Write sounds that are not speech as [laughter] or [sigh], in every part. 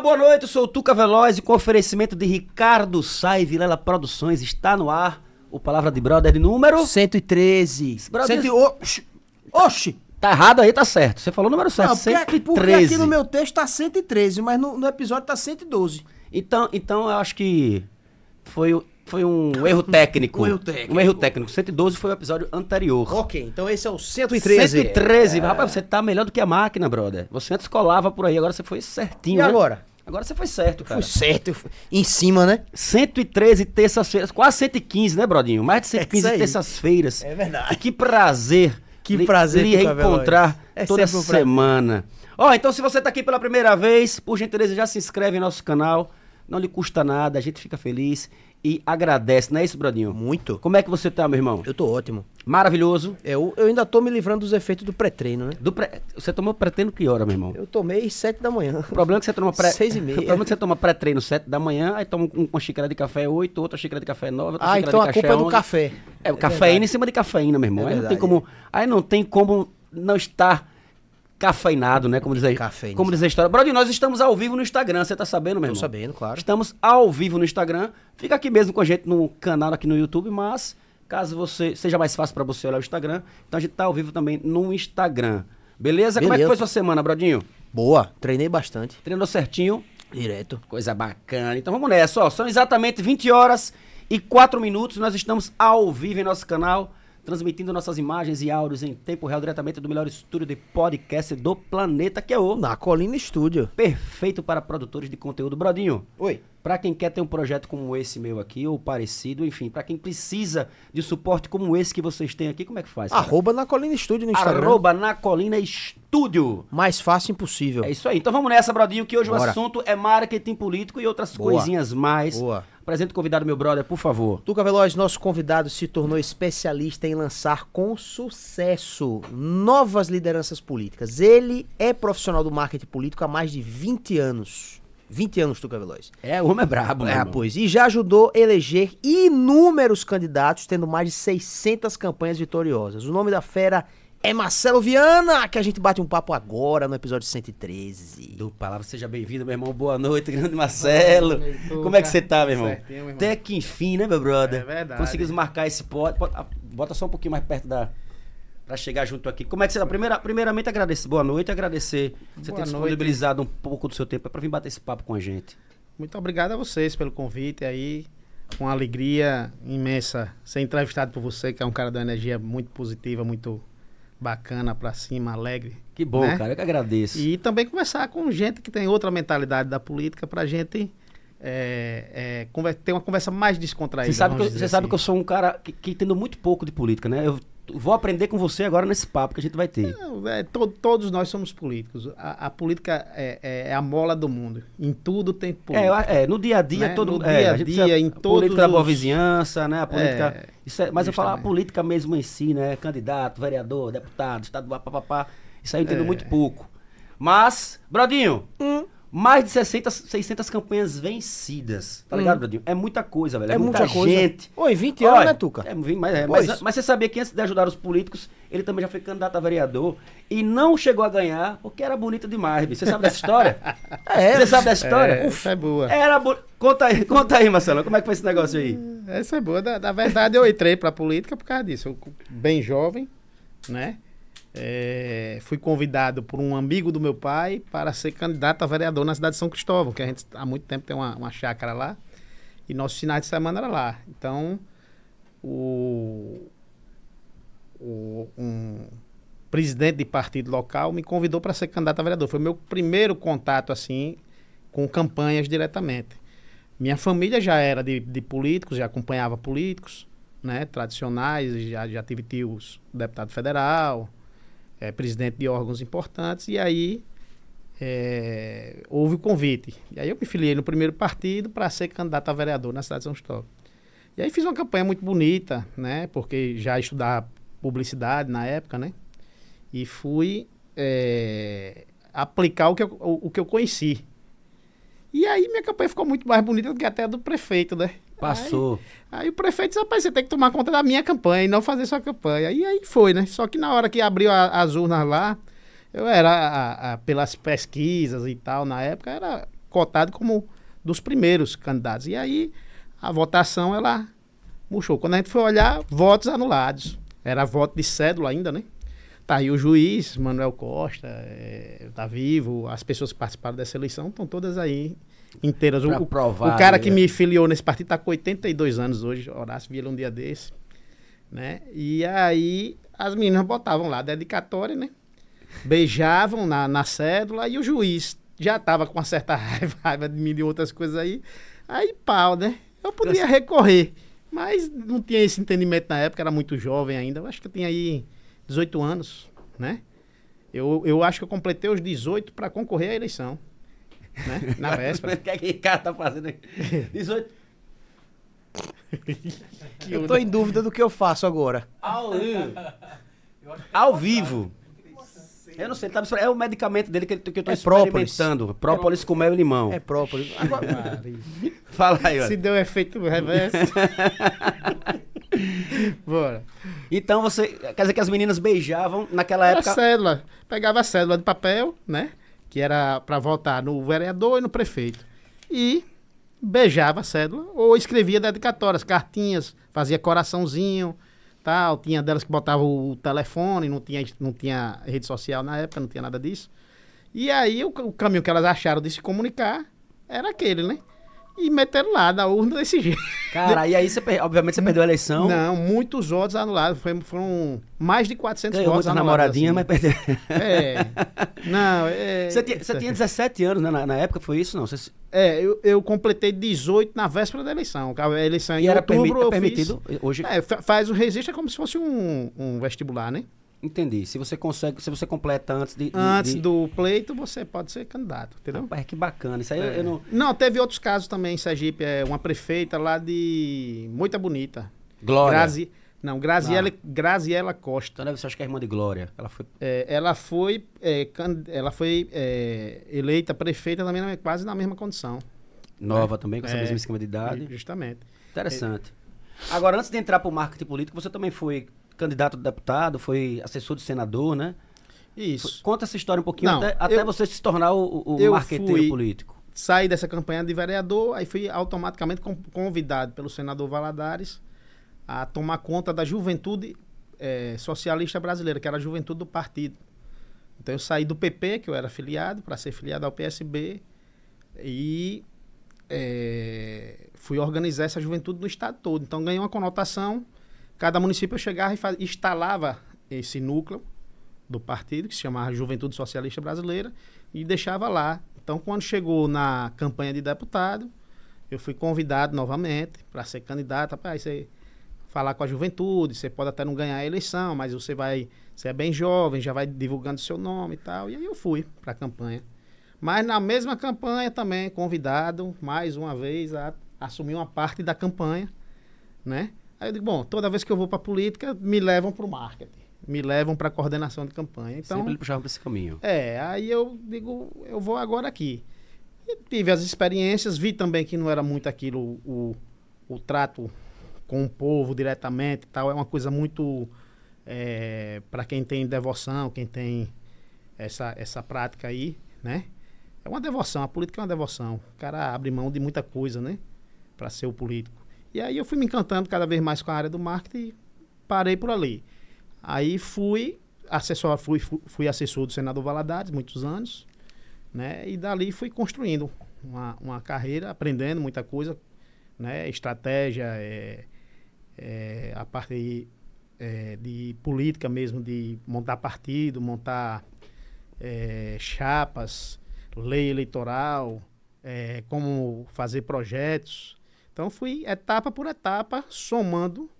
boa noite. Eu sou o Tuca Veloz e com oferecimento de Ricardo Sai Vilela Produções está no ar o Palavra de Brother de número. 113. Brother- Cento... Oxi. Oxi. Tá errado aí, tá certo. Você falou o número certo, Não, porque, 113. porque aqui no meu texto tá 113, mas no, no episódio tá 112. Então, então eu acho que foi, foi um [laughs] erro técnico. Um erro técnico. Um erro técnico. 112 foi o episódio anterior. Ok, então esse é o 113. 113. Rapaz, você tá melhor do que a máquina, brother. Você antes colava por aí, agora você foi certinho, E né? agora? Agora você foi certo, cara. Foi certo. eu fui- Em cima, né? 113 terças-feiras, quase 115, né, Brodinho? Mais de É isso 115 aí. terças-feiras. É verdade. Que prazer. Que prazer, lhe Tuca encontrar Veloz. É toda um semana. Ó, então se você tá aqui pela primeira vez, por gentileza, já se inscreve em nosso canal. Não lhe custa nada, a gente fica feliz e agradece, não é isso, Brodinho? Muito. Como é que você tá, meu irmão? Eu tô ótimo. Maravilhoso. Eu, eu ainda tô me livrando dos efeitos do pré-treino, né? Do pré- Você tomou pré-treino que hora, meu irmão? Eu tomei 7 da manhã. O problema é que você toma pré... Seis e meia. [laughs] O problema é que você toma pré-treino 7 da manhã, aí toma um- uma xícara de café 8, outra xícara de café 9, outra Ah, xícara então de a café culpa é do 11. café. É, É cafeína verdade. em cima de cafeína, meu irmão. É aí, não tem como, aí não tem como não estar cafeinado, né? Como diz, a- como diz a história. Brother, nós estamos ao vivo no Instagram, você tá sabendo, meu Tô irmão? sabendo, claro. Estamos ao vivo no Instagram. Fica aqui mesmo com a gente no canal aqui no YouTube, mas caso você seja mais fácil pra você olhar o Instagram, então a gente tá ao vivo também no Instagram. Beleza? Como é que Beleza. foi sua semana, Brodinho? Boa. Treinei bastante. Treinou certinho? Direto. Coisa bacana. Então vamos nessa, ó. São exatamente 20 horas e 4 minutos. Nós estamos ao vivo em nosso canal, transmitindo nossas imagens e áudios em tempo real diretamente do melhor estúdio de podcast do planeta, que é o Na Colina Studio. perfeito para produtores de conteúdo. Brodinho, Oi. Pra quem quer ter um projeto como esse meu aqui, ou parecido, enfim, pra quem precisa de suporte como esse que vocês têm aqui, como é que faz? cara? Arroba na Colina Studio no Instagram. Arroba na Colina Estúdio. Mais fácil impossível. É isso aí. Então vamos nessa, Brodinho, que hoje o Bora. assunto é marketing político e outras Boa. coisinhas mais. Boa. Apresenta o convidado, meu brother, por favor. Tuca Veloz, nosso convidado, se tornou especialista em lançar com sucesso novas lideranças políticas. Ele é profissional do marketing político há mais de 20 anos. 20 anos, Tuca Veloz. É, o homem é brabo, né? É, pois. E já ajudou a eleger inúmeros candidatos, tendo mais de 600 campanhas vitoriosas. O nome da fera é Marcelo Viana, que a gente bate um papo agora no episódio 113. Do Palavra, seja bem-vindo, meu irmão. Boa noite, grande Marcelo. Boa noite. Como é que você tá, meu irmão? Certinho, meu irmão. Até que enfim, né, meu brother? É verdade. Conseguimos marcar esse pod. Bota, bota só um pouquinho mais perto da. Pra chegar junto aqui. Como é que você tá? Primeira, primeiramente, agradecer. Boa noite, agradecer você Boa ter noite. disponibilizado um pouco do seu tempo pra vir bater esse papo com a gente. Muito obrigado a vocês pelo convite aí. Com alegria imensa ser entrevistado por você, que é um cara de uma energia muito positiva, muito bacana, pra cima, alegre. Que bom, Né? cara. Eu que agradeço. E também conversar com gente que tem outra mentalidade da política pra gente é, é, ter uma conversa mais descontraída. Você sabe, que eu, você dizer sabe assim. que eu sou um cara que, que entendo muito pouco de política, né? Eu vou aprender com você agora nesse papo que a gente vai ter. Não, é, to- todos nós somos políticos. A, a política é, é- é a mola do mundo. Em tudo tem É, política. eu- é, no dia a dia, Né? todo No é, dia a gente dia, precisa- em a todos política da boa os- vizinhança, né? A política. É, isso é- mas eu falo a política mesmo em si, né? Candidato, vereador, deputado, estadual, papapá. Isso aí eu entendo É. muito pouco. Mas, Brodinho, mais de 60, 600 campanhas vencidas. Tá ligado, Brodinho? É muita coisa, velho. É, É muita, muita coisa. gente. Oi, 20 anos, Olha, né, Tuca? É, mas, é, mas, mas você sabia que antes de ajudar os políticos, ele também já foi candidato a vereador e não chegou a ganhar porque era bonito demais, bicho. Você sabe dessa história? [laughs] É, Você sabe dessa história? É, é boa. Era bo... Conta aí, conta aí, Marcelo. Como é que foi esse negócio aí? Essa é boa. Na, na verdade, eu entrei pra política por causa disso. Eu, bem jovem, né? É, fui convidado por um amigo do meu pai para ser candidato a vereador na cidade de São Cristóvão, que a gente há muito tempo tem uma, uma chácara lá. E nossos finais de semana era lá. Então, o, o- um presidente de partido local me convidou para ser candidato a vereador. Foi meu primeiro contato, assim, com campanhas diretamente. Minha família já era de, de políticos, já acompanhava políticos, né, tradicionais, já, já tive tios deputado federal, eh, presidente de órgãos importantes, e aí eh, houve o convite. E aí eu me filiei no primeiro partido para ser candidato a vereador na cidade de São Cristóvão. E aí fiz uma campanha muito bonita, né, porque já estudava publicidade na época, né, e fui eh, aplicar o que, eu, o, o que eu conheci. E aí minha campanha ficou muito mais bonita do que até a do prefeito, né? Passou. Aí, aí o prefeito disse, rapaz, você tem que tomar conta da minha campanha e não fazer sua campanha. E aí foi, né? Só que na hora que abriu a- as urnas lá, eu era, a- a- pelas pesquisas e tal, na época, era cotado como dos primeiros candidatos. E aí a votação ela murchou. Quando a gente foi olhar, votos anulados. Era voto de cédula ainda, né? Tá aí o juiz, Manuel Costa, é, tá vivo, as pessoas que participaram dessa eleição estão todas aí inteiras. O, provar, o cara né? que me filiou nesse partido tá com 82 anos hoje, Horácio Vila um dia desse, né? E aí as meninas botavam lá dedicatória, né? Beijavam na, na cédula e o juiz já tava com uma certa [laughs] raiva, raiva de mim e de outras coisas aí. Aí pau, né? Eu podia recorrer, mas não tinha esse entendimento na época, era muito jovem ainda. Eu acho que eu tinha aí 18 anos, né? Eu, eu acho que eu completei os 18 para concorrer à eleição, né? Na véspera. O que é que o cara tá fazendo aqui? [laughs] 18. Eu tô em dúvida do que eu faço agora. Ao vivo. Ao vivo. Eu não sei, tá, é o medicamento dele que, ele- que eu tô É própolis. experimentando. Própolis com mel e limão. É próprio. Agora, [laughs] Fala aí, ó. Se deu efeito reverso. [laughs] Bora. Então você. Quer dizer que as meninas beijavam naquela época. cédula. Pegava a cédula de papel, né? Que era para votar no vereador e no prefeito. E beijava a cédula ou escrevia dedicatórias, cartinhas, fazia coraçãozinho, tal. Tinha delas que botavam o telefone, não tinha, não tinha rede social na época, não tinha nada disso. E aí o, o caminho que elas acharam de se comunicar era aquele, né? E meteram lá da urna desse jeito. Cara, e aí você, obviamente, você perdeu a eleição. Não, muitos votos anulados. Foi, foram mais de 400 Ganhou votos anulados. namoradinhas, assim. mas perdeu. É. Não, é. Você tinha, você tinha 17 anos, né? Na, na época foi isso, não? Você, É, eu, eu completei 18 na véspera da eleição. A eleição em e era outubro permi- é eu permitido hoje. Fiz, é, fa- faz o registro é como se fosse um, um vestibular, né? Entendi. Se você consegue, se você completa antes de. de- Antes de- do pleito, você pode ser candidato, entendeu? Rapaz, que bacana. Isso aí eu- É. eu não. Não, teve outros casos também em Sergipe. É, uma prefeita lá de Moita Bonita. Glória. Grazi, não, Graziela, Graziela Costa. Então ser, acho que é irmã de Glória. Ela foi. É, ela foi, é, can- ela foi é, eleita prefeita também na- quase na mesma condição. Nova também, com essa É. mesma esquema de idade. Justamente. Interessante. Agora, antes de entrar para o marketing político, você também foi candidato a deputado, foi assessor de senador, né? Isso. Conta essa história um pouquinho, Não, até, até eu- você se tornar o, o marqueteiro fui- político. Saí dessa campanha de vereador, aí fui automaticamente con- convidado pelo senador Valadares a tomar conta da juventude eh, socialista brasileira, que era a juventude do partido. Então eu saí do PP, que eu era filiado, para ser filiado ao PSB, e eh, fui organizar essa juventude no estado todo. Então ganhei uma conotação. Cada município chegava e faz- instalava esse núcleo do partido, que se chamava Juventude Socialista Brasileira, e deixava lá. Então, quando chegou na campanha de deputado, eu fui convidado novamente para ser candidato. Rapaz, você falar com a juventude, você pode até não ganhar a eleição, mas você vai, você é bem jovem, já vai divulgando seu nome e tal. E aí eu fui para a campanha. Mas na mesma campanha também, convidado, mais uma vez, a assumir uma parte da campanha, né? Aí eu digo, bom, toda vez que eu vou para política, me levam para o marketing, me levam para a coordenação de campanha. Então, Sempre ele puxava para esse caminho. é, aí eu digo, eu vou agora aqui. E tive as experiências, vi também que não era muito aquilo, o, o trato com o povo diretamente e tal, é uma coisa muito para quem tem devoção, quem tem essa, essa prática aí, né? É uma devoção, a política é uma devoção. O cara abre mão de muita coisa, né? Para ser o político. E aí eu fui me encantando cada vez mais com a área do marketing e parei por ali. Aí fui assessor, fui, fui, assessor do senador Valadares, muitos anos, né? E dali fui construindo uma, uma carreira, aprendendo muita coisa, né? Estratégia, é, é, a parte é, de política mesmo, de montar partido, montar é, chapas, lei eleitoral, é, como fazer projetos. Então fui etapa por etapa somando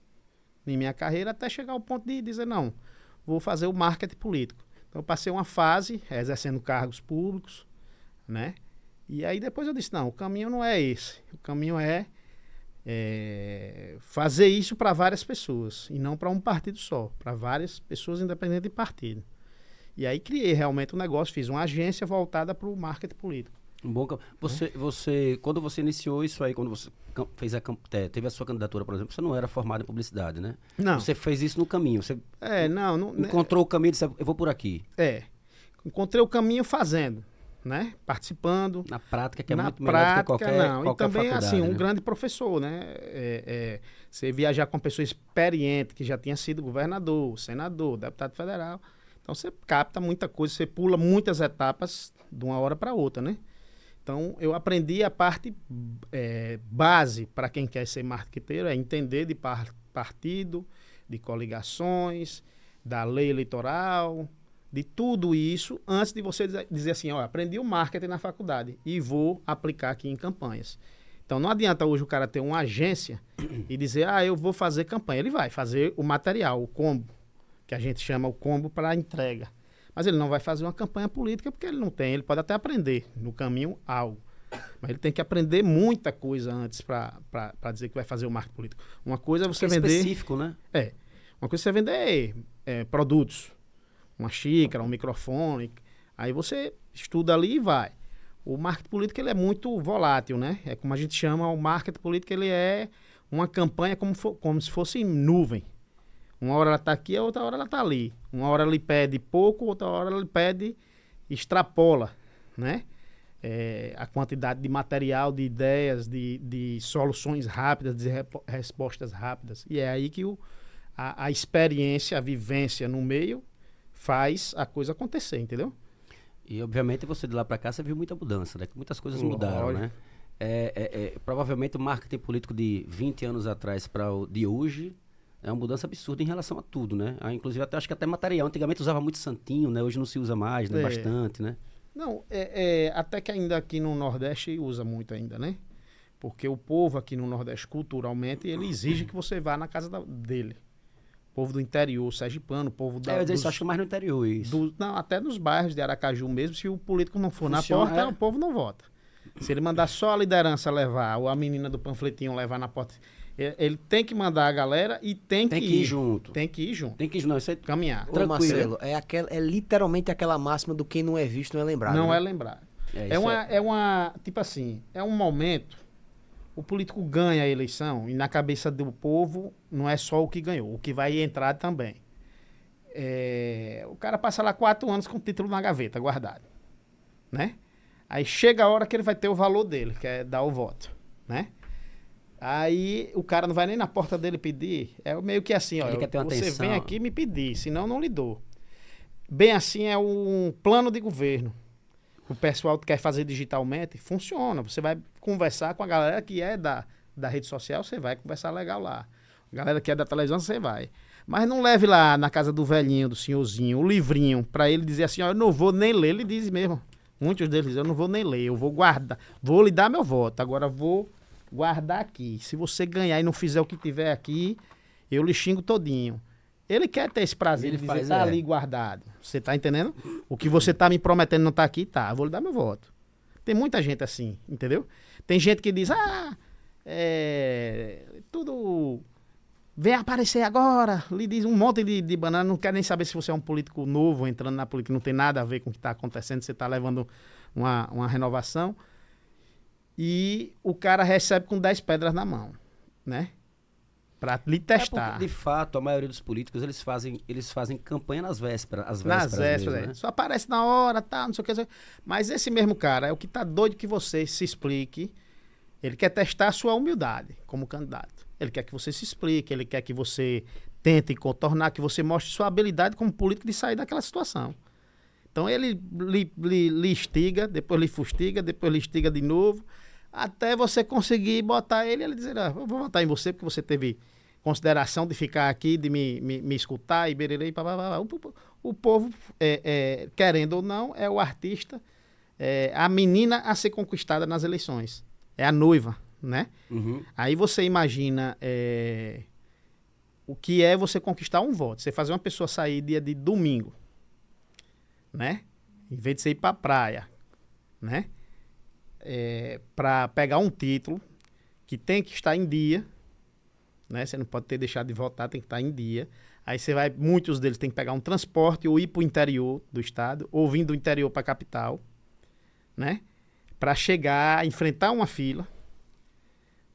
em minha carreira até chegar ao ponto de dizer não, vou fazer o marketing político. Então passei uma fase exercendo cargos públicos, né? E aí depois eu disse não, o caminho não é esse. O caminho é, é fazer isso para várias pessoas e não para um partido só, para várias pessoas independente de partido. E aí criei realmente um negócio, fiz uma agência voltada para o marketing político. Um bom você, você, quando você iniciou isso aí, quando você fez a, te- teve a sua candidatura, por exemplo, você não era formado em publicidade, né? Não, Você fez isso no caminho. Você é, não, não encontrou o caminho disse, eu vou por aqui. É. Encontrei o caminho fazendo, né? Participando. Na prática, que é Na muito melhor do que prática, qualquer, não. qualquer e também, assim, um né? grande professor, né? É, é, você viajar com uma pessoa experiente, que já tinha sido governador, senador, deputado federal. Então, você capta muita coisa, você pula muitas etapas de uma hora para outra, né? Então, eu aprendi a parte é, base para quem quer ser marqueteiro, é entender de par- partido, de coligações, da lei eleitoral, de tudo isso, antes de você dizer- assim, ó, aprendi o marketing na faculdade e vou aplicar aqui em campanhas. Então, não adianta hoje o cara ter uma agência [coughs] e dizer, ah, eu vou fazer campanha. Ele vai fazer o material, o combo, que a gente chama o combo para entrega. Mas ele não vai fazer uma campanha política porque ele não tem. Ele pode até aprender no caminho algo. Mas ele tem que aprender muita coisa antes para dizer que vai fazer o marketing político. Uma coisa é você É vender. específico, né? É. Uma coisa é você vender é, produtos. Uma xícara, um microfone. Aí você estuda ali e vai. O marketing político ele é muito volátil, né? É como a gente chama o marketing político, ele é uma campanha como, fo- como se fosse em nuvem. Uma hora ela está aqui, a outra hora ela está ali. Uma hora ele pede pouco, outra hora ele pede, extrapola, né? É, a quantidade de material, de ideias, de, de soluções rápidas, de repo- respostas rápidas. E é aí que o, a, a experiência, a vivência no meio faz a coisa acontecer, entendeu? E obviamente você de lá pra cá você viu muita mudança, né? Que muitas coisas mudaram, Lógico. né? É, é, é, provavelmente o marketing político de 20 anos atrás para o de hoje é uma mudança absurda em relação a tudo, né? Ah, inclusive até acho que até material. Antigamente usava muito santinho, né? Hoje não se usa mais, né? É. Bastante, né? Não, é, é, até que ainda aqui no Nordeste usa muito ainda, né? Porque o povo aqui no Nordeste, culturalmente, ele exige que você vá na casa da- dele. O povo do interior, sergipano, o povo da, é, eu dos- isso acho que mais no interior isso. do- não, até nos bairros de Aracaju mesmo, se o político não for Funciona, na porta, é. o povo não vota. Se ele mandar só a liderança levar, ou a menina do panfletinho levar na porta, ele tem que mandar a galera e tem, Tem que ir junto. Tem que ir junto. Tem que ir, não, isso aí Caminhar. Ô, Tranquilo, Marcelo, é, aquela, é literalmente aquela máxima do quem não é visto não é lembrado. não né? é lembrar. É, É, isso uma, é uma. Tipo assim, é um momento. O político ganha a eleição e na cabeça do povo não é só o que ganhou, o que vai entrar também. É, o cara passa lá quatro anos com o título na gaveta, guardado. Né? Aí chega a hora que ele vai ter o valor dele, que é dar o voto. Né? Aí o cara não vai nem na porta dele pedir. É meio que assim, ó. Ele quer ter uma você atenção. vem aqui me pedir, senão não lhe dou. Bem assim é um plano de governo o pessoal quer fazer digitalmente, funciona. Você vai conversar com a galera que é da, da rede social, você vai conversar legal lá. A galera que é da televisão, você vai. Mas não leve lá na casa do velhinho, do senhorzinho, o livrinho, pra ele dizer assim, ó, eu não vou nem ler. Ele diz mesmo. Muitos deles dizem, eu não vou nem ler, eu vou guardar. Vou lhe dar meu voto, agora vou guardar aqui. Se você ganhar e não fizer o que tiver aqui, eu lhe xingo todinho. Ele quer ter esse prazer Ele de dizer, faz, tá é. ali guardado. Você tá entendendo? O que você tá me prometendo não tá aqui, tá. Eu vou lhe dar meu voto. Tem muita gente assim, entendeu? Tem gente que diz, ah, é, tudo vem aparecer agora. Lhe diz um monte de, de banana, não quer nem saber se você é um político novo entrando na política, não tem nada a ver com o que está acontecendo, você está levando uma, uma renovação. E o cara recebe com 10 pedras na mão, né? Pra lhe É testar. porque, de fato, a maioria dos políticos, eles fazem, eles fazem campanha nas vésperas. Às vésperas Nas vésperas, mesmo, é. né? Só aparece na hora, tá, não sei o que. não sei o que. Mas esse mesmo cara é o que tá doido que você se explique. Ele quer testar a sua humildade como candidato. Ele quer que você se explique, ele quer que você tente contornar, que você mostre sua habilidade como político de sair daquela situação. Então ele lhe, lhe, lhe instiga, depois lhe fustiga, depois lhe instiga de novo, até você conseguir botar ele ele dizer, ah, vou votar em você porque você teve consideração de ficar aqui, de me, me, me escutar e bererei, papapá. O, o, o povo, é, é, querendo ou não, é o artista, é a menina a ser conquistada nas eleições. É a noiva, né? Uhum. Aí você imagina é, o que é você conquistar um voto. Você fazer uma pessoa sair dia de domingo, né? Em vez de você ir pra praia, né? É, para pegar um título que tem que estar em dia, né? Você não pode ter deixado de votar, tem que estar em dia. Aí você vai, muitos deles têm que pegar um transporte ou ir para o interior do estado, ou vir do interior para a capital, né? Para chegar, enfrentar uma fila,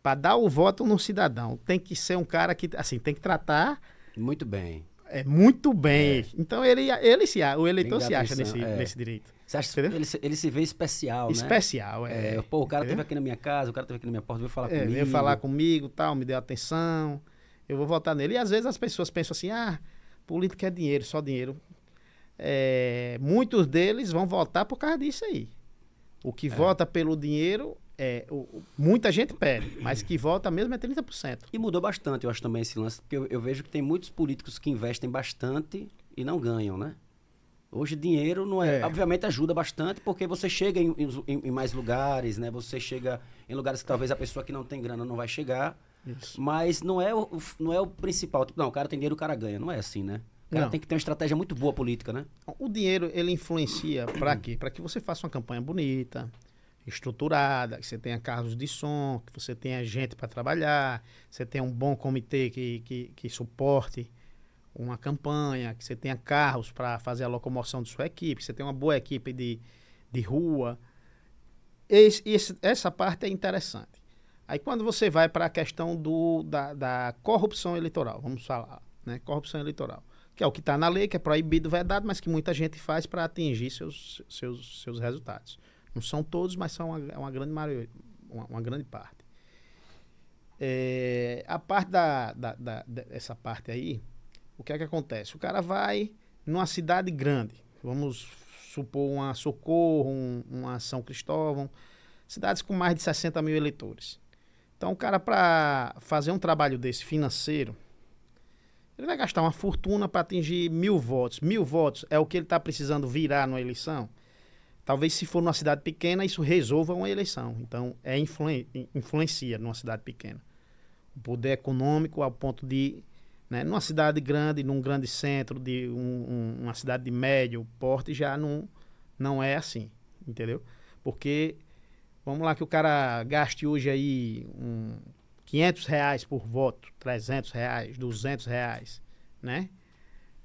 para dar o voto no cidadão. Tem que ser um cara que, assim, tem que tratar Muito bem. É muito bem. Então ele, ele se, o eleitor se acha atenção, nesse, é. nesse direito. Você acha ele, se- ele se vê especial, né? Especial, é. É, pô, o cara esteve aqui na minha casa, o cara esteve aqui na minha porta, veio falar É, comigo. veio falar comigo, tal, me deu atenção. Eu vou votar nele. E às vezes as pessoas pensam assim: ah, política é dinheiro, só dinheiro. É, muitos deles vão votar por causa disso aí. O que vota pelo dinheiro, é, o- o- muita gente perde, mas que vota mesmo é 30%. E mudou bastante, eu acho também esse lance, porque eu, eu vejo que tem muitos políticos que investem bastante e não ganham, né? Hoje dinheiro não é, É. obviamente ajuda bastante porque você chega em, em- em mais lugares, né? Você chega em lugares que talvez a pessoa que não tem grana não vai chegar, Isso. mas não é o, o- não é o principal. Tipo, não, o cara tem dinheiro, o cara ganha, não é assim, né? O cara Não. tem que ter uma estratégia muito boa política, né? O dinheiro, ele influencia para quê? Para que você faça uma campanha bonita, estruturada, que você tenha carros de som, que você tenha gente para trabalhar, você tenha um bom comitê que, que, que suporte uma campanha, que você tenha carros para fazer a locomoção de sua equipe, que você tenha uma boa equipe de, de rua. Esse- esse- essa parte é interessante. Aí quando você vai para a questão do, da, da corrupção eleitoral, vamos falar, né? Corrupção eleitoral que é o que está na lei, que é proibido, vedado, mas que muita gente faz para atingir seus, seus, seus resultados. Não são todos, mas são uma, uma grande maioria, uma, uma grande parte. É, a parte da, da, da- dessa parte aí, o que é que acontece? O cara vai numa cidade grande, vamos supor uma Socorro, um- uma São Cristóvão, cidades com mais de 60 mil eleitores. Então, o cara, para fazer um trabalho desse financeiro, ele vai gastar uma fortuna para atingir mil votos. Mil votos é o que ele está precisando virar numa eleição. Talvez se for numa cidade pequena, isso resolva uma eleição. Então, é influen- influencia numa cidade pequena. O poder econômico ao ponto de, né, numa cidade grande, num grande centro, de um- um- uma cidade de médio porte, já não, não é assim, entendeu? Porque, vamos lá que o cara gaste hoje aí um, 500 reais por voto, 300 reais, 200 reais, né?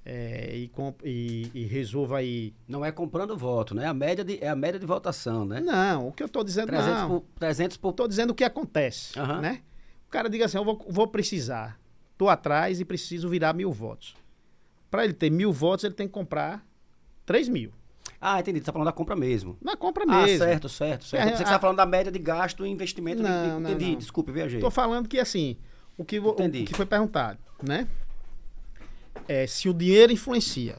É, e, e, e resolva aí. Não é comprando voto, né? A média de, é a média de votação, né? Não, o que eu estou dizendo 300 não. por, 300 por... Estou dizendo o que acontece, Aham. né? O cara diga assim, eu vou, vou precisar, estou atrás e preciso virar mil votos. Para ele ter mil votos, ele tem que comprar 3 mil. Ah, entendi. Você tá falando da compra mesmo. Na compra Ah, mesmo. certo, certo, certo. É, você a- tá falando da média de gasto e investimento. de- Não, de- não, entendi, não. desculpe, viajei. Estou falando que assim, o que, o Entendi. que foi perguntado, né? É se o dinheiro influencia.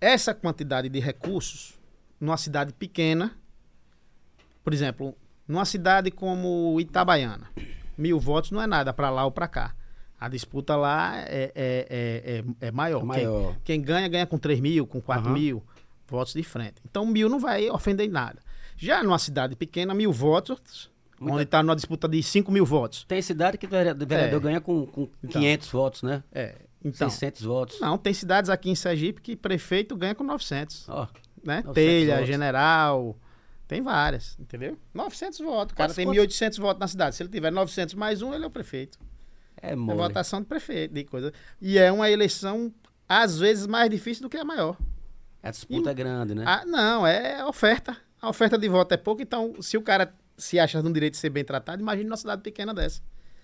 Essa quantidade de recursos numa cidade pequena, por exemplo, numa cidade como Itabaiana, mil votos não é nada para lá ou para cá. A disputa lá é, é, é, é, maior. É maior. Quem, quem ganha, ganha com 3 mil, com 4 Aham. mil votos de frente. Então, mil não vai ofender em nada. Já numa cidade pequena, mil votos, Muita- onde está numa disputa de 5 mil votos. Tem cidade que o vere- vereador É. ganha com, com Então. 500 votos, né? É, então. 600 votos. Não, tem cidades aqui em Sergipe que prefeito ganha com 900, Ó, né? 900 Telha, votos. General, tem várias, entendeu? 900 votos. O cara tem quantos- 1.800 votos na cidade. Se ele tiver 900 mais um, ele é o prefeito. é É mole. votação de prefeito, de coisa. E é uma eleição, às vezes, mais difícil do que a maior. A disputa é grande, né? Ah, não, é oferta. A oferta de voto é pouco, então se o cara se acha no direito de ser bem tratado, imagine uma cidade pequena dessa.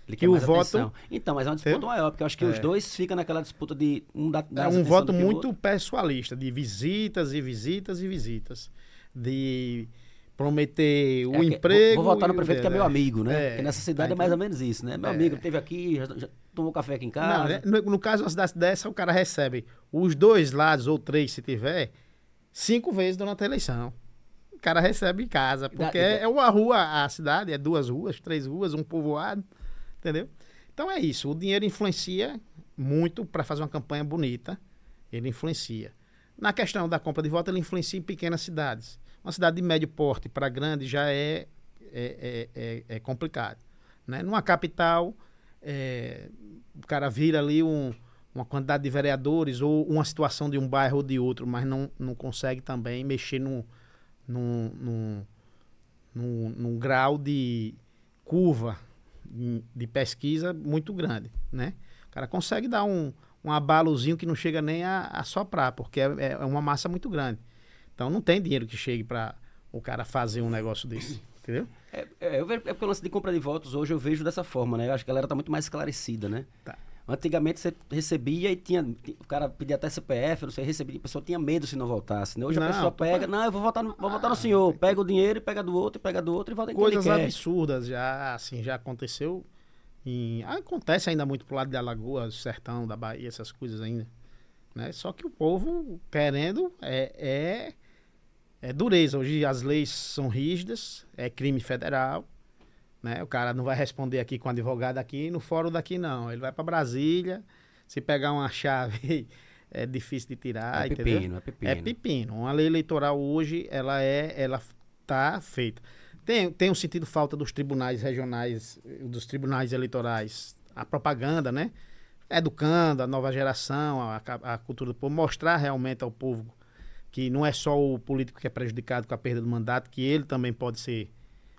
Ele que quer o mais voto- atenção. Então, mas é uma disputa Entendeu? maior, porque eu acho que os É. dois ficam naquela disputa de um da, É um voto o muito pessoalista, de visitas e visitas e visitas. De prometer o É emprego. Vou, vou votar no e o prefeito que é meu é. amigo, né? É. Porque nessa cidade Tá é mais ou menos isso, né? Meu É. amigo esteve aqui, já, já tomou café aqui em Não, casa. né? no, no caso de uma cidade dessa, o cara recebe os dois lados, ou três se tiver, cinco vezes durante a eleição. O cara recebe em casa, porque Dá- é, é uma rua, a cidade, é duas ruas, três ruas, um povoado, entendeu? Então é isso, o dinheiro influencia muito para fazer uma campanha bonita, ele influencia. Na questão da compra de voto, ele influencia em pequenas cidades. Uma cidade de médio porte para grande já é, é, é, é- é complicado. Né? Numa capital, é, o cara vira ali um- uma quantidade de vereadores ou uma situação de um bairro ou de outro, mas não, não consegue também mexer num, num, num, num, num grau de curva de pesquisa muito grande, né? O cara consegue dar um, um abalozinho que não chega nem a, a soprar, porque é, é uma massa muito grande. Então não tem dinheiro que chegue para o cara fazer um negócio desse, entendeu? É, é, eu vejo- é porque o lance de compra de votos hoje eu vejo dessa forma, né? Eu acho que a galera tá muito mais esclarecida, né? Tá. Antigamente você recebia e tinha. O cara pedia até CPF, não sei, recebia, a pessoa tinha medo se não voltasse. Né? Hoje Não, a pessoa pega, não, eu vou votar no, vou votar no senhor. Pega o dinheiro e pega do outro, e pega do outro e vota em quem ele Coisas quer. absurdas já, assim, já aconteceu. Em, acontece ainda muito pro lado de Alagoas, Sertão, da Bahia, essas coisas ainda. Né? Só que o povo querendo é, é, é dureza. Hoje as leis são rígidas, é crime federal. Né? O cara não vai responder aqui com advogado aqui no fórum daqui, não. Ele vai para Brasília. Se pegar uma chave, [laughs] é difícil de tirar, É entendeu? pepino, é pepino. É pepino. Uma lei eleitoral hoje, ela é, ela tá feita. Tem, tem um sentido falta dos tribunais regionais, dos tribunais eleitorais, a propaganda, né? Educando a nova geração, a, a cultura do povo, mostrar realmente ao povo que não é só o político que é prejudicado com a perda do mandato, que ele também pode ser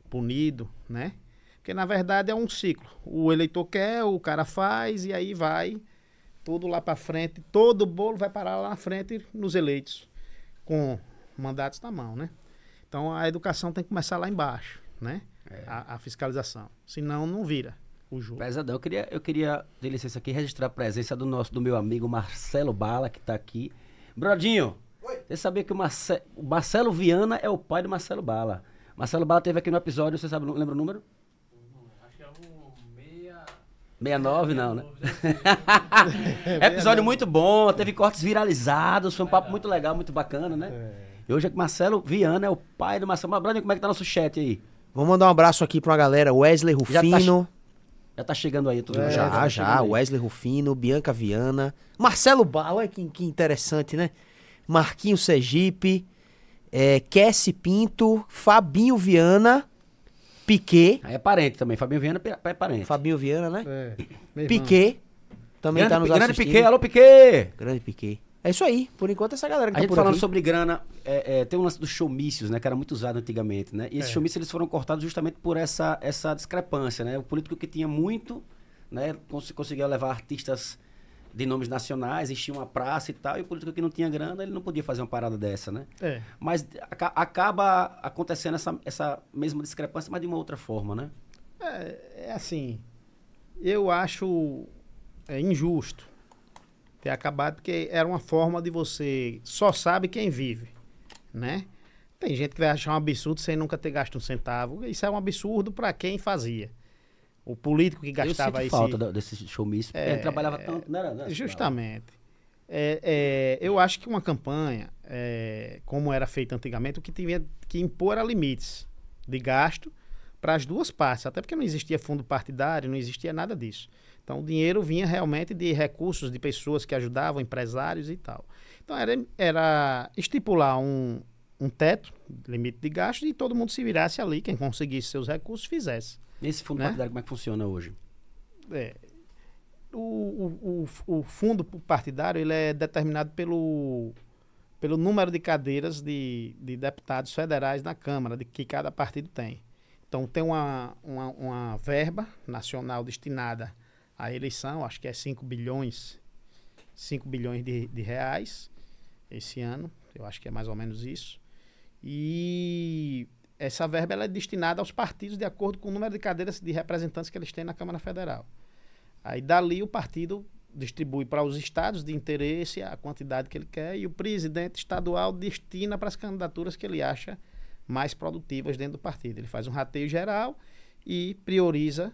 punido, né? Porque na verdade é um ciclo. O eleitor quer, o cara faz e aí vai tudo lá para frente, todo o bolo vai parar lá na frente nos eleitos com mandatos na mão, né? Então a educação tem que começar lá embaixo, né? A, a fiscalização. Senão não vira o jogo. Pesadão, eu queria, eu queria, ter licença aqui, registrar a presença do nosso, do meu amigo Marcelo Bala, que tá aqui. Brodinho, você sabia que o, Marce, o Marcelo Viana é o pai do Marcelo Bala. Marcelo Bala teve aqui no episódio, você sabe, lembra o número? Acho que é o meia... 69 não, né? [laughs] Episódio muito bom, teve cortes viralizados, foi um papo muito legal, muito bacana, né? E hoje é que Marcelo Viana é o pai do Marcelo. Mas, Brodinho, como é que tá nosso chat aí? Vamos mandar um abraço aqui pra uma galera. Wesley Já tá Rufino. Já tá chegando aí, tudo É, já, tá já. chegando aí. Wesley Rufino, Bianca Viana. Marcelo Bala, olha que, que interessante, né? Marquinho Sergipe. É, Pinto. Fabinho Viana. Piquet. Aí é parente também, Fabinho Viana é parente. Fabinho Viana, né? É. Piquet. Também grande, tá nos grande assistindo. Piquet, alô Piquet! Grande Piquet. É isso aí. Por enquanto, essa galera que A tá gente por falando aqui. sobre grana, é, é, tem um lance dos showmícios, né? Que era muito usado antigamente, né? E esses É. showmícios eles foram cortados justamente por essa, essa discrepância, né? O político que tinha muito, né? cons- conseguia levar artistas de nomes nacionais, enchia uma praça e tal, e o político que não tinha grana, ele não podia fazer uma parada dessa, né? É. Mas aca- acaba acontecendo essa, essa mesma discrepância, mas de uma outra forma, né? É, é assim, eu acho é, injusto ter acabado, porque era uma forma de você só sabe quem vive, né? Tem gente que vai achar um absurdo sem nunca ter gasto um centavo. Isso é um absurdo para quem fazia. O político que Eu gastava sinto esse... falta desse showmício, porque É, ele trabalhava tanto, né? né? Justamente. É, é, eu acho que uma campanha, é, como era feita antigamente, o que tinha que impor era limites de gasto para as duas partes, até porque não existia fundo partidário, não existia nada disso. Então o dinheiro vinha realmente de recursos de pessoas que ajudavam, empresários e tal. Então era, era estipular um, um teto, limite de gasto, e todo mundo se virasse ali, quem conseguisse seus recursos fizesse. Esse fundo né? partidário, como é que funciona hoje? É, o, o, o, o fundo partidário ele é determinado pelo, pelo número de cadeiras de, de deputados federais na Câmara, de que cada partido tem. Então tem uma, uma, uma verba nacional destinada à eleição, acho que é 5 bilhões, 5 bilhões de, de reais esse ano, eu acho que é mais ou menos isso. E essa verba ela é destinada aos partidos de acordo com o número de cadeiras de representantes que eles têm na Câmara Federal. Aí dali o partido distribui para os estados de interesse a quantidade que ele quer e o presidente estadual destina para as candidaturas que ele acha mais produtivas dentro do partido. Ele faz um rateio geral e prioriza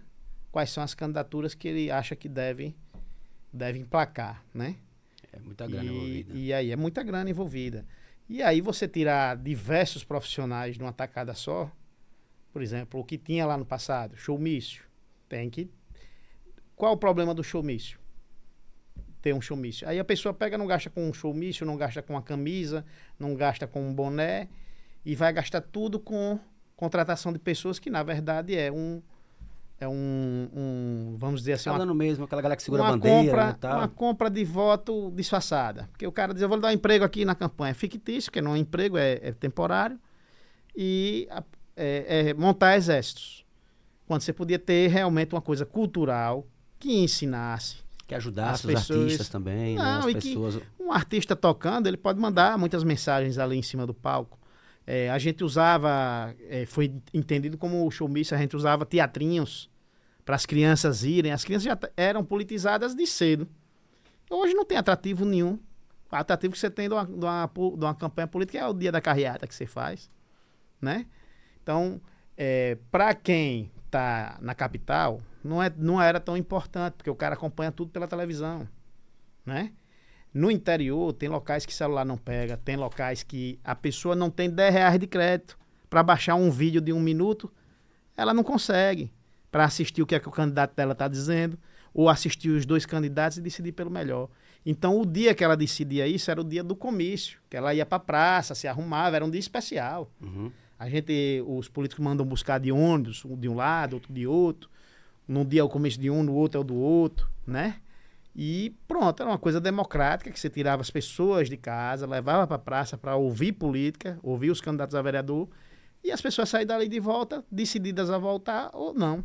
quais são as candidaturas que ele acha que devem deve emplacar, né? É muita grana E, envolvida. e aí é muita grana envolvida. E aí você tirar diversos profissionais de uma tacada só, por exemplo, o que tinha lá no passado, showmício, tem que... Qual o problema do showmício? Ter um showmício. Aí a pessoa pega, não gasta com um showmício, não gasta com uma camisa, não gasta com um boné, e vai gastar tudo com contratação de pessoas que, na verdade, é um... É um, um vamos dizer assim, Tá uma dando mesmo, aquela galera que segura a bandeira compra, né, e tal. uma compra de voto disfarçada. Porque o cara diz, eu vou lhe dar um emprego aqui na campanha. É fictício, porque não é emprego, é, é temporário. E é, é montar exércitos. Quando você podia ter realmente uma coisa cultural que ensinasse. Que ajudasse as os pessoas- artistas também, né? Não, As e que- pessoas. Um artista tocando, ele pode mandar muitas mensagens ali em cima do palco. É, a gente usava, é, foi entendido como showmício, a gente usava teatrinhos para as crianças irem. As crianças já eram politizadas de cedo. Hoje não tem atrativo nenhum. O atrativo que você tem de uma, de uma, de uma campanha política é o dia da carreata que você faz, né? Então, para quem está na capital, não, é, não era tão importante, porque o cara acompanha tudo pela televisão, né? No interior, tem locais que celular não pega, tem locais que a pessoa não tem 10 reais de crédito para baixar um vídeo de um minuto, ela não consegue para assistir o que, é que o candidato dela está dizendo, ou assistir os dois candidatos e decidir pelo melhor. Então, o dia que ela decidia isso era o dia do comício, que ela ia para praça, se arrumava, era um dia especial. Uhum. A gente, os políticos mandam buscar de ônibus, um de um lado, outro de outro. Num dia é o começo de um, no outro é o do outro, né? E pronto, era uma coisa democrática que você tirava as pessoas de casa, levava para a praça para ouvir política, ouvir os candidatos a vereador, e as pessoas saíram dali de volta, decididas a voltar ou não.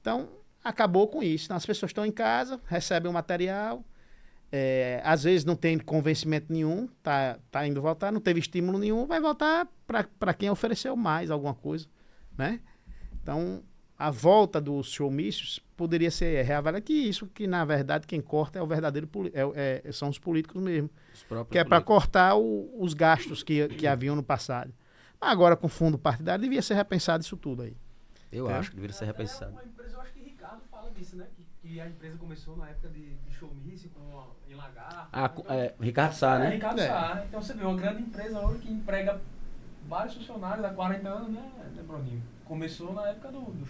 Então, acabou com isso. Então, as pessoas estão em casa, recebem o material, é, às vezes não tem convencimento nenhum, tá, tá indo votar, não teve estímulo nenhum, vai votar para quem ofereceu mais alguma coisa, né? Então, a volta dos showmícios poderia ser reavaliada que isso, que na verdade quem corta é o verdadeiro, é- é- são os políticos mesmo, Os próprios que é para cortar o- os gastos que, que haviam no passado. Mas agora com fundo partidário devia ser repensado isso tudo aí. Eu É. acho que deveria ser repensado. Uma empresa, eu acho que Ricardo fala disso, né? Que, que a empresa começou na época de, de showmício com a, em Lagar. Ah, é, Ricardo Sá, É, né? Ricardo É. Sá. Então você vê, uma grande empresa hoje que emprega vários funcionários há 40 anos, né, né Bruninho? Começou na época do, do.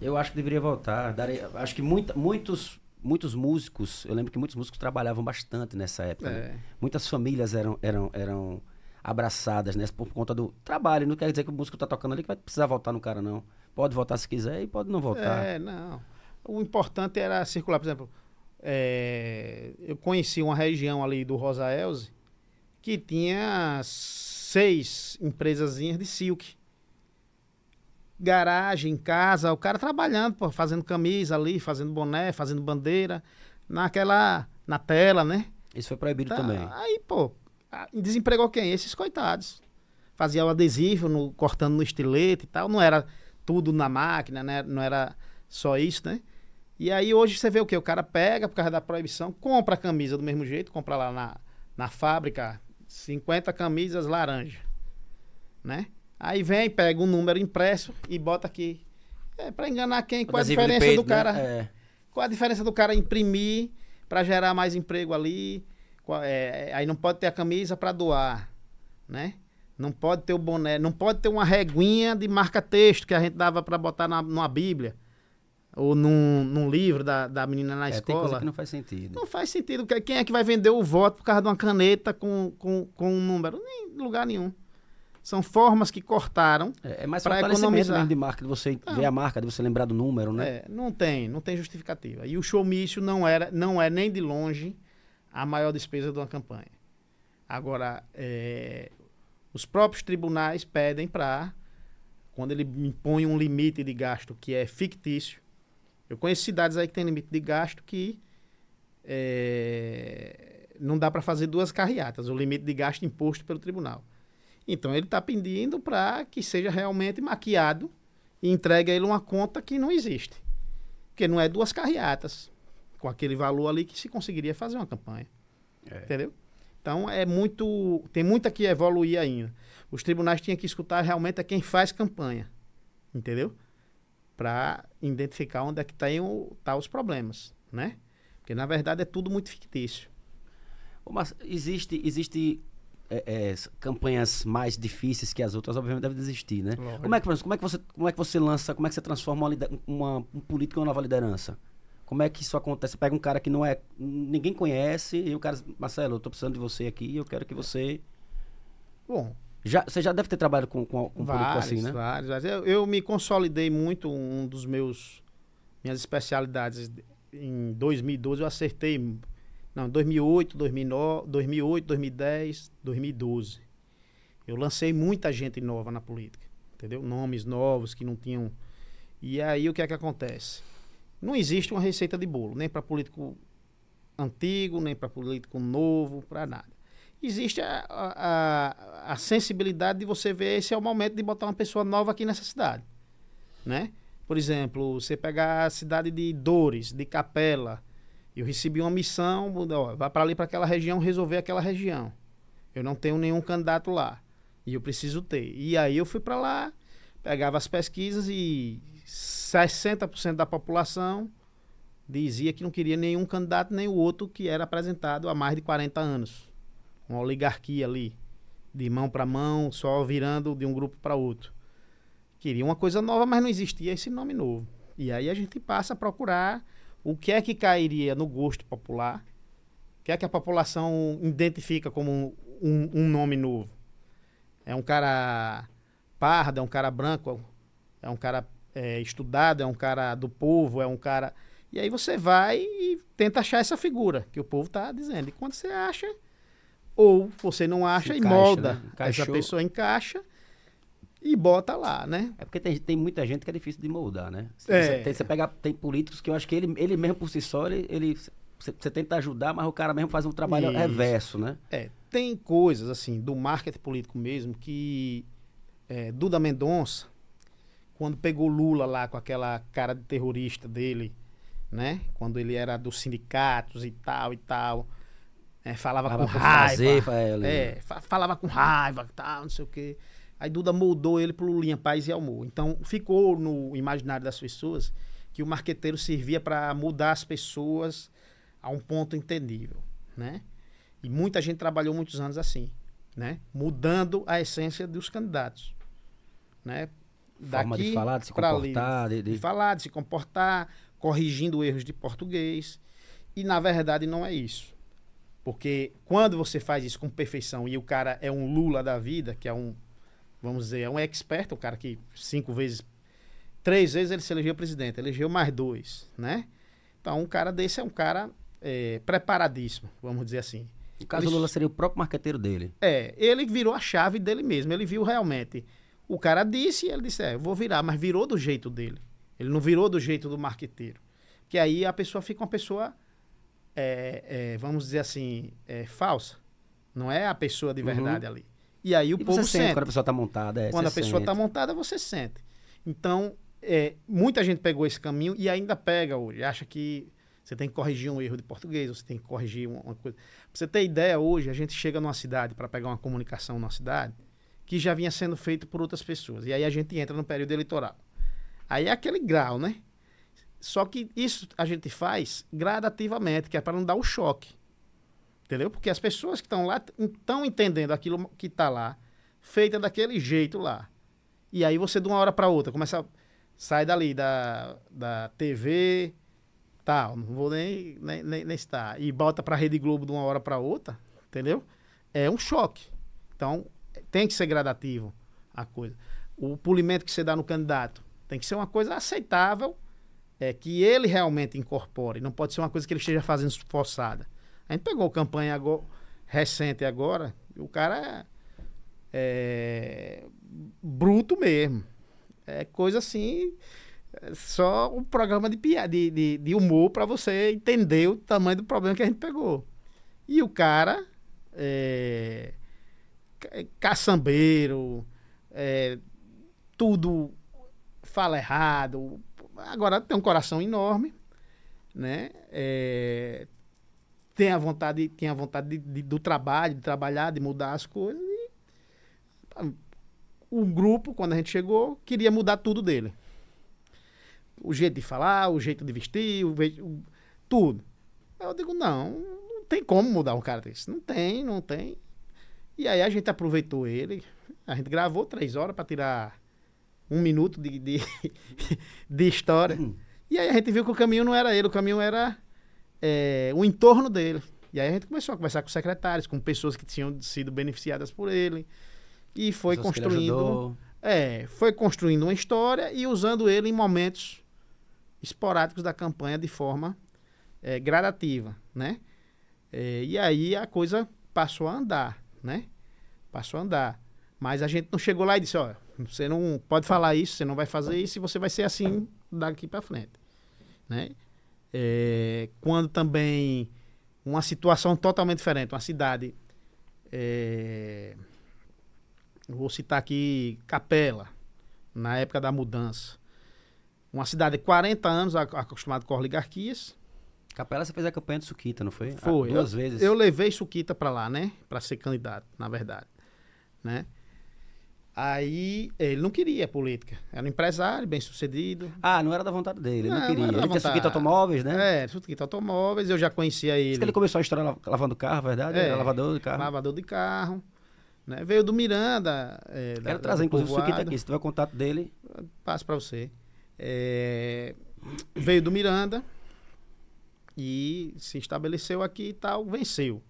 Eu acho que deveria voltar. Daria- acho que muita- muitos, muitos músicos, eu lembro que muitos músicos trabalhavam bastante nessa época. né? É. Muitas famílias eram, eram, eram abraçadas né, por conta do trabalho. Não quer dizer que o músico tá tocando ali que vai precisar voltar no cara, não. Pode voltar se quiser e pode não voltar. É, não. O importante era circular. Por exemplo, é, eu conheci uma região ali do Rosa Elze que tinha seis empresazinhas de silk. Garagem, casa, o cara trabalhando, pô, fazendo camisa ali, fazendo boné, fazendo bandeira, naquela, na tela, né? Isso foi proibido Tá, também. Aí, pô, desempregou quem? Esses coitados. Fazia o adesivo, no- cortando no estilete e tal. Não era tudo na máquina, né? Não era só isso, né? E aí hoje você vê o quê? O cara pega, por causa da proibição, compra a camisa do mesmo jeito, compra lá na, na fábrica 50 camisas laranja, né? Aí vem, pega um número impresso e bota aqui. É pra enganar quem? Qual a diferença peito, do cara? né? É. Qual a diferença do cara imprimir para gerar mais emprego ali? Qual- é, é, aí não pode ter a camisa para doar, né? Não pode ter o boné, não pode ter uma reguinha de marca-texto que a gente dava para botar na, numa Bíblia ou num, num livro da, da menina na É, tem coisa escola. que não faz sentido. Não faz sentido. Que- Quem é que vai vender o voto por causa de uma caneta com, com, com um número? Nem em lugar nenhum. São formas que cortaram. É, é mais fortalecimento economizar. mesmo de marca, de você ver a marca, de você lembrar do número, né? É, não tem, não tem justificativa. E o showmício não era, não é nem de longe a maior despesa de uma campanha. Agora, é, os próprios tribunais pedem para, quando ele impõe um limite de gasto que é fictício, eu conheço cidades aí que tem limite de gasto que é, não dá para fazer duas carreatas, o limite de gasto imposto pelo tribunal. Então ele está pedindo para que seja realmente maquiado e entregue a ele uma conta que não existe. Porque não é duas carreatas com aquele valor ali que se conseguiria fazer uma campanha. É. Entendeu? Então é muito. Tem muito que evoluir ainda. Os tribunais tinham que escutar realmente a quem faz campanha. Entendeu? Para identificar onde é que tem o, tá os problemas. Né? Porque na verdade é tudo muito fictício. Mas existe, existe é, é, campanhas mais difíceis que as outras, obviamente deve existir, né? Lógico. Como é, que, como é que você, como é que você lança, como é que você transforma uma, uma- um político em uma nova liderança? Como é que isso acontece? Você pega um cara que não é, ninguém conhece e o cara, Marcelo, eu tô precisando de você aqui, eu quero que você Bom, já, você já deve ter trabalhado com, com, com um político vários, assim, né? vários, vários. Eu, eu me consolidei muito um dos meus minhas especialidades em 2012 eu acertei não 2008 2009 2008 2010 2012 eu lancei muita gente nova na política entendeu? Nomes novos que não tinham. E aí o que é que acontece? Não existe uma receita de bolo nem para político antigo nem para político novo para nada. Existe a, a, a- sensibilidade de você ver esse é o momento de botar uma pessoa nova aqui nessa cidade, né? Por exemplo, você pegar a cidade de Dores, de Capela, eu recebi uma missão, ó, vai para ali para aquela região resolver aquela região. Eu não tenho nenhum candidato lá e eu preciso ter. E aí eu fui para lá, pegava as pesquisas e 60% da população dizia que não queria nenhum candidato nem o outro que era apresentado há mais de 40 anos. Uma oligarquia ali, de mão para mão, só virando de um grupo para outro. Queria uma coisa nova, mas não existia esse nome novo. E aí a gente passa a procurar o que é que cairia no gosto popular, o que é que a população identifica como um, um nome novo. É um cara pardo, é um cara branco, é um cara é, estudado, é um cara do povo, é um cara. E aí você vai e tenta achar essa figura que o povo está dizendo. E quando você acha, ou você não acha Se e encaixa, molda, né? essa pessoa encaixa e bota lá, né? É porque tem, tem muita gente que é difícil de moldar, né? Você, É. tem, você pega, tem políticos que eu acho que ele, ele mesmo por si só, ele, ele- você, você tenta ajudar, mas o cara mesmo faz um trabalho Isso. reverso, né? É, tem coisas assim do marketing político mesmo que é, Duda Mendonça, quando pegou Lula lá com aquela cara de terrorista dele, né? Quando ele era dos sindicatos e tal e tal, é, falava Falava com raiva, fazer, fa- é, é, fa- falava com raiva, tal, não sei o quê. Aí Duda moldou ele pro Lulinha Paz e Amor. Então ficou no imaginário das pessoas que o marqueteiro servia para mudar as pessoas a um ponto entendível, né? E muita gente trabalhou muitos anos assim, né? Mudando a essência dos candidatos, né? Forma de falar, de se comportar, de- de- de falar, de se comportar, corrigindo erros de português. E na verdade não é isso. Porque quando você faz isso com perfeição e o cara é um Lula da vida, que é um, vamos dizer, é um expert, o cara que cinco vezes, três vezes ele se elegeu presidente, elegeu mais dois, né? Então um cara desse é um cara é, preparadíssimo, vamos dizer assim. No caso, Ele- Lula seria o próprio marqueteiro dele. é, ele virou a chave dele mesmo. Ele viu realmente. O cara disse e ele disse: É, eu vou virar, mas virou do jeito dele. Ele não virou do jeito do marqueteiro. Que aí a pessoa fica uma pessoa, é, é, vamos dizer assim, é, falsa. Não é a pessoa de verdade ali. E aí o e povo sente sente. quando a pessoa tá montada. É, Quando a pessoa está montada, você sente. Então, é, muita gente pegou esse caminho e ainda pega hoje. Acha que você tem que corrigir um erro de português, você tem que corrigir uma, uma coisa. Pra você ter ideia, hoje a gente chega numa cidade para pegar uma comunicação numa cidade que já vinha sendo feito por outras pessoas. E aí a gente entra no período eleitoral. Aí é aquele grau, né? Só que isso a gente faz gradativamente, que é para não dar o choque. Entendeu? Porque as pessoas que estão lá estão entendendo aquilo que está lá, feita daquele jeito lá. E aí você, de uma hora para outra, começa a sai dali da, da TV, tal, não vou nem, nem, nem, nem estar, e bota para a Rede Globo de uma hora para outra, entendeu? É um choque. Então, tem que ser gradativo a coisa. O polimento que você dá no candidato tem que ser uma coisa aceitável, é que ele realmente incorpore. Não pode ser uma coisa que ele esteja fazendo forçada. A gente pegou campanha agora, recente agora, e o cara é, é bruto mesmo. É coisa assim, é só um programa de, piada, de, de, de humor para você entender o tamanho do problema que a gente pegou. E o cara é, ca- caçambeiro, é, tudo fala errado. Agora tem um coração enorme, né? É, tem a vontade, tem a vontade de- de- do trabalho, de trabalhar, de mudar as coisas. E, o grupo, quando a gente chegou, queria mudar tudo dele. O jeito de falar, o jeito de vestir, o, o- tudo. Eu digo, não, não tem como mudar um cara desse. Não tem, não tem. E aí a gente aproveitou ele, a gente gravou três horas para tirar um minuto de, de, [laughs] de história. E aí a gente viu que o caminho não era ele, o caminho era é, o entorno dele. E aí a gente começou a conversar com secretários, com pessoas que tinham sido beneficiadas por ele. E foi Pessoas construindo. É, foi construindo uma história e usando ele em momentos esporádicos da campanha de forma é, gradativa, né? É, e aí a coisa passou a andar, né? Passou a andar. Mas a gente não chegou lá e disse, olha, você não pode falar isso, você não vai fazer isso e você vai ser assim daqui para frente, né? É, quando também uma situação totalmente diferente, uma cidade é, Vou citar aqui Capela, na época da mudança. Uma cidade de 40 anos ac- acostumada com oligarquias. Capela, você fez a campanha do Suquita, não foi? Foi. Ah, duas eu, vezes. Eu levei Suquita pra lá, né? Pra ser candidato, na verdade. Né? Aí ele não queria política. Era um empresário, bem sucedido. Ah, não era da vontade dele, ele não, Não, queria. não da ele tinha. Suquita Automóveis, né? É, Suquita Automóveis, eu já conhecia Diz ele. que ele começou a história la- lavando carro, verdade? É, Era lavador de carro. Lavador de carro. Né? Veio do Miranda. É, da- Quero da- trazer, do inclusive, o Suquita aqui. Se tiver contato dele, Passo pra você. É, veio do Miranda e se estabeleceu aqui e tal, venceu.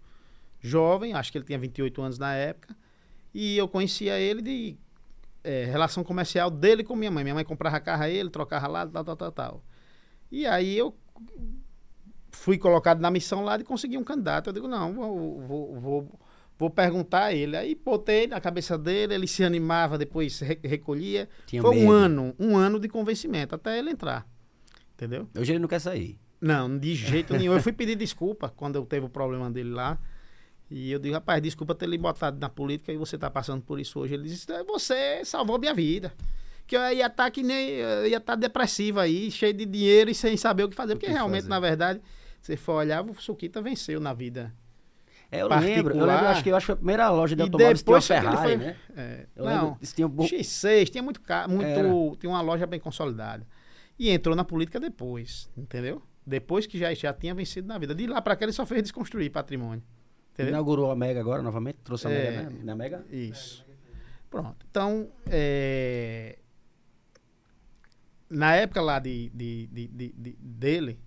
Jovem, acho que ele tinha 28 anos na época. E eu conhecia ele de é, relação comercial dele com minha mãe. Minha mãe comprava carro a ele, trocava lá, tal, tal, tal, tal. E aí eu fui colocado na missão lá de conseguir um candidato. Eu digo, não, vou, vou, vou, vou perguntar a ele. Aí botei na cabeça dele, ele se animava, depois re- recolhia. tinha Foi um medo. ano, um ano de convencimento até ele entrar. Entendeu? Hoje ele não quer sair. Não, de jeito nenhum. Eu fui pedir desculpa quando eu teve o problema dele lá. E eu digo, rapaz, desculpa ter lhe botado na política e você tá passando por isso hoje. Ele disse, "É, você salvou minha vida. Que eu ia estar que nem. Ia estar depressivo aí, cheio de dinheiro e sem saber o que fazer. O Porque que realmente, fazer. na verdade, se for olhar, o Suquita venceu na vida. É, eu lembro, eu Particular. lembro, acho que eu acho que foi a primeira loja de automóveis tinha uma Ferrari, foi- né? É, Eu não, lembro, tinha um bo- X6, tinha muito, muito Era. tinha uma loja bem consolidada. E entrou na política depois, entendeu? Depois que já, já tinha vencido na vida. De lá pra cá ele só fez desconstruir patrimônio. Entendeu? Inaugurou a Mega agora novamente, trouxe a É. Mega, né? Na Mega? Isso. Pronto. Então, é, na época lá de, de- de- de- de- dele,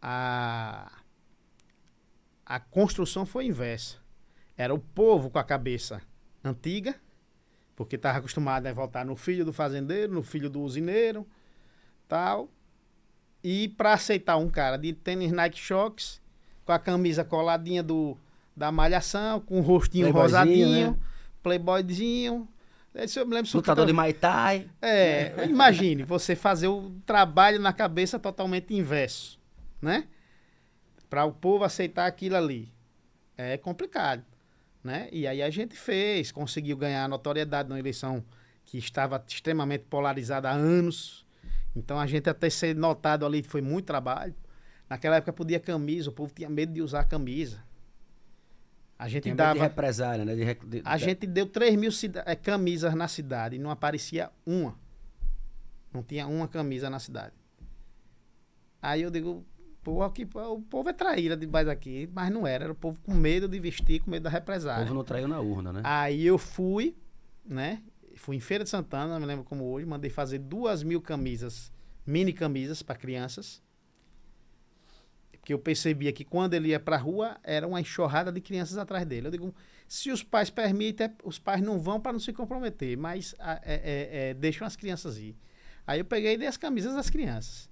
a, a construção foi inversa. Era o povo com a cabeça antiga, porque estava acostumado a voltar no filho do fazendeiro, no filho do usineiro, tal. E para aceitar um cara de tênis Nike Shocks, com a camisa coladinha do, da malhação, com o rostinho rosadinho, né? playboyzinho. Esse eu me lembro Lutador de Suquita- Muay Thai. é, imagine você fazer o trabalho na cabeça totalmente inverso, né? Para o povo aceitar aquilo ali. É complicado, né? E aí a gente fez, conseguiu ganhar notoriedade na eleição que estava extremamente polarizada há anos. Então a gente até ser notado ali foi muito trabalho. Naquela época podia camisa, o povo tinha medo de usar camisa. A gente Tinha medo de dava represália, né? De, rec- de- a gente deu 3 mil cida- eh, camisas na cidade e não aparecia uma. Não tinha uma camisa na cidade. Aí eu digo, pô, que, o povo é traíra demais aqui, mas não era. Era o povo com medo de vestir, com medo da O represália. povo não traiu na urna, né? Aí eu fui, né? Fui em Feira de Santana, não me lembro como hoje, mandei fazer duas mil camisas, mini camisas para crianças. Porque eu percebia que quando ele ia pra rua, era uma enxurrada de crianças atrás dele. Eu digo, se os pais permitem, é- os pais não vão para não se comprometer, mas a- é- é- é, deixam as crianças ir. Aí eu peguei e dei as camisas das crianças.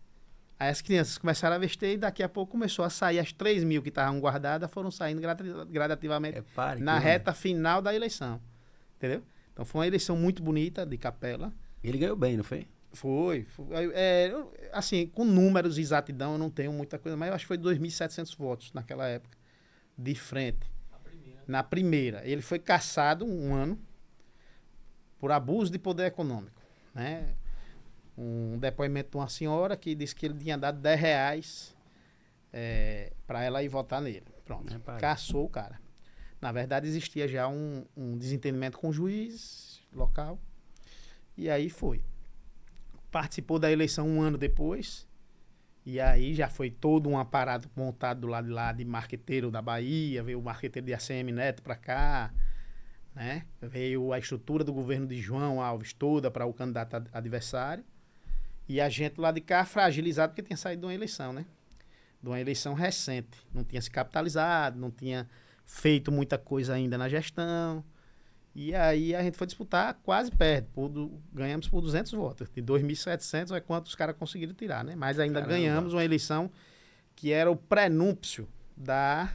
Aí as crianças começaram a vestir e daqui a pouco começou a sair as 3 mil que estavam guardadas, foram saindo grada- gradativamente É na que- reta final da eleição. Entendeu? Então foi uma eleição muito bonita de Capela. Ele ganhou bem, não foi? Foi. foi é, assim, com números e exatidão eu não tenho muita coisa, mas eu acho que foi 2.700 votos naquela época. De frente. A primeira. Na primeira. Ele foi caçado um ano por abuso de poder econômico. Né? Um depoimento de uma senhora que disse que ele tinha dado 10 reais para ela ir votar nele. Pronto. Rapaz. Caçou o cara. Na verdade, existia já um, um desentendimento com o juiz local. E aí foi. Participou da eleição um ano depois. E aí já foi todo um aparato montado do lado de lá de marqueteiro da Bahia, veio o marqueteiro de ACM Neto para cá, né? Veio a estrutura do governo de João Alves toda para o candidato ad- adversário. E a gente lá de cá fragilizado porque tinha saído de uma eleição, né? De uma eleição recente. Não tinha se capitalizado, não tinha feito muita coisa ainda na gestão. E aí a gente foi disputar, quase perde. Por du- ganhamos por 200 votos. De 2.700 é quanto os caras conseguiram tirar, né? Mas ainda Caramba. ganhamos uma eleição que era o prenúncio da,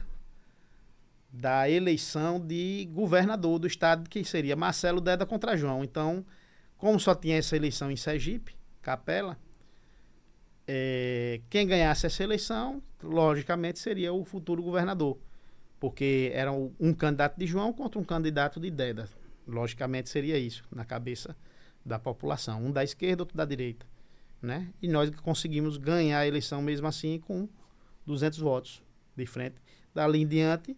da eleição de governador do estado, que seria Marcelo Deda contra João. Então, como só tinha essa eleição em Sergipe, Capela, eh, quem ganhasse essa eleição, logicamente, seria o futuro governador. Porque era um candidato de João contra um candidato de Deda. Logicamente seria isso, na cabeça da população. Um da esquerda, outro da direita. né? E nós conseguimos ganhar a eleição mesmo assim com 200 votos de frente. Dali em diante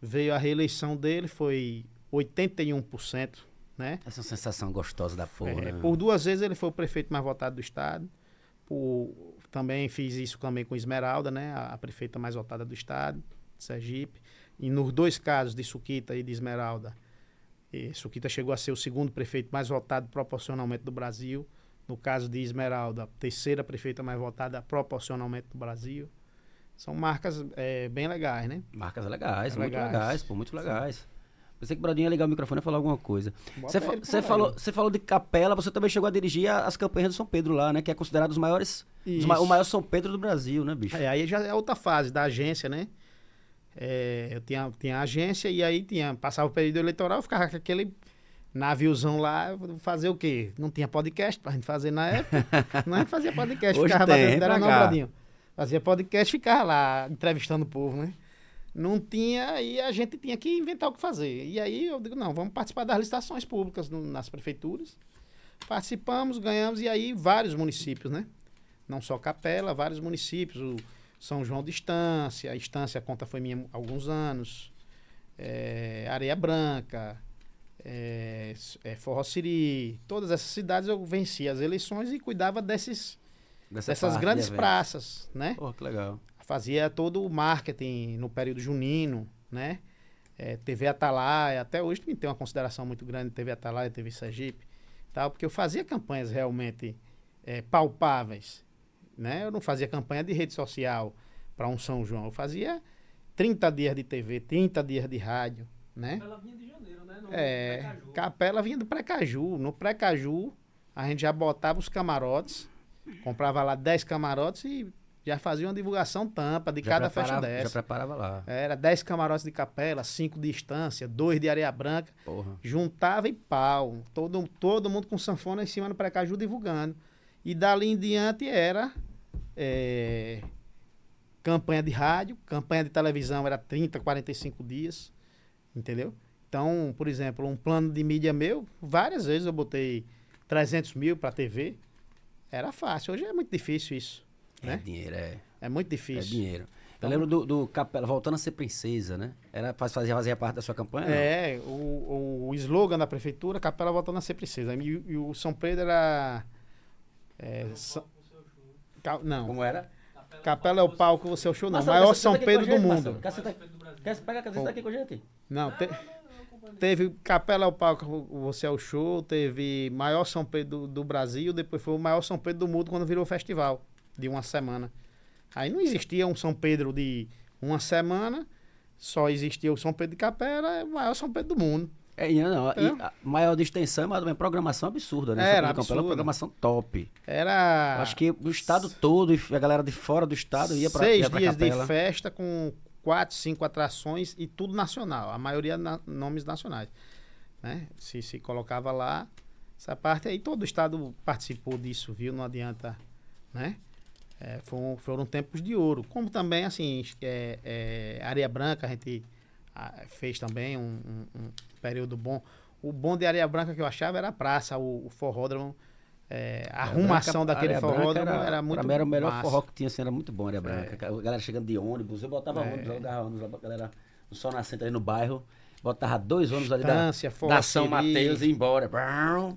veio a reeleição dele, foi 81%, né? Essa é uma sensação gostosa da porra, É, né? por duas vezes ele foi o prefeito mais votado do estado. Por, também fiz isso também com Esmeralda, né? A, a prefeita mais votada do estado, de Sergipe. E nos dois casos de Suquita e de Esmeralda, e Suquita chegou a ser o segundo prefeito mais votado proporcionalmente do Brasil. No caso de Esmeralda, terceira prefeita mais votada proporcionalmente do Brasil. São marcas é, bem legais, né? Marcas legais, É muito legais. legais, pô, muito legais. Pensei que o Brodinho ia ligar o microfone e falar alguma coisa. Você fa- falou, falou de Capela, você também chegou a dirigir as campanhas do São Pedro lá, né? Que é considerado os maiores. os ma- o maior São Pedro do Brasil, né, bicho? É, aí já é outra fase da agência, né? É, eu tinha, tinha agência e aí tinha, passava o período eleitoral, ficava com aquele naviozão lá, fazer o quê? Não tinha podcast pra gente fazer na época. [laughs] não gente fazia podcast, Hoje ficava tem, batendo, era. Bradinho. Fazia podcast, ficava lá entrevistando o povo, né? Não tinha, e a gente tinha que inventar o que fazer. E aí eu digo, não, vamos participar das licitações públicas no- nas prefeituras. Participamos, ganhamos, e aí vários municípios, né? Não só Capela, vários municípios. O São João de Estância, a Estância a conta foi minha há alguns anos. É, Areia Branca, é, é, Forró Siri, todas essas cidades eu vencia as eleições e cuidava desses, Dessa dessas de grandes eventos. praças, né? Pô, que legal. fazia todo o marketing no período junino, né? É, TV Atalaia, até hoje também tem uma consideração muito grande TV Atalaia, TV Sergipe, tal, porque eu fazia campanhas realmente é, palpáveis, né? Eu não fazia campanha de rede social para um São João, eu fazia 30 dias de TV, 30 dias de rádio, né? Ela vinha de janeiro, né? No É, Precaju. Capela vinha do Precaju. No Precaju, a gente já botava os camarotes, comprava lá 10 camarotes e já fazia uma divulgação tampa de Já cada festa preparava- Já dessa. preparava lá. Era 10 camarotes de capela, 5 de estância, 2 de areia branca. Porra. Juntava e pau. Todo, todo mundo com sanfona em cima do Precaju divulgando. E dali em diante era é, campanha de rádio, campanha de televisão era 30, 45 dias. Entendeu? Então, por exemplo, um plano de mídia meu, várias vezes eu botei 300 mil para TV. Era fácil. Hoje é muito difícil isso. É Né? dinheiro, é. É muito É difícil. dinheiro. Eu Então- lembro do, do Capela, voltando a ser princesa, né? Era, faz- fazia, fazia parte da sua campanha? É, o, o, slogan da prefeitura, Capela voltando a ser princesa. E, e o São Pedro era. É, Sa- Ca- não, Como era? Capela é o palco, você é o show, não. Marcelo, Maior São Pedro do mundo. Pegar a caseta aqui com a gente? Não, te- teve Capela é o palco, você é o show, teve Maior São Pedro do, do Brasil, depois foi o Maior São Pedro do mundo quando virou festival, de uma semana. Aí não existia um São Pedro de uma semana, só existia o São Pedro de Capela, é o maior São Pedro do mundo. É, não, É. a maior de extensão, mas também programação absurda, né? Era Capela, absurda. programação top. Era. Acho que o estado todo e a galera de fora do estado ia pra, seis ia pra dias Capela. de festa com quatro, cinco atrações e tudo nacional. A maioria na- nomes nacionais. Né? Se, se colocava lá, essa parte aí, todo o estado participou disso, viu? Não adianta, né? É, foram, foram tempos de ouro. Como também, assim, é, é, Areia Branca, a gente fez também um, um- um período bom. O bom de Areia Branca que eu achava era a praça, o, o forródromo. é, a arrumação Branca- daquele forródromo era, muito Pra mim era o melhor massa. forró que tinha, assim, era muito bom, Areia Branca. A galera chegando de ônibus, eu botava É. ônibus, eu alugava ônibus lá pra galera no sol nascente ali no bairro. Botava dois ônibus ali da, da São. Mateus e ia embora. Brrr.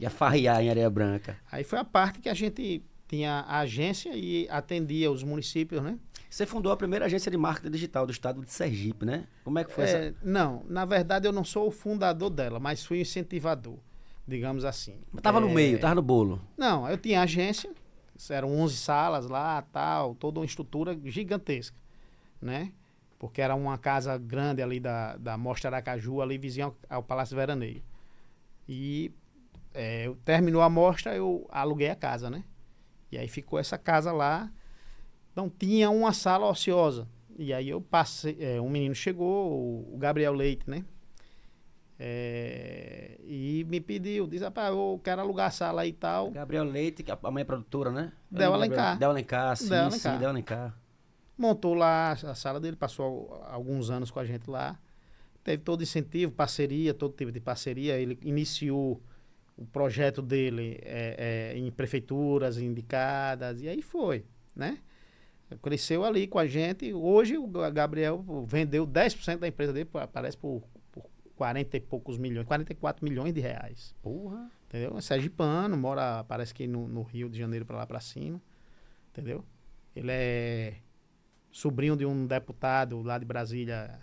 Ia farrear em Areia Branca. Aí foi a parte que a gente tinha a agência e atendia os municípios, né? Você fundou a primeira agência de marketing digital do estado de Sergipe, né? Como é que foi essa? É, não, na verdade eu não sou o fundador dela, mas fui o incentivador, digamos assim. Tava no É, meio, tava no bolo. Não, eu tinha agência, eram 11 salas lá, tal, toda uma estrutura gigantesca, né? Porque era uma casa grande ali da, da Mostra Aracaju, ali vizinho ao, ao Palácio Veraneio. E é, terminou a mostra, eu aluguei a casa, né? E aí ficou essa casa lá. Então tinha uma sala ociosa. E aí eu passei, é, um menino chegou, o, Gabriel Leite, né? É, e me pediu, disse, rapaz, eu quero alugar a sala e tal. Gabriel Leite, que a a mãe é produtora, né? Del Eu lembro, Alencar. Gabriel- Del Alencar, sim, Del sim, Alencar. Alencar. montou lá a sala dele, passou al- alguns anos com a gente lá. Teve todo incentivo, parceria, todo tipo de parceria. Ele iniciou o projeto dele é, é, em prefeituras indicadas, e aí foi, né? Cresceu ali com a gente. Hoje o Gabriel vendeu 10% da empresa dele, parece por, por 40 e poucos milhões, 44 milhões de reais. Porra. Entendeu? É sergipano, mora, parece que no, no Rio de Janeiro para lá para cima. Entendeu? Ele é sobrinho de um deputado lá de Brasília.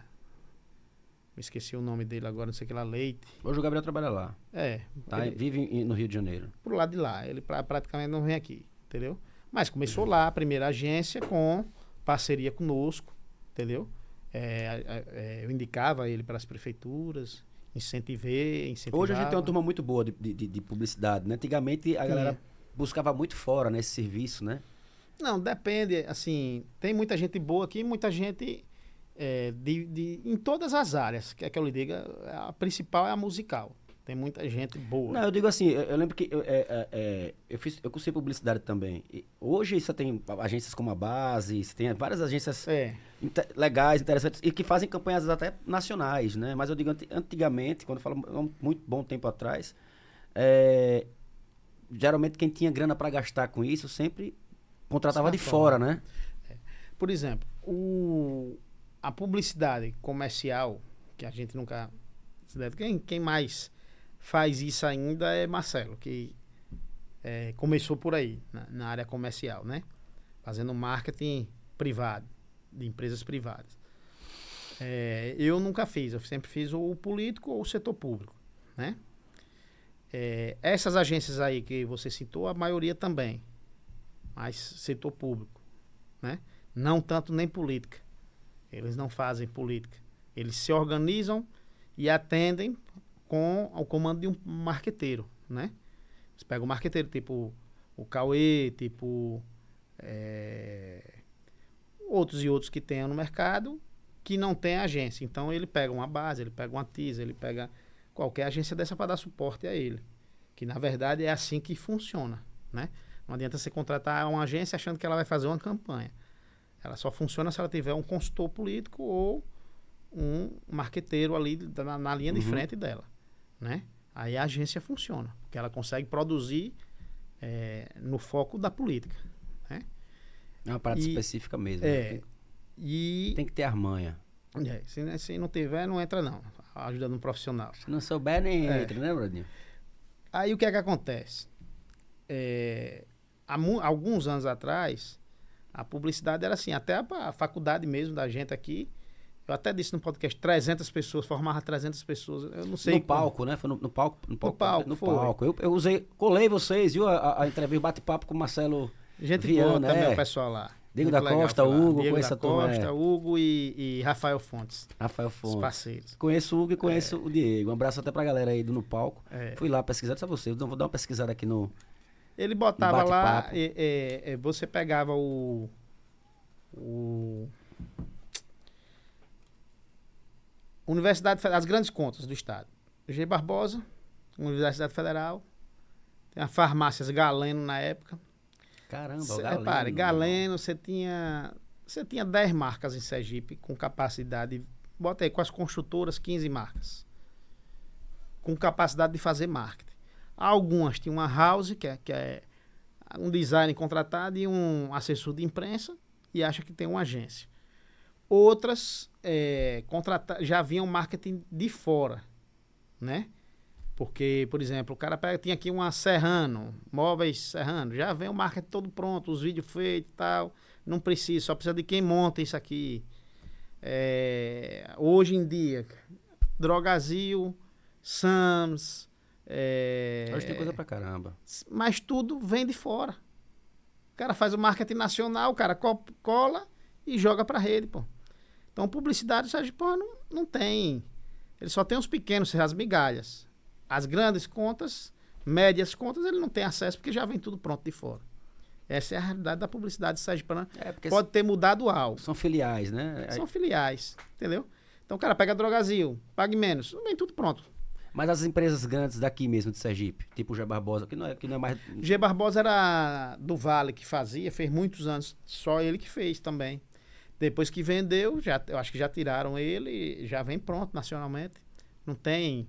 Me esqueci o nome dele agora, não sei o que lá, Leite. Hoje o Gabriel trabalha lá. É. Tá? ele- Vive no Rio de Janeiro. pro lado de lá. Ele pra- praticamente não vem aqui, entendeu? Mas começou lá, a primeira agência, com parceria conosco, entendeu? É, é, eu indicava ele para as prefeituras, incentivei, incentivava. Hoje a gente tem uma turma muito boa de, de- de- de publicidade, né? Antigamente a galera buscava muito fora nesse serviço, né? Não, depende, assim, tem muita gente boa aqui, muita gente é, de, de- em todas as áreas, que é que eu lhe diga, a principal é a musical. Tem muita gente boa. Não, eu digo assim, eu, eu lembro que eu, é, é, é, eu fiz, eu cursei publicidade também. E hoje você tem agências como a Base, você tem várias agências É, inte- legais, interessantes, e que fazem campanhas até nacionais, né? Mas eu digo anti- antigamente, quando eu falo muito bom tempo atrás, é, geralmente quem tinha grana para gastar com isso sempre contratava de fora, né? Por exemplo, o, a publicidade comercial, que a gente nunca. Quem, quem mais faz isso ainda é Marcelo, que é, começou por aí, na, na área comercial, né? Fazendo marketing privado, de empresas privadas. É, eu nunca fiz, eu sempre fiz o político ou o setor público, né? É, essas agências aí que você citou, a maioria também, mas setor público, né? Não tanto nem política. Eles não fazem política. Eles se organizam e atendem com o comando de um marqueteiro, né? Eles pegam o marqueteiro, tipo o Cauê, tipo é, outros e outros que tenham no mercado que não tem agência. Então ele pega uma base, ele pega uma TISA, ele pega qualquer agência dessa para dar suporte a ele. Que na verdade é assim que funciona, né? Não adianta você contratar uma agência achando que ela vai fazer uma campanha. Ela só funciona se ela tiver um consultor político ou um marqueteiro ali na, na linha de Uhum. frente dela, né? Aí a agência funciona, porque ela consegue produzir é, no foco da política, né? É uma parada E- específica mesmo. É, Tem, e tem que ter armanha. é, se, se não tiver, não entra não, ajudando um profissional. Se não souber, nem É. entra, né, Bradinho? Aí o que é que acontece? É, há alguns anos atrás, a publicidade era assim, até a, a faculdade mesmo da gente aqui, eu até disse no podcast, 300 pessoas, formava 300 pessoas, eu não sei no como. palco, né? Foi no, no palco. No palco. palco, no palco. Eu, eu usei, colei vocês, viu? A, a- entrevista, bate-papo com o Marcelo Gente Viana, boa também, é. o pessoal lá. Diego Muito da Costa, lá. Hugo, Diego conheço da a turma, Costa, é. Hugo e, e Rafael Fontes, Rafael os Fontes. parceiros. Conheço o Hugo e conheço o Diego. Um abraço até pra galera aí do No Palco. É. Fui lá pesquisar, só você. Vou dar uma pesquisada aqui no. Ele botava lá, Bate-papo. e- e- e você pegava o. o Universidade Federal, as grandes contas do Estado. G. Barbosa, Universidade Federal, tem as farmácias Galeno na época. Caramba, Cê, Galeno. repare, Galeno, você tinha. Você tinha 10 marcas em Sergipe com capacidade. Bota aí, com as construtoras, 15 marcas. Com capacidade de fazer marketing. Algumas tinham uma house, que é, que é um design contratado e um assessor de imprensa, e acha que tem uma agência. Outras é, contrata já vinham marketing de fora, né? Porque, por exemplo, o cara pega, tinha aqui uma Serrano, móveis Serrano, já vem o marketing todo pronto, os vídeos feitos e tal. Não precisa, só precisa de quem monta isso aqui. É, hoje em dia, Drogazil, Sams, é, Hoje tem coisa pra caramba. mas tudo vem de fora. O cara faz o marketing nacional, o cara co- cola e joga pra rede, pô. Então, publicidade, o Pô, não, não tem. Ele só tem os pequenos, as migalhas. As grandes contas, médias contas, ele não tem acesso porque já vem tudo pronto de fora. Essa é a realidade da publicidade sergipana. É, porque Pode ter mudado algo. são filiais, né? São filiais, entendeu? Então cara pega Drogazil, pague menos, vem tudo pronto. Mas as empresas grandes daqui mesmo de Sergipe, tipo o G Barbosa, que não é, que não é mais. G. Barbosa era do Vale que fazia, fez muitos anos, só ele que fez também. Depois que vendeu, já, eu acho que já tiraram ele, já vem pronto nacionalmente. Não tem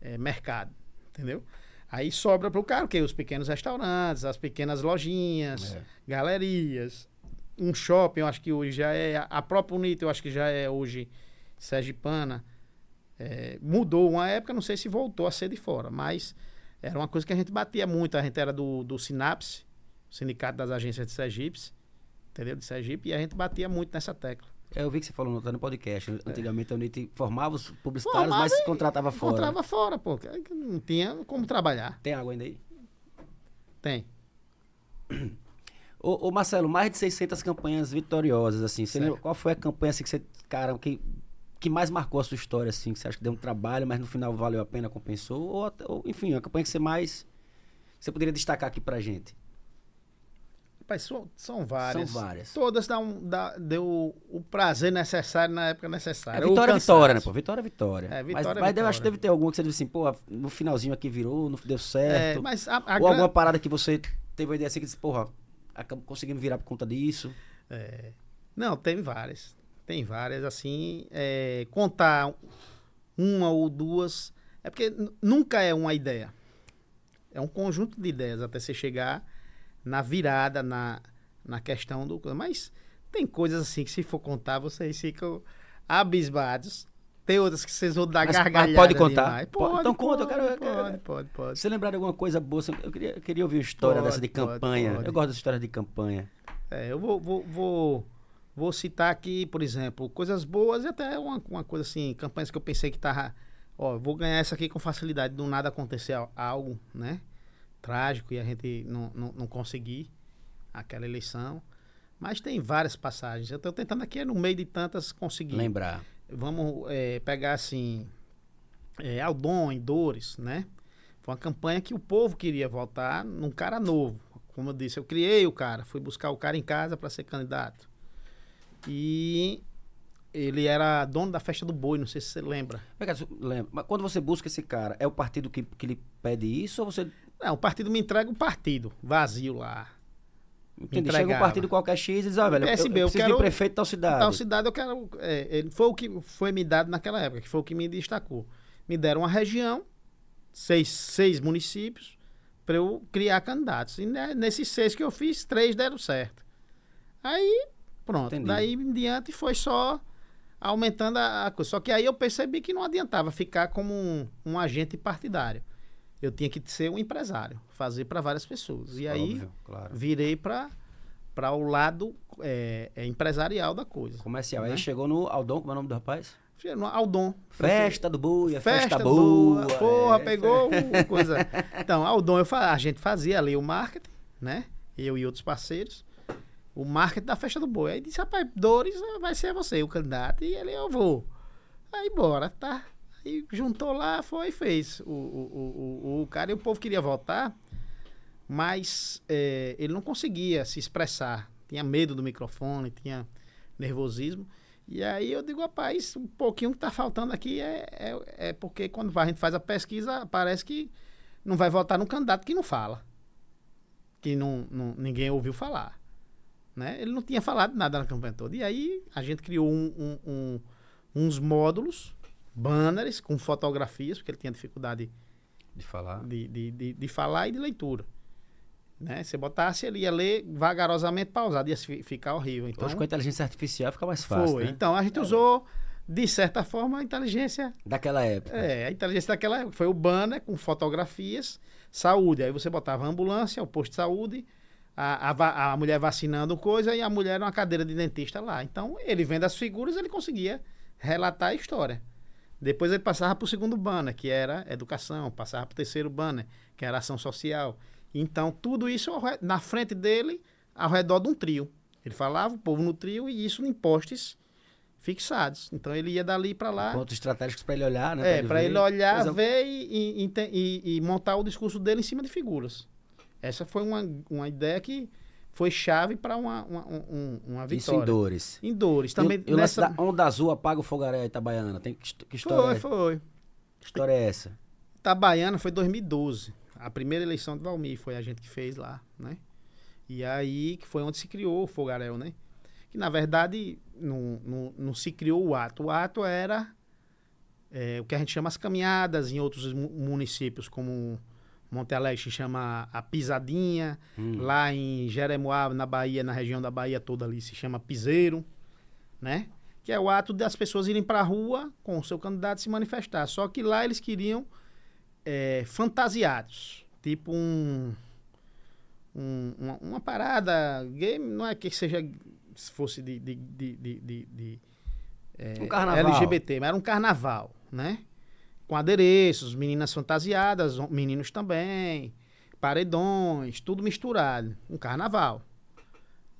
eh, mercado, entendeu? Aí sobra para o cara o quê? Os pequenos restaurantes, as pequenas lojinhas, É. galerias, um shopping, eu acho que hoje já é. A própria Unito, eu acho que já é hoje Sergipana. É, mudou uma época, não sei se voltou a ser de fora, mas era uma coisa que a gente batia muito. A gente era do, do Sinapse, Sindicato das Agências de Sergipe, entendeu? De Sergipe, e a gente batia muito nessa tecla. É, Eu vi que você falou no, no podcast. Antigamente a Unite formava os publicitários, Formava mas contratava fora. Encontrava fora, pô. Não tinha como trabalhar. Tem água ainda aí? Tem. Ô, ô, Marcelo, mais de 600 campanhas vitoriosas, assim. Você lembra, qual foi a campanha assim, que você, cara, que, que mais marcou a sua história, assim? Que você acha que deu um trabalho, mas no final valeu a pena, compensou? Ou, ou, enfim, a campanha que você mais. que você poderia destacar aqui pra gente? Rapaz, são, são várias. São várias. Todas dão, dá, deu o prazer necessário na época necessária. É, vitória é vitória, né, pô? Vitória é vitória. É, mas vitória é mas eu acho que vitória. deve ter alguma que você disse assim, pô, no finalzinho aqui virou, não deu É, certo. mas a, a ou gran- alguma parada que você teve uma ideia assim que disse, porra, acabou conseguindo virar por conta disso. É. Não, tem várias. Tem várias, assim. é, contar uma ou duas. É porque nunca é uma ideia. É um conjunto de ideias até você chegar na virada, na, na questão do. Mas tem coisas assim que se for contar, vocês ficam abismados. Tem outras que vocês vão dar Mas- mas gargalhada. pode contar? Pode- Pode, então conta, eu pode, quero- eu pode, quero- pode, pode. Se lembrar de alguma coisa boa, eu queria, eu queria ouvir história Pode, dessa de pode, campanha. pode. Eu gosto das histórias de campanha. É, eu vou, vou, vou, vou citar aqui, por exemplo, coisas boas e até uma, uma coisa assim, campanhas que eu pensei que tava. Ó, vou ganhar essa aqui com facilidade, do nada acontecer al- algo, né? Trágico e a gente não, não, não conseguir aquela eleição. Mas tem várias passagens. Eu tô tentando aqui, no meio de tantas, conseguir. Lembrar. Vamos é, pegar assim. É, Aldon, em Dores, né? Foi uma campanha que o povo queria votar num cara novo. Como eu disse, eu criei o cara, fui buscar o cara em casa para ser candidato. E ele era dono da festa do boi, não sei se você lembra, Mas quando você busca esse cara, é o partido que, que lhe pede isso ou você. Não, o partido me entrega o partido, vazio lá. Entendi. Chega um partido qualquer X e diz, ó, velho, eu, eu PSB, eu preciso quero- de prefeito de tal cidade. Tal cidade eu quero. é, ele foi o que foi me dado naquela época, que foi o que me destacou. Me deram uma região, seis, seis municípios, para eu criar candidatos. E né, nesses seis que eu fiz, três deram certo. Aí, pronto. Entendi. Daí em diante foi só aumentando a, a coisa. Só que aí eu percebi que não adiantava ficar como um, um agente partidário. Eu tinha que ser um empresário, fazer para várias pessoas. E aí Óbvio, claro. virei para para o lado é, é, empresarial da coisa. Comercial. Né? Aí chegou no Aldon, como é o nome do rapaz? No Aldon. Festa do Boi, é festa, Festa boa. boa. Porra, é. pegou o [laughs] coisa. Então, Aldon, eu, a gente fazia ali o marketing, né? Eu e outros parceiros. O marketing da festa do boi. Aí disse, rapaz, Dores vai ser você, o candidato. E ele, eu vou. Aí, bora, tá. Aí juntou lá, foi e fez. O, o, o, o, cara e o povo queria votar, mas é, ele não conseguia se expressar. Tinha medo do microfone, tinha nervosismo. E aí eu digo, rapaz, um pouquinho que tá faltando aqui é, é, é porque quando a gente faz a pesquisa, parece que não vai votar num candidato que não fala. Que não, não- ninguém ouviu falar. Né? Ele não tinha falado nada na campanha toda. E aí a gente criou um- um- um- uns módulos, banners com fotografias, porque ele tinha dificuldade De falar. de, de, de, de falar e de leitura. Né? Se botasse, ele ia ler vagarosamente pausado, ia fi- ficar horrível. Então, Hoje com a inteligência artificial fica mais fácil, foi. né? Então a gente usou, de certa forma, a inteligência. Daquela época. É, a inteligência daquela época. Foi o banner com fotografias, saúde. Aí você botava a ambulância, o posto de saúde, a, a, a mulher vacinando coisa e a mulher numa cadeira de dentista lá. Então, ele vendo as figuras, ele conseguia relatar a história. Depois ele passava para o segundo banner, que era educação, passava para o terceiro banner, que era ação social. Então, tudo isso na frente dele, ao redor de um trio. Ele falava, o povo no trio, e isso em postes fixados. Então, ele ia dali para lá. Pontos estratégicos pra ele olhar, né? É, para ver. ele olhar, Coisa- ver e, e- e- e montar o discurso dele em cima de figuras. Essa foi uma, uma ideia que foi chave para uma, uma, um- uma Isso em vitória. dores. Em Dores. Também e nessa... da onda azul apaga o fogaréu Itabaiana. Tem que, que história, Foi, é, foi. que história é essa? Itabaiana foi 2012. A primeira eleição de Valmir foi a gente que fez lá, né? E aí que foi onde se criou o Fogaréu, né? Que na verdade não, não, não se criou o ato. O ato era é, o que a gente chama as caminhadas em outros mu- municípios, como Monte Alegre se chama a Pisadinha. Hum. Lá em Jeremoabo, na Bahia, na região da Bahia toda ali, se chama Piseiro, né? Que é o ato das pessoas irem para a rua com o seu candidato se manifestar. Só que lá eles queriam é, fantasiados. Tipo um, um- uma, uma parada game, não é que seja se fosse de, de, de, de- de- de, é, Um carnaval. LGBT, mas era um carnaval, né? Com adereços, meninas fantasiadas, meninos também, paredões, tudo misturado. Um carnaval.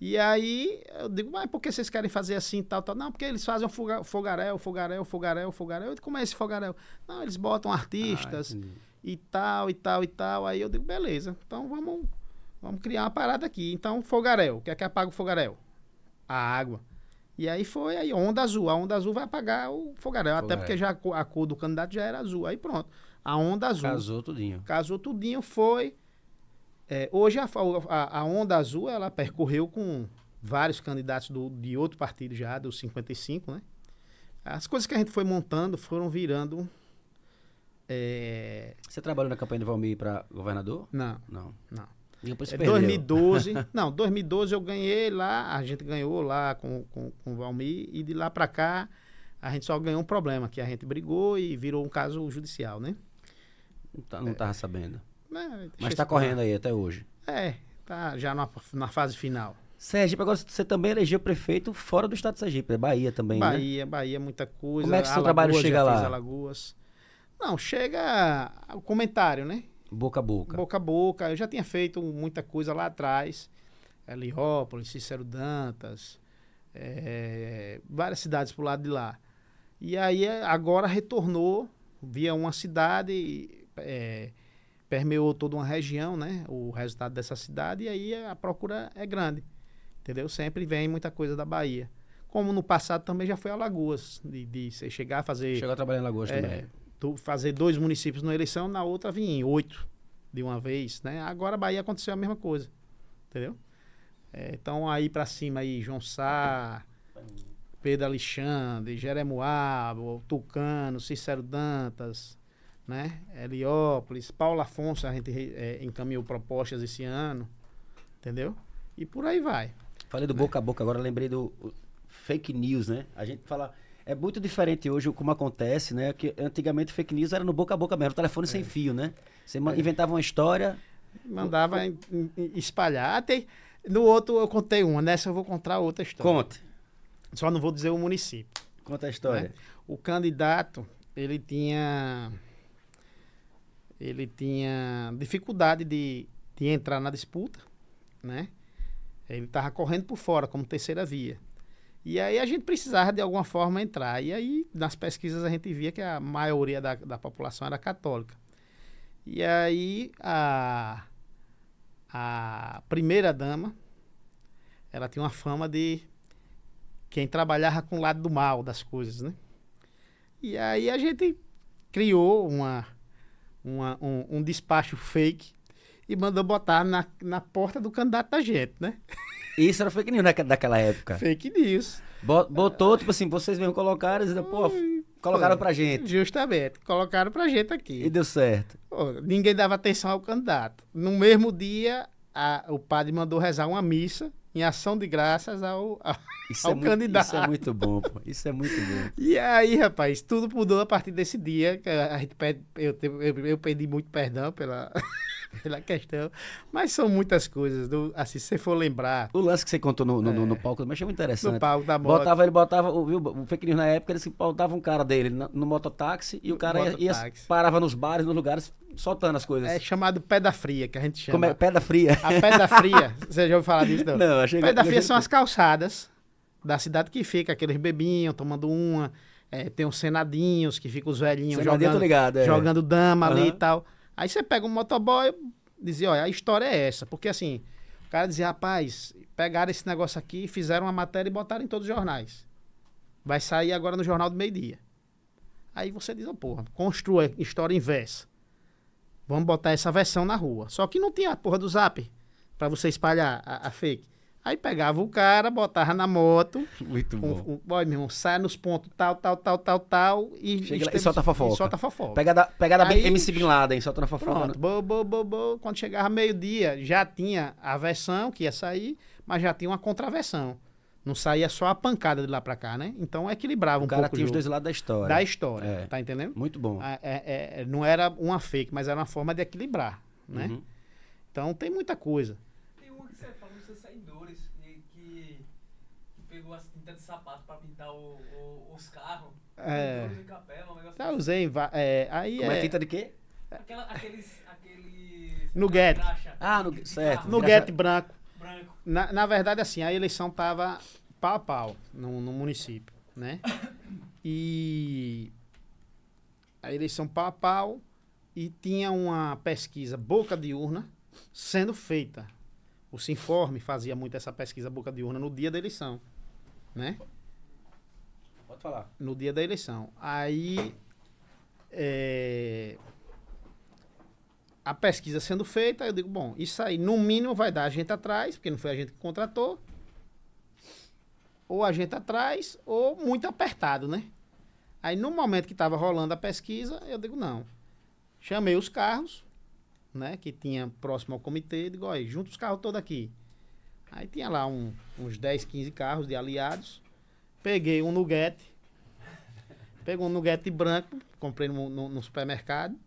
E aí eu digo, mas por que vocês querem fazer assim tal, tal? Não, porque eles fazem um foga- fogaréu, fogaréu, fogaréu, fogaréu. Como é esse fogaréu? Não, eles botam artistas Ah, e tal, e tal, e tal. Aí eu digo, beleza, então vamos, vamos criar uma parada aqui. Então, fogaréu, o que é que apaga o fogaréu? A água. E aí foi, aí onda azul. A onda azul vai apagar o fogaréu. Até porque já a co- a cor do candidato já era azul. Aí pronto. A onda azul. Casou tudinho. Casou tudinho, foi. é, hoje a, a, a onda azul ela percorreu com vários candidatos do, de outro partido já, dos 55, né? As coisas que a gente foi montando foram virando. é, Você trabalhou na campanha de Valmir para governador? não, Não. não. E depois É perdeu. 2012. [laughs] não, 2012 eu ganhei lá, a gente ganhou lá com, com, com o Valmir, e de lá pra cá a gente só ganhou um problema, que a gente brigou e virou um caso judicial, né? Não, tá, não tava sabendo. Mas, deixa Mas isso tá pra lá. correndo aí até hoje. É, tá já na, na fase final. Sergipe, agora você também elegeu prefeito fora do estado de Sergipe, é Bahia também, né? Bahia, Bahia, muita coisa. Como é que seu Alagoas, trabalho chega lá? Alagoas. Não, chega o comentário, né? Boca a boca. Boca a boca. Eu já tinha feito muita coisa lá atrás. Heliópolis, Cícero Dantas, eh, várias cidades pro lado de lá. E aí eh, agora retornou via uma cidade, eh, permeou toda uma região, né? O resultado dessa cidade, e aí a procura é grande. Entendeu? Sempre vem muita coisa da Bahia. Como no passado também já foi Alagoas, de, de você chegar a fazer Chegou a trabalhar em Lagoas é, também. Tu fazer dois municípios numa eleição, na outra vinha em oito de uma vez, né? Agora a Bahia aconteceu a mesma coisa, entendeu? É, então aí pra cima aí, João Sá, Pedro Alexandre, Jeremoabo, Tucano, Cícero Dantas, né? Heliópolis, Paulo Afonso, a gente é, encaminhou propostas esse ano, entendeu? E por aí vai. Falei do boca a boca, agora lembrei do fake news, né? A gente fala. É muito diferente hoje como acontece, né? Que antigamente fake news era no boca a boca mesmo, telefone É. sem fio, né? Você ma- inventava uma história. Mandava em- em- espalhar. Tem- no outro eu contei uma, nessa eu vou contar outra história. Conte. Só não vou dizer o município. Conta a história. O candidato, ele tinha ele tinha dificuldade de, de entrar na disputa, né? Ele estava correndo por fora como terceira via. E aí a gente precisava de alguma forma entrar. E aí nas pesquisas a gente via que a maioria da, da população era católica. E aí a a primeira dama ela tinha uma fama de quem trabalhava com o lado do mal das coisas, né? E aí a gente criou uma, uma- um, um despacho fake e mandou botar na, na porta do candidato da gente, né? Isso era fake news naque- daquela época. Fake news. Bo- Botou, tipo assim, vocês mesmo colocaram e pô, colocaram Foi. pra gente. Justamente. Colocaram pra gente E aqui. deu certo. Pô, ninguém dava atenção ao candidato. No mesmo dia, a- o padre mandou rezar uma missa em ação de graças ao, Isso, Ao é muito, candidato. isso é muito bom, pô. Isso é muito bom. [laughs] E aí, rapaz, tudo mudou a partir desse dia. que A gente pede, eu, eu, eu pedi muito perdão pela, [laughs] [laughs] pela questão. Mas são muitas coisas. do- assim, se você for lembrar, O lance que você contou no, no, no- no palco também achei muito no interessante. palco da moto. Botava, ele botava, o- viu, o fake news na época, eles botava um cara dele no, no mototáxi e o cara ia, ia- parava nos bares, nos lugares, soltando as coisas. É chamado pedra fria, que a gente chama. Como é? Pedra fria. A pedra fria, [laughs] você já ouviu falar disso? Não, Não, achei Pedra fria achei- são as calçadas da cidade que fica, aqueles bebinhos tomando uma. é, tem os senadinhos que ficam os velhinhos Senadinho, jogando, ligado, é. jogando dama ali e tal. Aí você pega um motoboy e dizia, olha, a história é essa. Porque assim, o cara dizia, rapaz, pegaram esse negócio aqui, fizeram uma matéria e botaram em todos os jornais. Vai sair agora no Jornal do Meio Dia. Aí você diz, oh, porra, construa história inversa. Vamos botar essa versão na rua. Só que não tinha a porra do zap pra você espalhar a, a fake. Aí pegava o cara, botava na moto, Muito com, um, boy, meu irmão, sai nos pontos tal, tal, tal, tal, tal, e... Chega lá e solta a fofoca. E solta a fofoca. Pegada, pegada Aí- MC Bin Laden, solta na fofoca. né? Pronto, bo, bo, bo, bo. quando chegava meio-dia, já tinha a versão que ia sair, mas já tinha uma contraversão. Não saía só a pancada de lá pra cá, né? Então equilibrava O um cara pouco tinha os dois lados da história. da história, É. tá entendendo? Muito bom. Ah, é- é- não era uma fake, mas era uma forma de equilibrar, né? Uhum. Então tem muita coisa. Tem uma que você falou dos seus saidores, que, que, que pegou as tintas de sapato pra pintar o- o- os carros. É. Capela, um negócio Já usei, em va- é, aí Como é é, tinta de quê? Aquela, aqueles, aqueles... Nuguete. Ah, no- certo. carro no Graxa- guete branco. Branco. Na, na verdade, assim, a eleição tava pau a pau no, no município, né? E a eleição pau a pau e tinha uma pesquisa boca de urna sendo feita. O Sinforme fazia muito essa pesquisa boca de urna no dia da eleição, né? Pode falar. no dia da eleição. Aí é, a pesquisa sendo feita, eu digo, bom, isso aí no mínimo vai dar a gente atrás, porque não foi a gente que contratou, ou a gente atrás, ou muito apertado, né? Aí no momento que estava rolando a pesquisa, eu digo, não. Chamei os carros, né, que tinha próximo ao comitê, digo, olha, junta os carros todos aqui. Aí tinha lá um- uns 10, 15 carros de aliados. Peguei um nuguete. Peguei um nuguete branco, comprei no, no- no supermercado,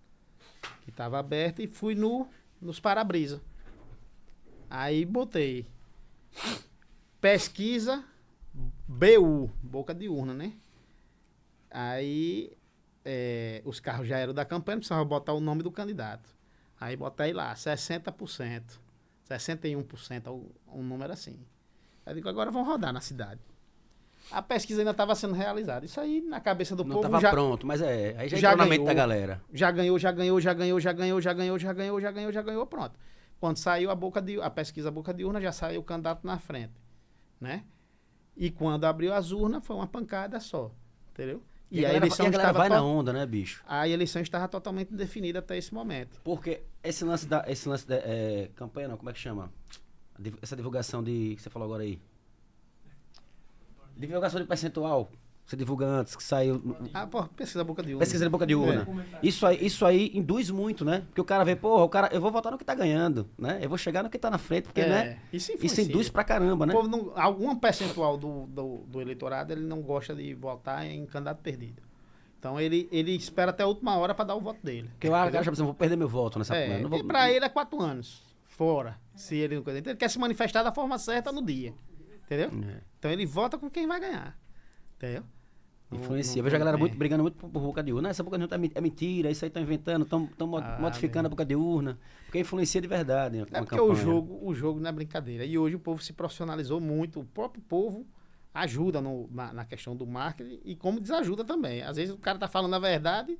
que estava aberto, e fui no, nos para-brisa. Aí botei pesquisa BU, boca de urna, né? Aí é, os carros já eram da campanha, precisava botar o nome do candidato. Aí botei lá, 60%, 61%, um número assim. Eu digo, agora vão rodar na cidade. A pesquisa ainda estava sendo realizada. Isso aí na cabeça do Não povo. Não estava pronto, mas é. Aí já, já ganhou, da galera. Já ganhou, já ganhou, já ganhou, já ganhou, já ganhou, já ganhou, já ganhou, já ganhou, pronto. Quando saiu a boca de a pesquisa a boca de urna, já saiu o candidato na frente, né? E quando abriu as urnas, foi uma pancada só, entendeu? E, E, a galera, eleição e a estava vai na onda, né, bicho? a eleição estava totalmente definida até esse momento. Porque esse lance da. Esse lance da é, campanha, não, como é que chama? Essa divulgação de. que você falou agora aí. Divulgação de percentual. Você divulga antes, que saiu. Ah, pô, pesquisa boca de urna. Pesquisa boca de urna. É. Isso, aí, isso aí induz muito, né? Porque o cara vê, porra, o cara, eu vou votar no que tá ganhando, né? Eu vou chegar no que tá na frente, porque, É, né? isso Isso influencia. induz pra caramba, né? O povo não, algum percentual do, do, do eleitorado ele não gosta de votar em candidato perdido. Então ele, ele espera até a última hora para dar o voto dele. Porque o cara já vou perder meu voto nessa É, não vou, e pra ele é quatro anos. Fora. Se ele não Ele quer se manifestar da forma certa no dia. Entendeu? É. Então ele vota com quem vai ganhar. Entendeu? Influencia. Não- Eu vejo a galera é. muito, brigando muito por, por boca de urna. Essa boca de urna é men- é mentira, isso aí estão inventando, estão Ah, modificando a boca de urna. Porque influencia de verdade. É uma porque o campanha. jogo, o jogo não é brincadeira. E hoje o povo se profissionalizou muito. O próprio povo ajuda no- na, na questão do marketing e como desajuda também. Às vezes o cara tá falando a verdade,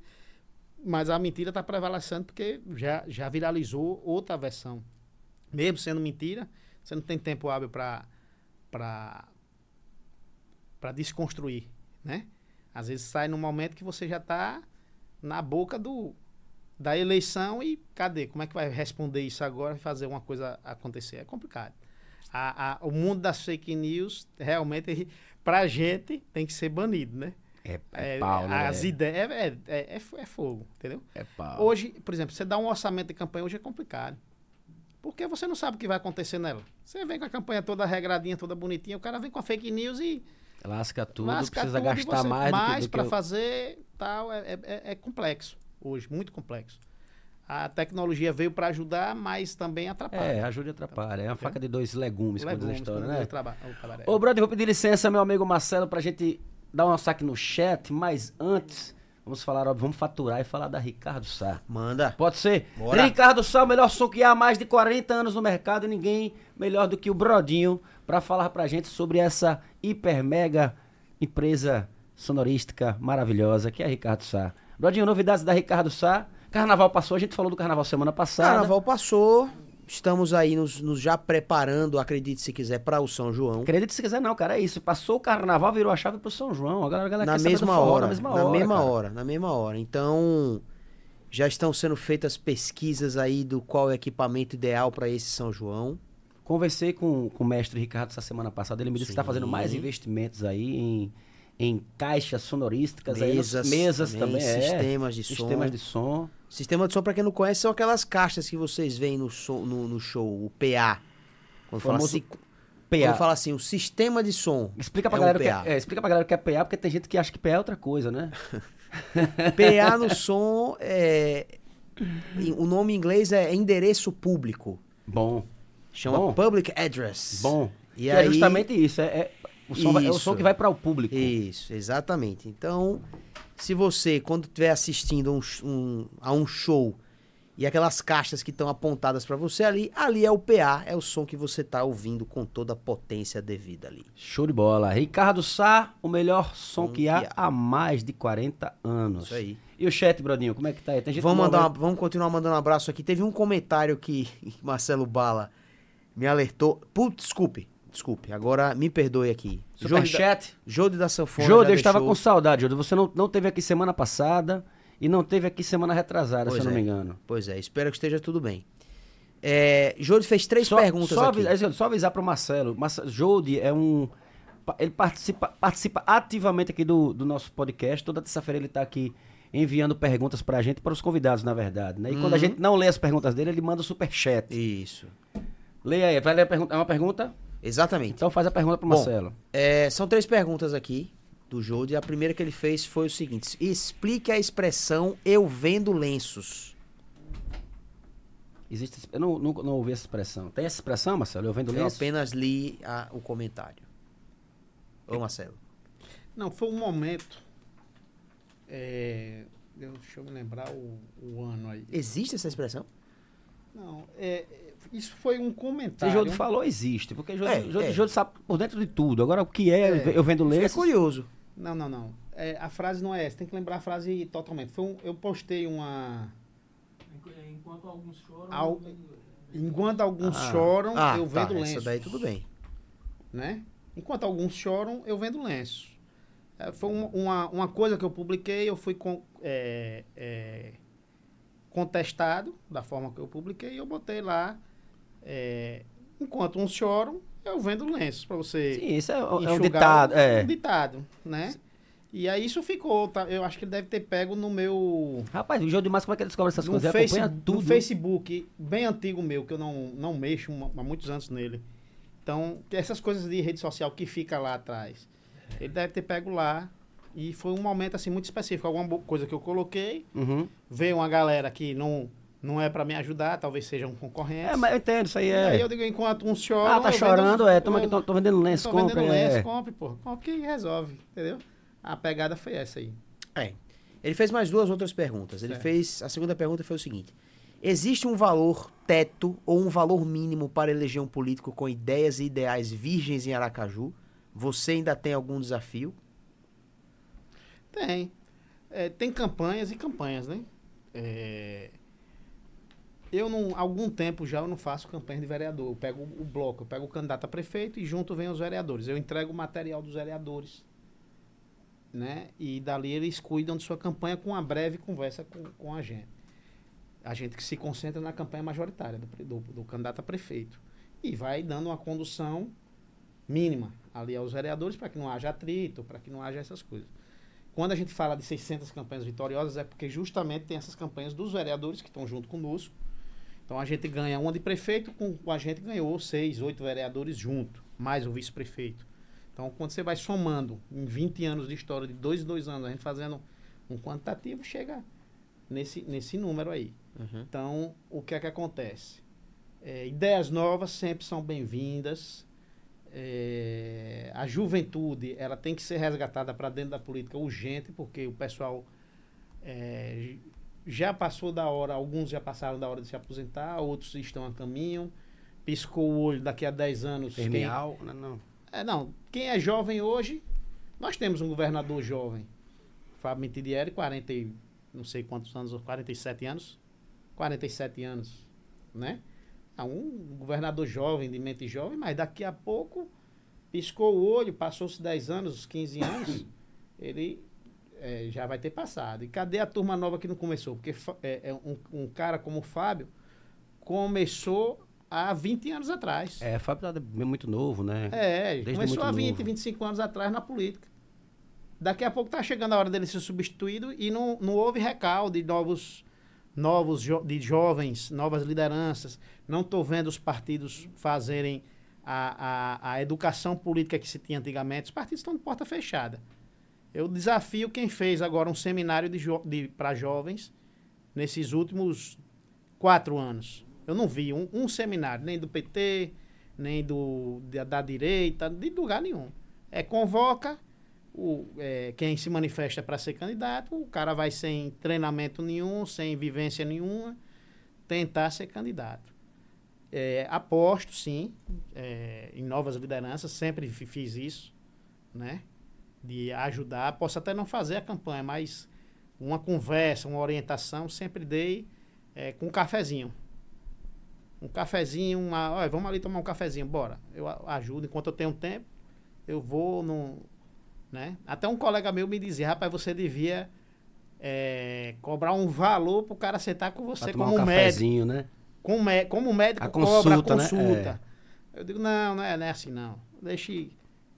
mas a mentira tá prevalecendo porque já, já viralizou outra versão. Mesmo sendo mentira, você não tem tempo hábil para para para desconstruir, né? Às vezes sai num momento que você já tá na boca do da eleição e cadê? Como é que vai responder isso agora e fazer uma coisa acontecer? É complicado. A, a- o mundo das fake news, realmente, [laughs] pra gente, tem que ser banido, né? É, é pau, né? As ideias, é, é, é, é fogo, entendeu? É pau. Hoje, por exemplo, você dá um orçamento de campanha, hoje é complicado. Porque você não sabe o que vai acontecer nela. Você vem com a campanha toda regradinha, toda bonitinha, o cara vem com a fake news e Lasca tudo, lasca precisa tudo gastar mais, mais para eu- fazer tal. É, é- é complexo hoje, muito complexo. A tecnologia veio para ajudar, mas também atrapalha. É, ajuda e atrapalha. É uma faca de dois legumes, como diz a Legumes, história, né? traba-. Ô, brother, vou pedir licença, meu amigo Marcelo, pra gente dar um saque no chat, mas antes, vamos falar, ó, vamos faturar e falar da Ricardo Sá. Manda. Pode ser? Bora. Ricardo Sá, o melhor som que há há mais de 40 anos no mercado e ninguém melhor do que o Brodinho pra falar pra gente sobre essa hiper mega empresa sonorística maravilhosa que é a Ricardo Sá. Brodinho, novidades da Ricardo Sá. Carnaval passou, a gente falou do carnaval semana passada. Carnaval passou. Estamos aí nos, nos já preparando, acredite se quiser, para o São João. Acredite se quiser, não, cara. É isso. Passou o carnaval, virou a chave pro São João. Agora a galera na quer saber do mesma forró hora, Na mesma na hora. mesma cara. hora, na mesma hora. Então, já estão sendo feitas pesquisas aí do qual é o equipamento ideal para esse São João. Conversei com, com o mestre Ricardo essa semana passada. Ele me disse que está fazendo mais Sim. investimentos aí em, em caixas sonorísticas, aí, Mesas, mesas também, é. sistemas de sistemas som. de som. Sistema de som, pra quem não conhece, são aquelas caixas que vocês veem no, som- no, no show, o PA. Quando fala, assim, PA. quando fala assim, o sistema de som. Explica pra, é galera o o que PA. é, é, explica pra galera o que é PA, porque tem gente que acha que PA é outra coisa, né? [laughs] PA no som é. O nome em inglês é endereço público. Bom, Chama Bom. Public Address. bom. E que aí, é justamente isso. É, é- o, som vai- é o som que vai para o público. Isso, exatamente. Então, se você, quando estiver assistindo um um- a um show e aquelas caixas que estão apontadas para você ali, ali é o PA, é o som que você tá ouvindo com toda a potência devida ali. Show de bola. Ricardo Sá, o melhor som Som que há que há. há mais de 40 anos. Isso aí. E o chat, Brodinho, como é que tá aí? Vamos, mandar uma- vamos continuar mandando um abraço aqui. Teve um comentário que [laughs] Marcelo Bala me alertou. Putz, desculpe, desculpe. Agora me perdoe aqui. Superchat. Jode da Sanfona. Jode, eu estava com saudade, Jode. Você não, não teve aqui semana passada e não teve aqui semana retrasada, Pois se eu não é. me engano. Pois é, espero que esteja tudo bem. É, Jode fez três só, perguntas só, aqui. avisar, só avisar pro Marcelo. Marce- Jode é um. Ele participa, participa ativamente aqui do, do nosso podcast. Toda terça-feira ele tá aqui enviando perguntas pra gente, para os convidados, na verdade. Né? E quando a Uhum. gente não lê as perguntas dele, ele manda o superchat. Isso. Leia aí, vai ler a pergunta. É uma pergunta? Exatamente. Então faz a pergunta pro Bom, Marcelo. É, são três perguntas aqui do Jode. A primeira que ele fez foi o seguinte: explique a expressão eu vendo lenços. Existe, eu não, não, não ouvi essa expressão. Tem essa expressão, Marcelo? Eu vendo Eu lenço? apenas li a- o comentário. Ô, Marcelo. Não, foi um momento. é, deixa eu me lembrar o, o ano aí. Existe essa expressão? Não, é, isso foi um Se comentário. Jode falou, existe. Porque Jode, É, Jode, é. Jode sabe por dentro de tudo. Agora, o que é, É. eu vendo É lenço? curioso. Não, não, não. É, a frase não é essa. Tem que lembrar a frase totalmente. Foi um- eu postei uma. Enquanto alguns choram, Al- eu vendo- Enquanto alguns Ah. choram, ah, eu tá, vendo essa lenço. daí tudo bem. né? Enquanto alguns choram, eu vendo lenço. É, foi uma, uma, uma coisa que eu publiquei, eu fui com, é, é, contestado da forma que eu publiquei e eu botei lá. É, enquanto uns choram, eu vendo lenços para você Sim, isso é, é um ditado. É. um ditado, né? E aí isso ficou, tá? Eu acho que ele deve ter pego no meu Rapaz, o Jode Márcio, como é que ele descobre essas no, coisas? Ele face, acompanha tudo. no Facebook, bem antigo meu, que eu não, não mexo há muitos anos nele. Então, essas coisas de rede social que fica lá atrás, ele deve ter pego lá. E foi um momento assim muito específico. Alguma coisa que eu coloquei, Uhum. veio uma galera que não, não é para me ajudar, talvez sejam concorrentes. É, mas eu entendo, isso aí E aí é. eu digo, enquanto uns choram. Ah, tá chorando, vendo- é. Toma aqui, tô, tô vendendo lenço, tô vendendo compra. lenço, É. compre, pô. Compre que resolve, entendeu? A pegada foi essa aí. É. Ele fez mais duas outras perguntas. Ele Certo. fez. A segunda pergunta foi o seguinte: Existe um valor teto ou um valor mínimo para eleger um político com ideias e ideais virgens em Aracaju? Você ainda tem algum desafio? Tem. É, tem campanhas e campanhas, né? É, eu não, algum tempo já eu não faço campanha de vereador. Eu pego o bloco, eu pego o candidato a prefeito e junto vem os vereadores. Eu entrego o material dos vereadores. Né? E dali eles cuidam de sua campanha com uma breve conversa com, com a gente. A gente que se concentra na campanha majoritária do, do, do candidato a prefeito. E vai dando uma condução mínima ali aos vereadores para que não haja atrito, para que não haja essas coisas. Quando a gente fala de 600 campanhas vitoriosas, é porque justamente tem essas campanhas dos vereadores que estão junto conosco. Então a gente ganha uma de prefeito, com, com a gente ganhou seis, oito vereadores junto, mais o vice-prefeito. Então quando você vai somando em 20 anos de história, de dois em dois anos, a gente fazendo um quantitativo, chega nesse, nesse número aí. Então, o que é que acontece? É, ideias novas sempre são bem-vindas. É, a juventude ela tem que ser resgatada para dentro da política urgente, porque o pessoal é, já passou da hora, alguns já passaram da hora de se aposentar, outros estão a caminho. Piscou o olho daqui a 10 anos. quem-. Não, não. é, não. Quem é jovem hoje, nós temos um governador jovem. Fábio Mitidieri, 40 e não sei quantos anos, 47 anos. 47 anos, né? É um governador jovem, de mente jovem, mas daqui a pouco piscou o olho, passou-se 10 anos, 15 anos, [coughs] ele é, já vai ter passado. E cadê a turma nova que não começou? Porque é, é um, um cara como o Fábio começou há 20 anos atrás. É, Fábio é muito novo, né? É, Desde começou há 20, novo. 25 anos atrás na política. Daqui a pouco tá chegando a hora dele ser substituído e não, não houve recalde de novos, novos jo- de jovens, novas lideranças. Não estou vendo os partidos fazerem a, a, a educação política que se tinha antigamente. Os partidos estão de porta fechada. Eu desafio quem fez agora um seminário de, jo- de, para jovens nesses últimos quatro anos. Eu não vi um, um seminário, nem do PT, nem do, da, da direita, de lugar nenhum. É convoca o, é, quem se manifesta para ser candidato, o cara vai sem treinamento nenhum, sem vivência nenhuma, tentar ser candidato. É, aposto, sim, é, em novas lideranças, sempre fi- fiz isso, né? De ajudar. Posso até não fazer a campanha, mas uma conversa, uma orientação, sempre dei é, com um cafezinho. Um cafezinho, uma, olha, vamos ali tomar um cafezinho, bora. Eu ajudo enquanto eu tenho tempo. Eu vou no, né? Até um colega meu me dizia, rapaz, você devia é, cobrar um valor pro cara sentar com Pra você tomar como um médico. né? Como, como médico A cobra a consulta, né? consulta. Eu digo, não, não é, não é assim não. Deixe,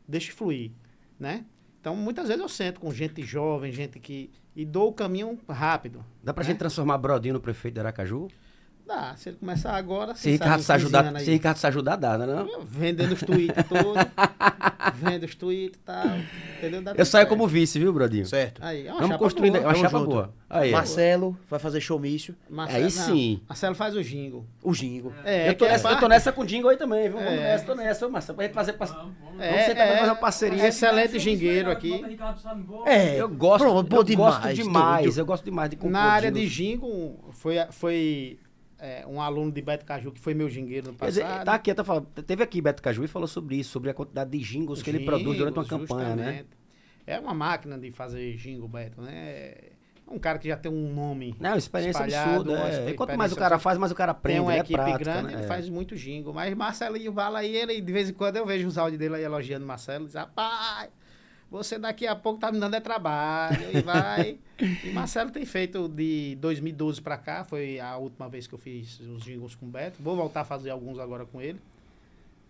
deixe fluir, né? Então, muitas vezes eu sento com gente jovem, gente que... E dou o caminho rápido. Dá pra né? gente transformar Brodinho no prefeito de Aracaju? Dá, se ele começar agora... Se Ricardo se sabe, uns 15 ajudar, se Ricardo se ajudar, dá, né? Não? Vendendo os tweets [laughs] todos. vendo os tweets e tal. Entendeu? Dá Eu saio certo. como vice, viu, Brodinho? Certo. Aí, é uma Vamos construindo boa. é uma chapa junto. boa. Aí, Marcelo vai fazer showmício. Marcelo, Aí sim. Marcelo faz o jingle. O Jingo. É, eu, tô é nessa, eu tô nessa com o Jingle aí também, viu? Vamos É. nessa, tô nessa, ô, Marcelo, pra gente fazer... Vamos, vamos. É, Vamos é. fazer uma parceria. Excelente jingueiro aqui. É. Eu gosto, Pronto, eu gosto demais, eu gosto demais de Na área de jingle, foi, foi é, um aluno de Beto Caju que foi meu jingueiro no Quer dizer, passado. tá aqui, tá falando, teve aqui Beto Caju e falou sobre isso, sobre a quantidade de jingles que ele produz durante uma campanha, né? É uma máquina de fazer jingle, Beto, né? É um cara que já tem um nome. Não, experiência espalhado, absurda. é. E quanto mais o cara faz, mais o cara Tem aprende, uma né? equipe Prática, grande, né? ele É. faz muito jingle. Mas Marcelinho Vala aí, ele, de vez em quando eu vejo os áudios dele aí elogiando Marcelo. Diz, rapaz, você daqui a pouco tá me dando é trabalho. E vai. e Marcelo tem feito de 2012 pra cá, foi a última vez que eu fiz os jingles com o Beto. Vou voltar a fazer alguns agora com ele.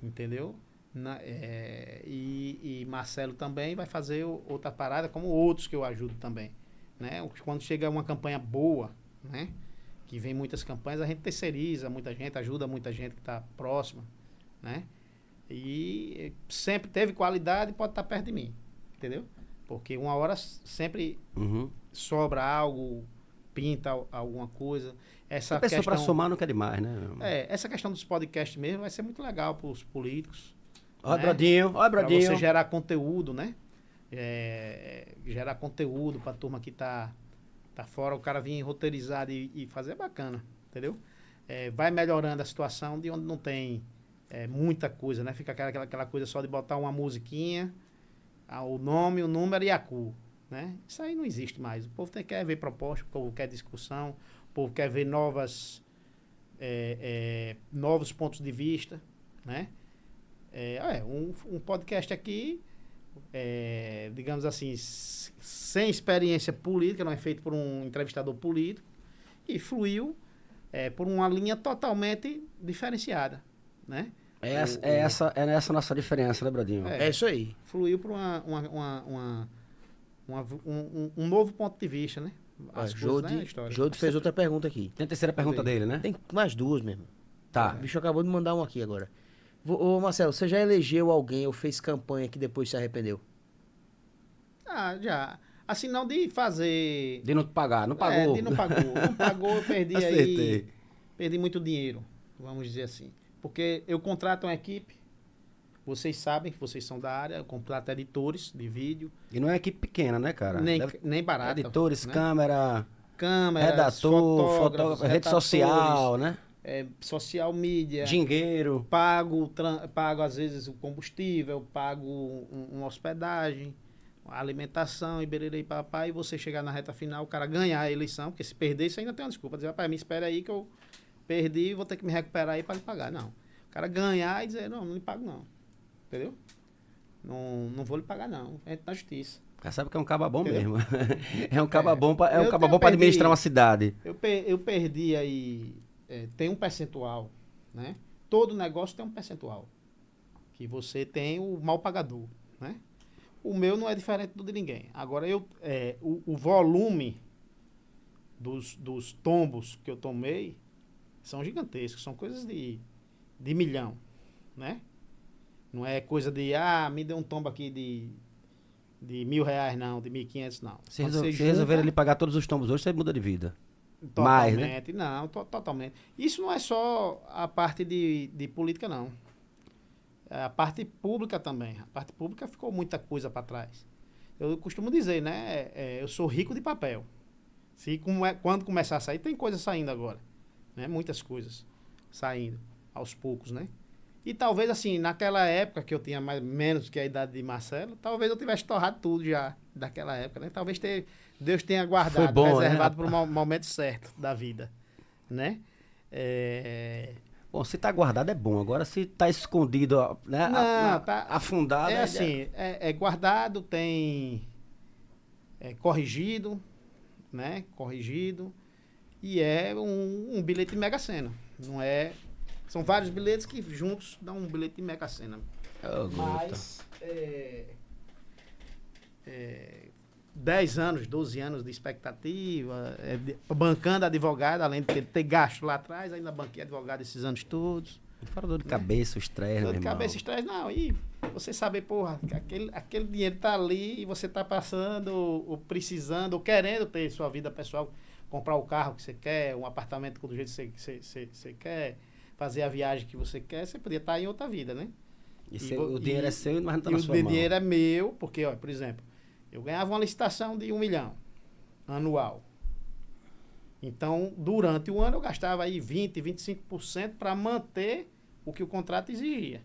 Entendeu? Na- é, e, e Marcelo também vai fazer outra parada, como outros que eu ajudo também. Né? Quando chega uma campanha boa, né? que vem muitas campanhas, a gente terceiriza muita gente, ajuda muita gente que está próxima, né? E sempre teve qualidade e pode estar perto de mim, entendeu? Porque uma hora sempre Uhum. sobra algo, pinta al- alguma coisa. Essa A pessoa pra questão, somar não quer demais, né? é, essa questão dos podcasts mesmo vai ser muito legal para os políticos. Ó, né? Brodinho, Para Brodinho. você gerar conteúdo, né? É, gerar conteúdo para a turma que tá, tá fora, o cara vir roteirizar e, e fazer é bacana, entendeu? É, vai melhorando a situação de onde não tem é, muita coisa, né? Fica aquela, aquela, aquela coisa só de botar uma musiquinha, o nome, o número e a cor, né? Isso aí não existe mais. O povo tem, quer ver proposta, o povo quer discussão, o povo quer ver novas, é, é, novos pontos de vista, né? É, é, um, um podcast aqui, é, digamos assim, sem experiência política, não é feito por um entrevistador político, e fluiu é, por uma linha totalmente diferenciada, né? É essa, O- é, essa, é essa a nossa diferença, né, Brodinho? É. É isso aí. Fluiu por uma, uma, uma, uma- uma- um, um- um novo ponto de vista, né? As coisas, Jode, né, a história. Jode fez outra pergunta aqui. Tem a terceira pergunta Cadê? dele, né? Tem mais duas mesmo. Tá. O bicho acabou de mandar um aqui agora. Ô, Marcelo, você já elegeu alguém ou fez campanha que depois se arrependeu? Ah, já. Assim, não de fazer... De não pagar, não É, pagou. de não pagou. Não pagou, eu perdi [laughs] aí... Acertei. perdi muito dinheiro, vamos dizer assim. Porque eu contrato uma equipe, vocês sabem que vocês são da área, eu contrato editores de vídeo, E não é equipe pequena, né, cara? nem, Deve- nem barato. Editores, né? câmera, câmeras, redator, fotógrafos, fotógrafo, rede social, né? é, social media, Dinheiro. pago, pago às vezes o combustível, pago um- uma hospedagem, a alimentação e bererei papai, e você chegar na reta final, o cara ganhar a eleição, porque se perder, isso ainda tem uma desculpa. Dizer, rapaz, me espera aí que eu perdi e vou ter que me recuperar aí para lhe pagar. Não. O cara ganhar e dizer, não, não lhe pago não. Entendeu? Não, não vou lhe pagar não. É na justiça. O cara sabe que é um caba bom Entendeu? mesmo. [laughs] é um caba É. bom pra, é um caba bom perdi- administrar uma cidade. Eu, per- eu perdi aí, é, tem um percentual, né? todo negócio tem um percentual. Que você tem o mal pagador, né? O meu não é diferente do de ninguém. Agora, eu, é, o, o volume dos, dos tombos que eu tomei são gigantescos. São coisas de, de milhão, né? Não é coisa de, ah, me deu um tombo aqui de, de mil reais, não, de mil e quinhentos, não. Se, resol- se junta- resolver ele pagar todos os tombos hoje, você muda de vida. Mais, né? Totalmente, não, to- totalmente. Isso não é só a parte de, de política, não. É a parte pública também. A parte pública ficou muita coisa para trás. Eu costumo dizer, né? é, eu sou rico de papel. Se quando começar a sair, tem coisa saindo agora. Né? Muitas coisas saindo, aos poucos, né? E talvez, assim, naquela época que eu tinha mais menos que a idade de Marcelo, talvez eu tivesse torrado tudo já daquela época, né? Talvez ter, Deus tenha guardado, bom, né, reservado para o momento certo da vida, né? É... Bom, se tá guardado é bom. Agora se tá escondido, né? Não, a- tá- afundado. É assim, é, é guardado, tem é corrigido, né? Corrigido. E é um, um bilhete de Mega Sena. Não é. São vários bilhetes que juntos dão um bilhete de Mega Sena. Guto. Mas. É, é, 10 anos, 12 anos de expectativa, é, de- bancando advogado, além de ter, ter gasto lá atrás, ainda banquei advogado esses anos todos. Fora dor de cabeça, o estresse, Dor de irmão. cabeça, estresse, não. E você saber, porra, que aquele, aquele dinheiro tá ali e você tá passando, ou precisando, ou querendo ter sua vida pessoal, comprar o carro que você quer, um apartamento do jeito que você, você, você, quer, fazer a viagem que você quer, você podia estar em outra vida, né? E E o dinheiro e- é seu, mas não tá e na o sua mão. dinheiro é meu, porque, ó, por exemplo, eu ganhava uma licitação de um milhão anual. Então, durante o ano, eu gastava aí 20%, 25% para manter o que o contrato exigia.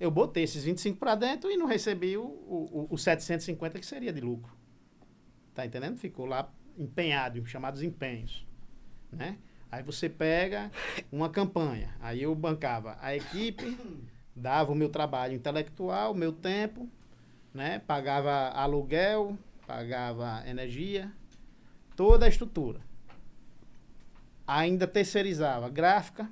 Eu botei esses 25% para dentro e não recebi o, o, o 750 que seria de lucro. Tá entendendo? Ficou lá empenhado, chamados empenhos. Né? Aí você pega uma campanha. Aí eu bancava a equipe, dava o meu trabalho intelectual, o meu tempo, né? Pagava aluguel, pagava energia, toda a estrutura. Ainda terceirizava gráfica,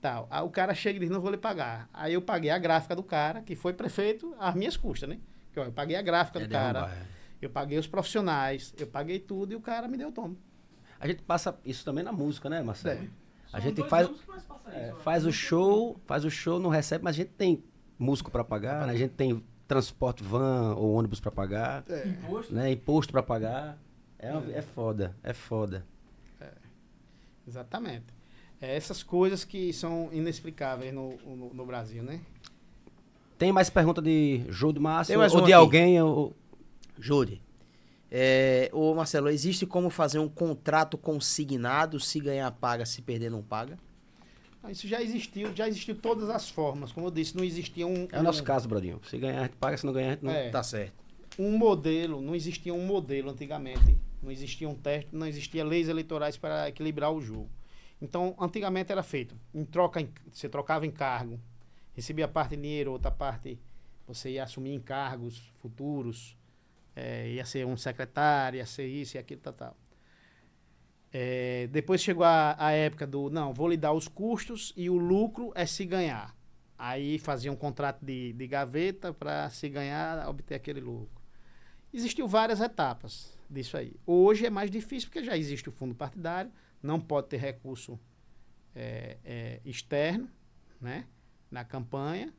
tal. Aí o cara chega e diz, não vou lhe pagar. Aí eu paguei a gráfica do cara, que foi prefeito às minhas custas, né? Que, ó, eu paguei a gráfica É do cara, é. Eu paguei os profissionais, eu paguei tudo e o cara me deu o tomo. A gente passa isso também na música, né, Marcelo? É. A São gente faz, é, isso, né? faz o show, faz o show, não recebe, mas a gente tem músico para pagar, né? a gente tem transporte van ou ônibus para pagar, Imposto. né? Imposto para pagar. É, uma- é foda, é foda. Exatamente. É essas coisas que são inexplicáveis no, no, no Brasil, né? Tem mais pergunta de Jô do Márcio ou de aqui. alguém? Ou... Júri. É, ô Marcelo, existe como fazer um contrato consignado, se ganhar paga, se perder não paga? Ah, Isso já existiu, já existiu todas as formas. Como eu disse, não existia um, É o nosso um, caso, Brodinho. Se ganhar, a gente paga, se não ganhar, a gente não. É. Tá certo. um modelo, não existia um modelo antigamente. Não existia um teste, não existia leis eleitorais para equilibrar o jogo. Então, antigamente era feito, em troca, em- você trocava encargo, recebia parte dinheiro, outra parte você ia assumir encargos futuros, eh, ia ser um secretário, ia ser isso e aquilo, tal, tal. Eh, depois chegou a, a época do, não, vou lhe dar os custos e o lucro é se ganhar. Aí fazia um contrato de, de gaveta para se ganhar, obter aquele lucro. Existiu várias etapas disso aí. Hoje é mais difícil porque já existe o fundo partidário, não pode ter recurso eh, eh, externo, né, na campanha.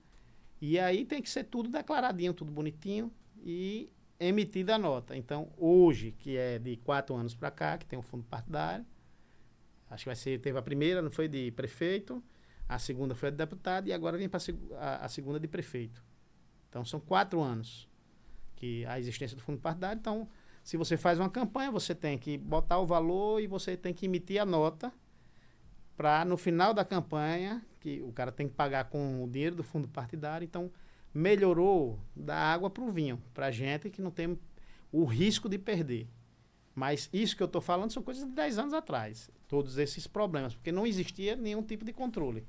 E aí tem que ser tudo declaradinho, tudo bonitinho e emitida a nota. Então, hoje, que é de quatro anos para cá, que tem o fundo partidário, acho que vai ser, teve a primeira, não foi de prefeito, a segunda foi de deputado e agora vem para a, a segunda de prefeito. Então, são quatro anos que a existência do fundo partidário. Então, se você faz uma campanha, você tem que botar o valor e você tem que emitir a nota para no final da campanha, que o cara tem que pagar com o dinheiro do fundo partidário, então melhorou da água para o vinho, para gente que não tem o risco de perder. Mas isso que eu estou falando são coisas de 10 anos atrás, todos esses problemas, porque não existia nenhum tipo de controle.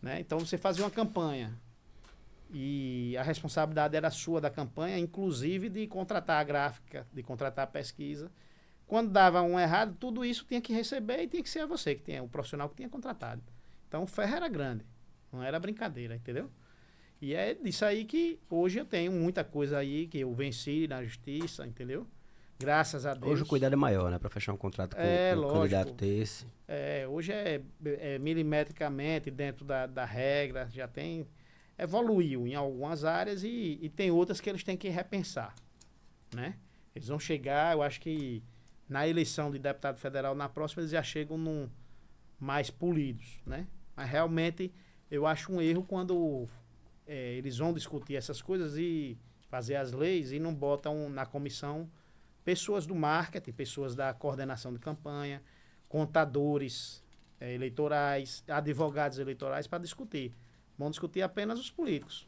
Né? Então você fazia uma campanha e a responsabilidade era sua da campanha, inclusive de contratar a gráfica, de contratar a pesquisa. Quando dava um errado, tudo isso tinha que receber e tinha que ser você que tinha, o profissional que tinha contratado. Então o ferro era grande, não era brincadeira, entendeu? E é disso aí que hoje eu tenho muita coisa aí que eu venci na justiça, entendeu? Graças a Deus. Hoje o cuidado é maior, né? Pra fechar um contrato com, É, com um lógico. candidato desse. É, hoje é, é milimetricamente dentro da, da regra, já tem. Evoluiu em algumas áreas e, e tem outras que eles têm que repensar. Né? Eles vão chegar, eu acho que na eleição de deputado federal, na próxima, eles já chegam num, mais polidos. Né? Mas realmente eu acho um erro quando é, eles vão discutir essas coisas e fazer as leis e não botam na comissão pessoas do marketing, pessoas da coordenação de campanha, contadores eh, eleitorais, advogados eleitorais para discutir. Vão discutir apenas os políticos,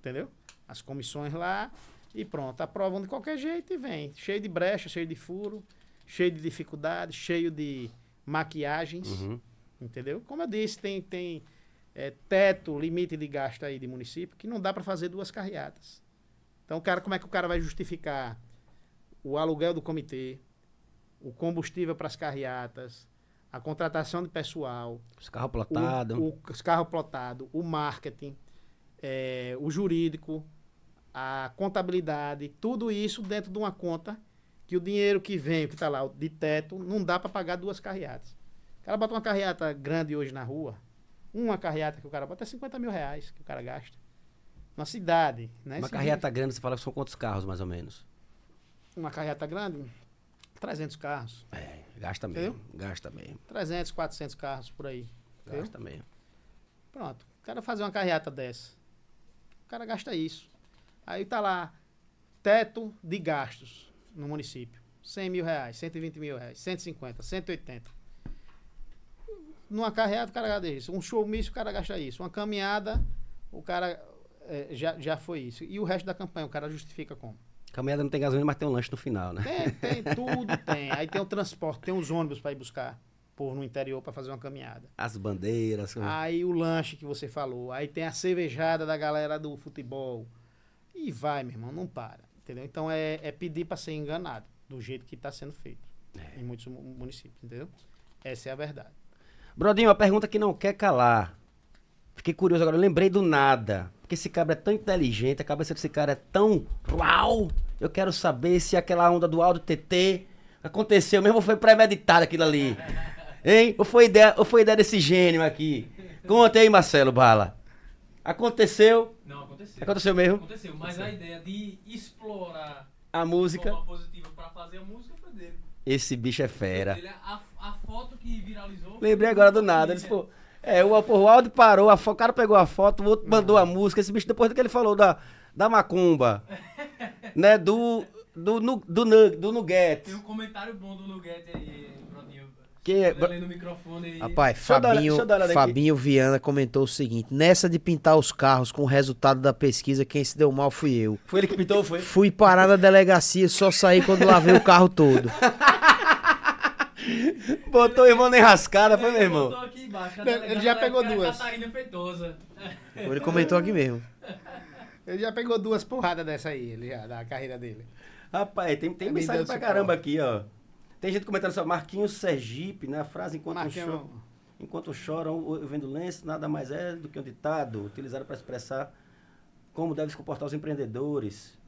entendeu? As comissões lá e pronto, aprovam de qualquer jeito e vem, cheio de brecha, cheio de furo, cheio de dificuldades, cheio de maquiagens, Uhum. entendeu? Como eu disse, tem tem eh, teto, limite de gasto aí de município que não dá para fazer duas carreatas. Então, cara, como é que o cara vai justificar o aluguel do comitê, o combustível para as carreatas, a contratação de pessoal, Os carros plotados. o, os carros plotados, o marketing, eh, o jurídico, a contabilidade, tudo isso dentro de uma conta que o dinheiro que vem, que está lá de teto, não dá para pagar duas carreatas. O cara bota uma carreata grande hoje na rua, uma carreata que o cara bota é 50 mil reais que o cara gasta. Na cidade, né? Uma carreata grande, você fala que são quantos carros, mais ou menos? uma carreata grande, 300 carros. É, gasta mesmo. Gasta mesmo. 300, 400 carros por aí. Entendeu? Gasta mesmo. Pronto. O cara fazer uma carreata dessa. O cara gasta isso. Aí tá lá, teto de gastos no município. 100 mil reais, 120 mil reais, 150, 180. Numa carreata, o cara gasta isso. Um showmício, o cara gasta isso. Uma caminhada, o cara eh, já, já foi isso. E o resto da campanha, o cara justifica como? Caminhada não tem gasolina, mas tem um lanche no final, né? Tem, tem, tudo tem. Aí tem o transporte, tem os ônibus para ir buscar por no interior para fazer uma caminhada. As bandeiras. Aí o lanche que você falou. Aí tem a cervejada da galera do futebol. E vai, meu irmão, não para. Entendeu? Então é, é pedir para ser enganado do jeito que está sendo feito em muitos mu- municípios, entendeu? Essa é a verdade. Brodinho, uma pergunta que não quer calar. Fiquei curioso agora, eu lembrei do nada. Porque esse cabra é tão inteligente, a cabeça desse cara é tão. Uau! Eu quero saber se aquela onda do Aldo TT aconteceu mesmo ou foi premeditado aquilo ali. Hein? Ou foi ideia, ou foi ideia desse gênio aqui? Conta aí, Marcelo Bala. Aconteceu? Não, aconteceu. Aconteceu mesmo? Aconteceu, mas a ideia de explorar A de música. forma positiva pra fazer a música foi dele. Esse bicho é fera. Ele- a, a foto que viralizou. Lembrei agora do nada. Eles, pô, é, o, pô, o Aldo parou, a o cara pegou a foto, o outro mandou a música. Esse bicho, depois do que ele falou da, da macumba, [laughs] né? Do. Do, do, nu- do Nugget. Tem um comentário bom do Nugget aí, Brodinho. Que é- no microfone aí. Rapaz, Fabinho. Fabinho Viana comentou o seguinte: nessa de pintar os carros com o resultado da pesquisa, quem se deu mal fui eu. Foi ele que pintou, foi? Fui parar na delegacia, só saí quando lavei o carro todo. [laughs] Botou o irmão na enrascada, foi, meu irmão? Botou aqui embaixo, Ele delegada já da pegou duas. Catarina Feitosa. Ele comentou aqui mesmo. Ele já pegou duas porradas dessa aí, ele já, da carreira dele. Rapaz, tem, tem Me mensagem pra caramba aqui, ó. Tem gente comentando só Marquinhos Sergipe, né? A frase enquanto Marquinhos- choram, enquanto choram eu vendo lenço, nada mais é do que um ditado utilizado para expressar como devem se comportar os empreendedores.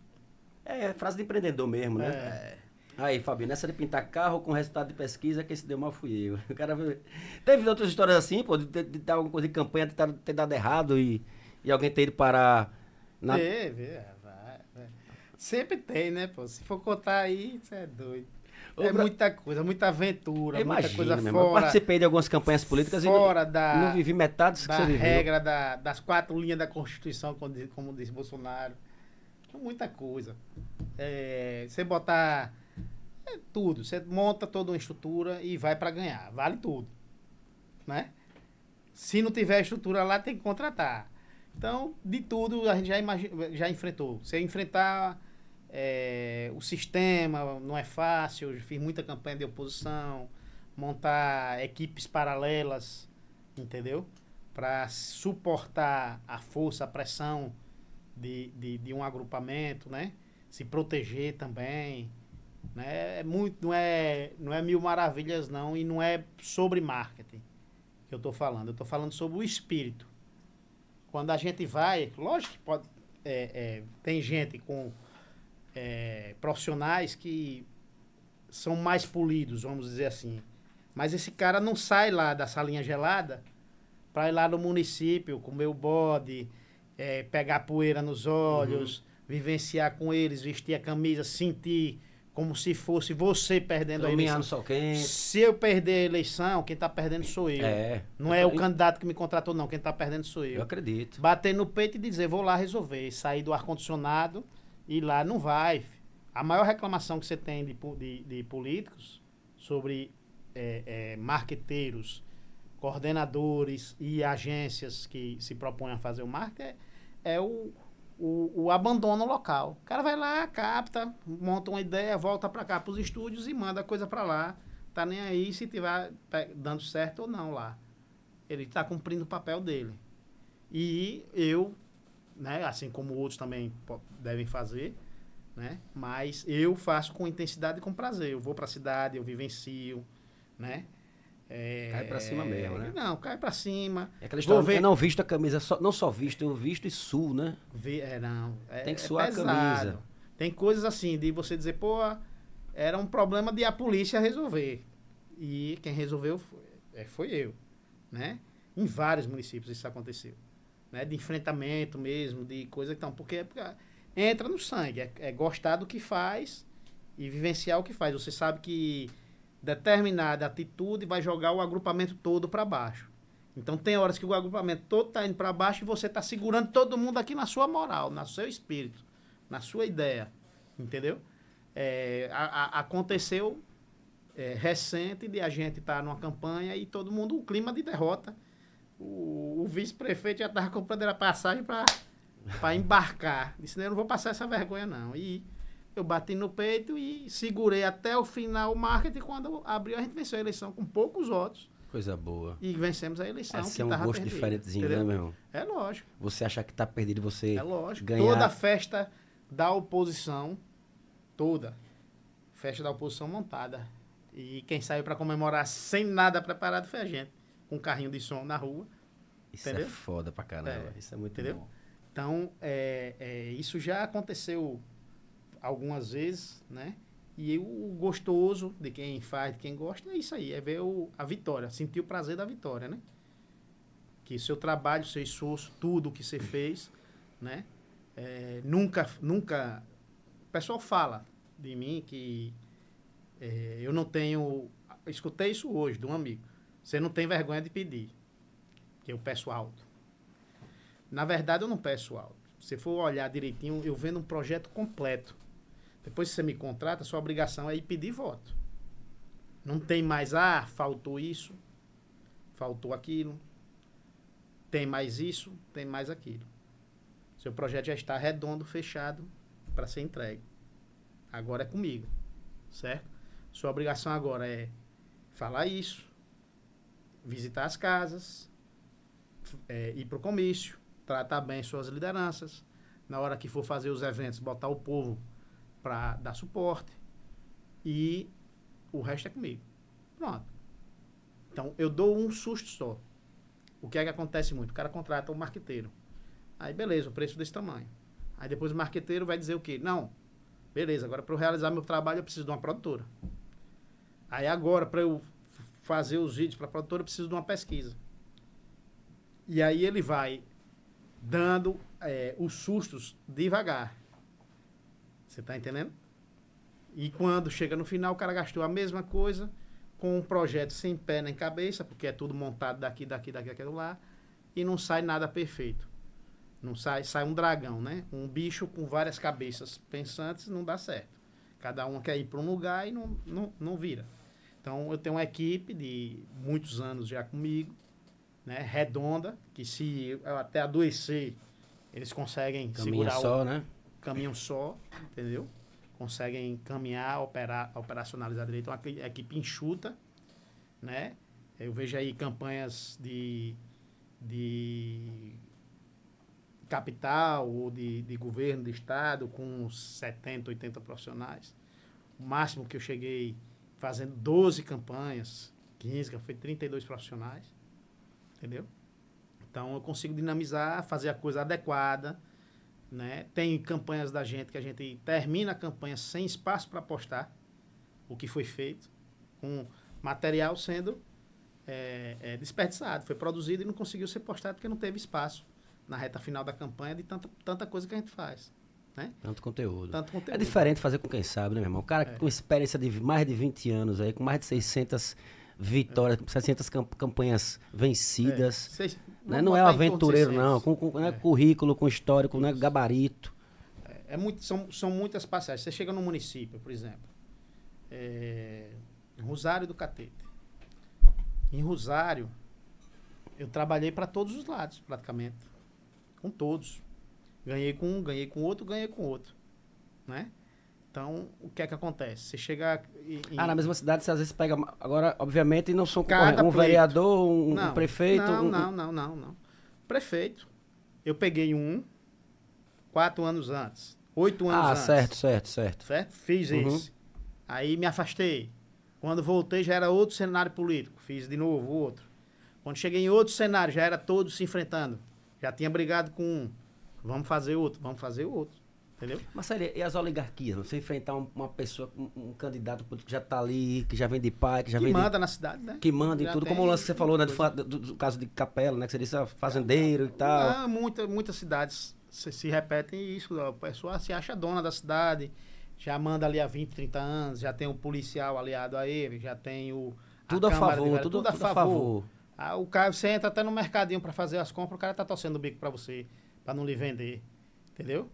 É, frase de empreendedor mesmo, né? É. Aí, Fabinho, nessa de pintar carro com resultado de pesquisa, quem se deu mal fui eu. [laughs] O cara Teve outras histórias assim, pô, de, de, de dar alguma coisa de campanha, de ter, dado errado e, e alguém ter ido parar na. Teve, é, vai, vai. Sempre tem, né, pô? Se for contar aí, você é doido. Ô, é muita coisa, muita aventura, Eu muita coisa meu irmão. Eu fora, participei de algumas campanhas políticas fora e não, da, não vivi metade disso que você viveu. regra da- das quatro linhas da Constituição, como diz, como diz Bolsonaro. Então, muita coisa. É, você botar é, tudo, você monta toda uma estrutura e vai para ganhar. Vale tudo. Né? Se não tiver estrutura lá, tem que contratar. Então, de tudo, a gente já, já enfrentou. Você enfrentar é, o sistema não é fácil. Eu fiz muita campanha de oposição, montar equipes paralelas, entendeu? Para suportar a força, a pressão de, de, de um agrupamento, né? Se proteger também. Né? É muito, não, é, não é mil maravilhas, não, e não é sobre marketing. que eu estou falando. Eu estou falando sobre o espírito. Quando a gente vai, lógico que pode, é, é, tem gente com é, profissionais que são mais polidos, vamos dizer assim. Mas esse cara não sai lá da salinha gelada para ir lá no município, comer o bode, é, pegar poeira nos olhos, uhum. vivenciar com eles, vestir a camisa, sentir como se fosse você perdendo a eleição. Sol quente. Se eu perder a eleição, quem está perdendo sou eu. É. Não é o candidato que me contratou, não. Quem está perdendo sou eu. Eu acredito. Bater no peito e dizer, vou lá resolver. Sair do ar-condicionado e lá não vai. A maior reclamação que você tem de, de, de políticos sobre é, é, marqueteiros, coordenadores e agências que se propõem a fazer o marketing é, é o, o, o, abandono local. O cara vai lá, capta, monta uma ideia, volta para cá para os estúdios e manda a coisa para lá. Tá nem aí se tiver dando certo ou não lá. Ele está cumprindo o papel dele. E eu, né, assim como outros também devem fazer, né, mas eu faço com intensidade e com prazer. Eu vou para a cidade, eu vivencio, né? É, cai pra cima mesmo, né? Não, cai pra cima. É aquela história, ver... não visto a camisa, só, não só visto, eu visto e suo, né? é, não. É, Tem que é suar a camisa. Tem coisas assim, de você dizer, pô, era um problema de a polícia resolver. E quem resolveu foi, é, foi eu, né? Em vários municípios isso aconteceu. Né? De enfrentamento mesmo, de coisa que estão... Porque, porque entra no sangue, é, é gostar do que faz e vivenciar o que faz. Você sabe que determinada atitude vai jogar o agrupamento todo para baixo. Então tem horas que o agrupamento todo está indo para baixo e você está segurando todo mundo aqui na sua moral, no seu espírito, na sua ideia. Entendeu? É, a, a, aconteceu é, recente de a gente estar tá numa campanha e todo mundo, o clima de derrota. O, o vice-prefeito já estava comprando a passagem para embarcar. Disse, eu não vou passar essa vergonha, não. E eu bati no peito e segurei até o final o marketing. Quando abriu, a gente venceu a eleição com poucos votos. Coisa boa. E vencemos a eleição. Esse é um gosto perdido, diferentezinho, né, entendeu? né, meu irmão? É lógico. Você achar que tá perdido, você. É lógico. Ganhar... Toda festa da oposição, toda festa da oposição montada. E quem saiu para comemorar sem nada preparado foi a gente. Com um carrinho de som na rua. Isso entendeu? é foda pra caramba. É, isso é muito entendeu? bom. Então, é, é, isso já aconteceu algumas vezes, né? E o gostoso de quem faz, de quem gosta, é isso aí, é ver o, a vitória, sentir o prazer da vitória, né? Que seu trabalho, seu esforço, tudo que você fez, né? É, nunca, nunca... O pessoal fala de mim que é, eu não tenho... Escutei isso hoje de um amigo. Você não tem vergonha de pedir, que eu peço alto. Na verdade, eu não peço alto. Se for olhar direitinho, eu vendo um projeto completo depois que você me contrata, sua obrigação é ir pedir voto. Não tem mais, ah, faltou isso, faltou aquilo, tem mais isso, tem mais aquilo. Seu projeto já está redondo, fechado, para ser entregue. Agora é comigo, certo? Sua obrigação agora é falar isso, visitar as casas, é, ir para o comício, tratar bem suas lideranças. Na hora que for fazer os eventos, botar o povo para dar suporte e o resto é comigo. Pronto. Então, eu dou um susto só. O que é que acontece muito? O cara contrata um marqueteiro. Aí, beleza, o preço desse tamanho. Aí depois o marqueteiro vai dizer o quê? Não, beleza, agora para eu realizar meu trabalho eu preciso de uma produtora. Aí agora, para eu fazer os vídeos para a produtora, eu preciso de uma pesquisa. E aí ele vai dando é, os sustos devagar. Você está entendendo? E quando chega no final, o cara gastou a mesma coisa com um projeto sem pé nem cabeça, porque é tudo montado daqui, daqui, daqui, aquilo lá, e não sai nada perfeito. Não sai, sai um dragão, né? Um bicho com várias cabeças pensantes não dá certo. Cada um quer ir para um lugar e não, não, não vira. Então eu tenho uma equipe de muitos anos já comigo, né? Redonda, que se eu até adoecer, eles conseguem Caminha segurar só, o, né? Caminham só, entendeu? Conseguem caminhar, operar, operacionalizar direito. Uma equipe enxuta, né? Eu vejo aí campanhas de, de capital ou de, de governo, de estado, com 70, 80 profissionais. O máximo que eu cheguei fazendo 12 campanhas, 15, foi 32 profissionais. Entendeu? Então eu consigo dinamizar, fazer a coisa adequada, né? Tem campanhas da gente que a gente termina a campanha sem espaço para postar o que foi feito, com material sendo é, é, desperdiçado, foi produzido e não conseguiu ser postado porque não teve espaço na reta final da campanha de tanta, tanta coisa que a gente faz. Né? Tanto conteúdo. Tanto conteúdo. É diferente fazer com quem sabe, né, meu irmão? O cara É. com experiência de mais de 20 anos aí, com mais de 600 vitórias, 600 cam- campanhas vencidas. Seis- né? vamos Não é um aventureiro, 600. não. Com, com né, É. currículo, com histórico, né, gabarito. É muito, são, são muitas passagens. Você chega no município, por exemplo, é, Rosário do Catete. Em Rosário, eu trabalhei para todos os lados, praticamente. Com todos. Ganhei com um, ganhei com outro, ganhei com outro. Né? Então, o que é que acontece? Você chega em, Ah, na mesma cidade você às vezes pega. Agora, obviamente, não são. Um vereador, um, um Não, prefeito. Não, um- não, não, não, não. Prefeito. Eu peguei um quatro anos antes. Oito anos Ah, antes. certo, certo, certo. Certo? Fiz Uhum. esse. Aí me afastei. Quando voltei já era outro cenário político. Fiz de novo outro. Quando cheguei em outro cenário, já era todos se enfrentando. Já tinha brigado com um. Vamos fazer outro, vamos fazer outro. Entendeu? Mas sério, e as oligarquias? Você enfrentar um- uma pessoa, um, um candidato político que já tá ali, que já vem de pai, que já que vem de manda na cidade, né? que manda e tudo, como o lance que você falou, né, do, do- do caso de Capela, né, que você disse ah, fazendeiro e tal. Ah, muita, muitas cidades se, se repetem isso. A pessoa se acha dona da cidade, já manda ali há 20, 30 anos, já tem o policial aliado a ele, já tem o. tudo a de favor, Vereadores, tudo, tudo a favor. Ah, o cara, você entra até no mercadinho para fazer as compras, o cara tá torcendo o bico para você, para não lhe vender. Entendeu?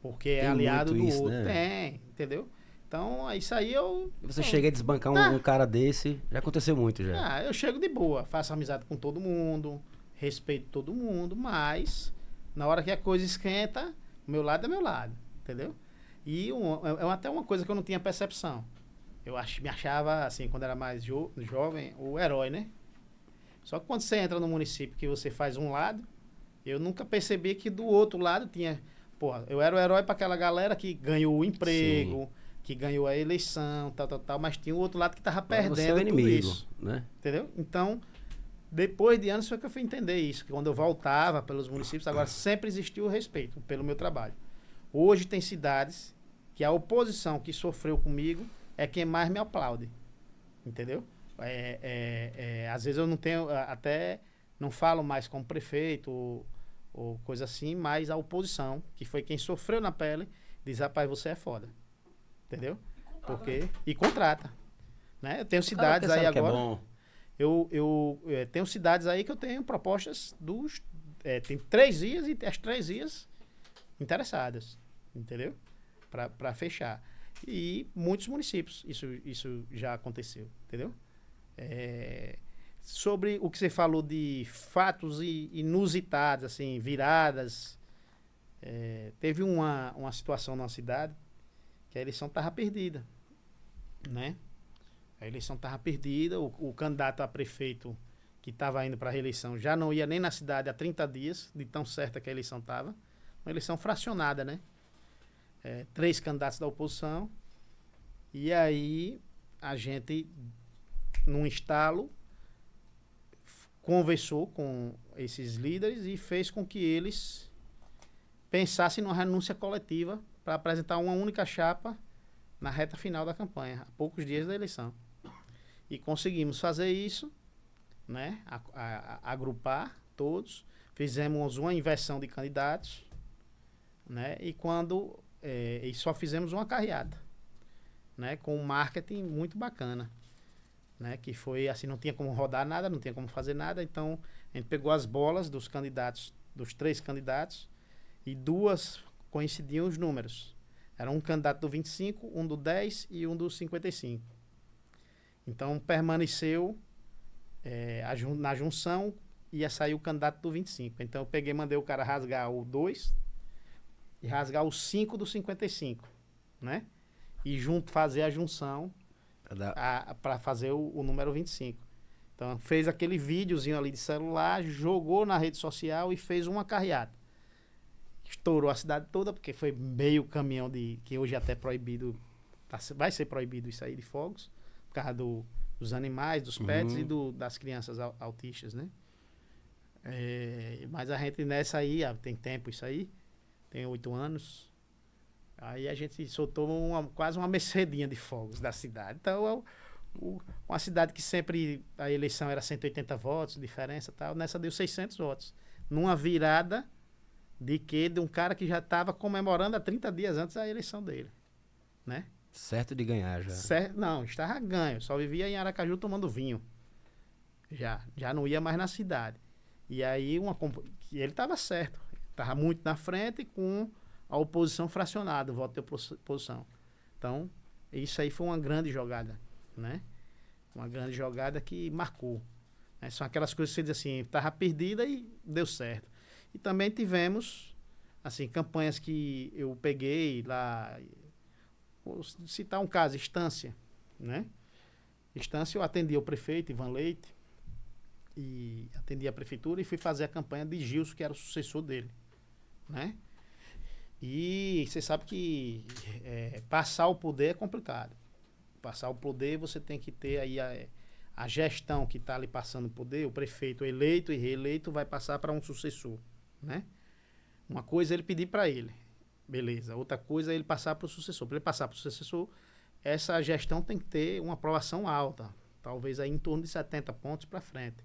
Porque é Tem aliado muito do isso, outro. né? Tem, entendeu? Então, isso aí eu. Você eu- chega a desbancar um, Ah. um cara desse, já aconteceu muito já. Ah, eu chego de boa, faço amizade com todo mundo, respeito todo mundo, mas na hora que a coisa esquenta, o meu lado é meu lado, entendeu? E um- é é até uma coisa que eu não tinha percepção. Eu ach, me achava, assim, quando era mais jo- jovem, o herói, né? Só que quando você entra no município que você faz um lado, eu nunca percebi que do outro lado tinha. Porra, eu era o herói para aquela galera que ganhou o emprego, que ganhou a eleição, tal, tal, tal, mas tinha o outro lado que tava perdendo você é o tudo inimigo, isso. né? Entendeu? Então, depois de anos foi que eu fui entender isso. Que quando eu voltava pelos municípios, agora sempre existiu o respeito pelo meu trabalho. Hoje tem cidades que a oposição que sofreu comigo é quem mais me aplaude. Entendeu? É, é, é, às vezes eu não tenho, até não falo mais como prefeito ou, coisa assim, mas a oposição, que foi quem sofreu na pele, diz, rapaz, você é foda. Entendeu? Porque. E contrata. Né? Eu tenho cidades aí que agora. É bom. Eu, eu eh, tenho cidades aí que eu tenho propostas dos. eh, tem três dias e as três dias interessadas. Entendeu? Para fechar. E muitos municípios isso, isso já aconteceu. Entendeu? Eh, sobre o que você falou de fatos inusitados, assim, viradas. eh, teve uma, uma situação na cidade que a eleição estava perdida. Né? A eleição estava perdida, o, o candidato a prefeito que estava indo para a reeleição já não ia nem na cidade há 30 dias, de tão certa que a eleição estava. Uma eleição fracionada, né? É, três candidatos da oposição. E aí a gente, num estalo, conversou com esses líderes e fez com que eles pensassem numa renúncia coletiva para apresentar uma única chapa na reta final da campanha, a poucos dias da eleição. E conseguimos fazer isso, né? A- a- a- agrupar todos, fizemos uma inversão de candidatos, né? E quando eh, e só fizemos uma carreada, né? Com um marketing muito bacana, né? Que foi assim, não tinha como rodar nada, não tinha como fazer nada, então a gente pegou as bolas dos candidatos, dos três candidatos, e duas coincidiam os números. Era um candidato do 25, um do 10 e um do 55. Então permaneceu a jun- na junção ia sair o candidato do 25. Então eu peguei mandei o cara rasgar o 2 e rasgar o 5 do 55, né? E junto fazer a junção Dar- para fazer o, o número 25. Então fez aquele videozinho ali de celular, jogou na rede social e fez uma carreata. Estourou a cidade toda, porque foi meio caminhão de. que hoje até é proibido. tá vai ser proibido isso aí de fogos, por causa do- dos animais, dos pets Uhum. e do- das crianças au- autistas, né? É, mas a gente nessa aí, ah, tem tempo isso aí, tem oito anos. Aí a gente soltou uma- quase uma mercedinha de fogos da cidade. Então, é o- uma cidade que sempre a eleição era 180 votos, diferença e tal, nessa deu 600 votos. Numa virada de que de um cara que já estava comemorando há 30 dias antes da eleição dele, né? Certo de ganhar já. Cer- não, estava ganho. Só vivia em Aracaju tomando vinho. Já, já não ia mais na cidade. E aí uma ele estava certo. Estava muito na frente com a oposição fracionada, o voto de opos- oposição. Então, isso aí foi uma grande jogada, né? Uma grande jogada que marcou. né? São aquelas coisas que você diz assim, estava perdida e deu certo. E também tivemos, assim, campanhas que eu peguei lá, Vou citar um caso, Estância, né? Estância eu atendi o prefeito, Ivan Leite, e atendi a prefeitura e fui fazer a campanha de Gilson, que era o sucessor dele, né? E você sabe que é, passar o poder é complicado. Passar o poder, você tem que ter aí a, a gestão que está ali passando o poder, o prefeito eleito e reeleito vai passar para um sucessor, né? Uma coisa é ele pedir para ele, Beleza. Outra coisa é ele passar para o sucessor. Para ele passar para o sucessor, essa gestão tem que ter uma aprovação alta. Talvez aí em torno de 70 pontos para frente.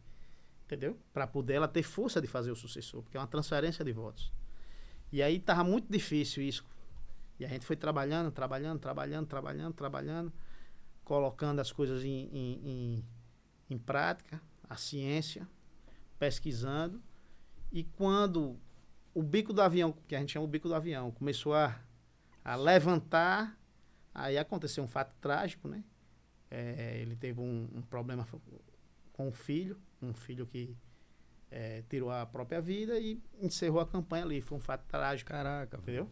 Entendeu? Para poder ela ter força de fazer o sucessor, porque é uma transferência de votos. E aí estava muito difícil isso. E a gente foi trabalhando, trabalhando, trabalhando, trabalhando, trabalhando, colocando as coisas em, em, em, em prática, a ciência, pesquisando. E quando o bico do avião, que a gente chama o bico do avião, começou a, a levantar, aí aconteceu um fato trágico, né? É, ele teve um, um problema com o filho, um filho que é, tirou a própria vida e encerrou a campanha ali. Foi um fato trágico, Caraca. entendeu?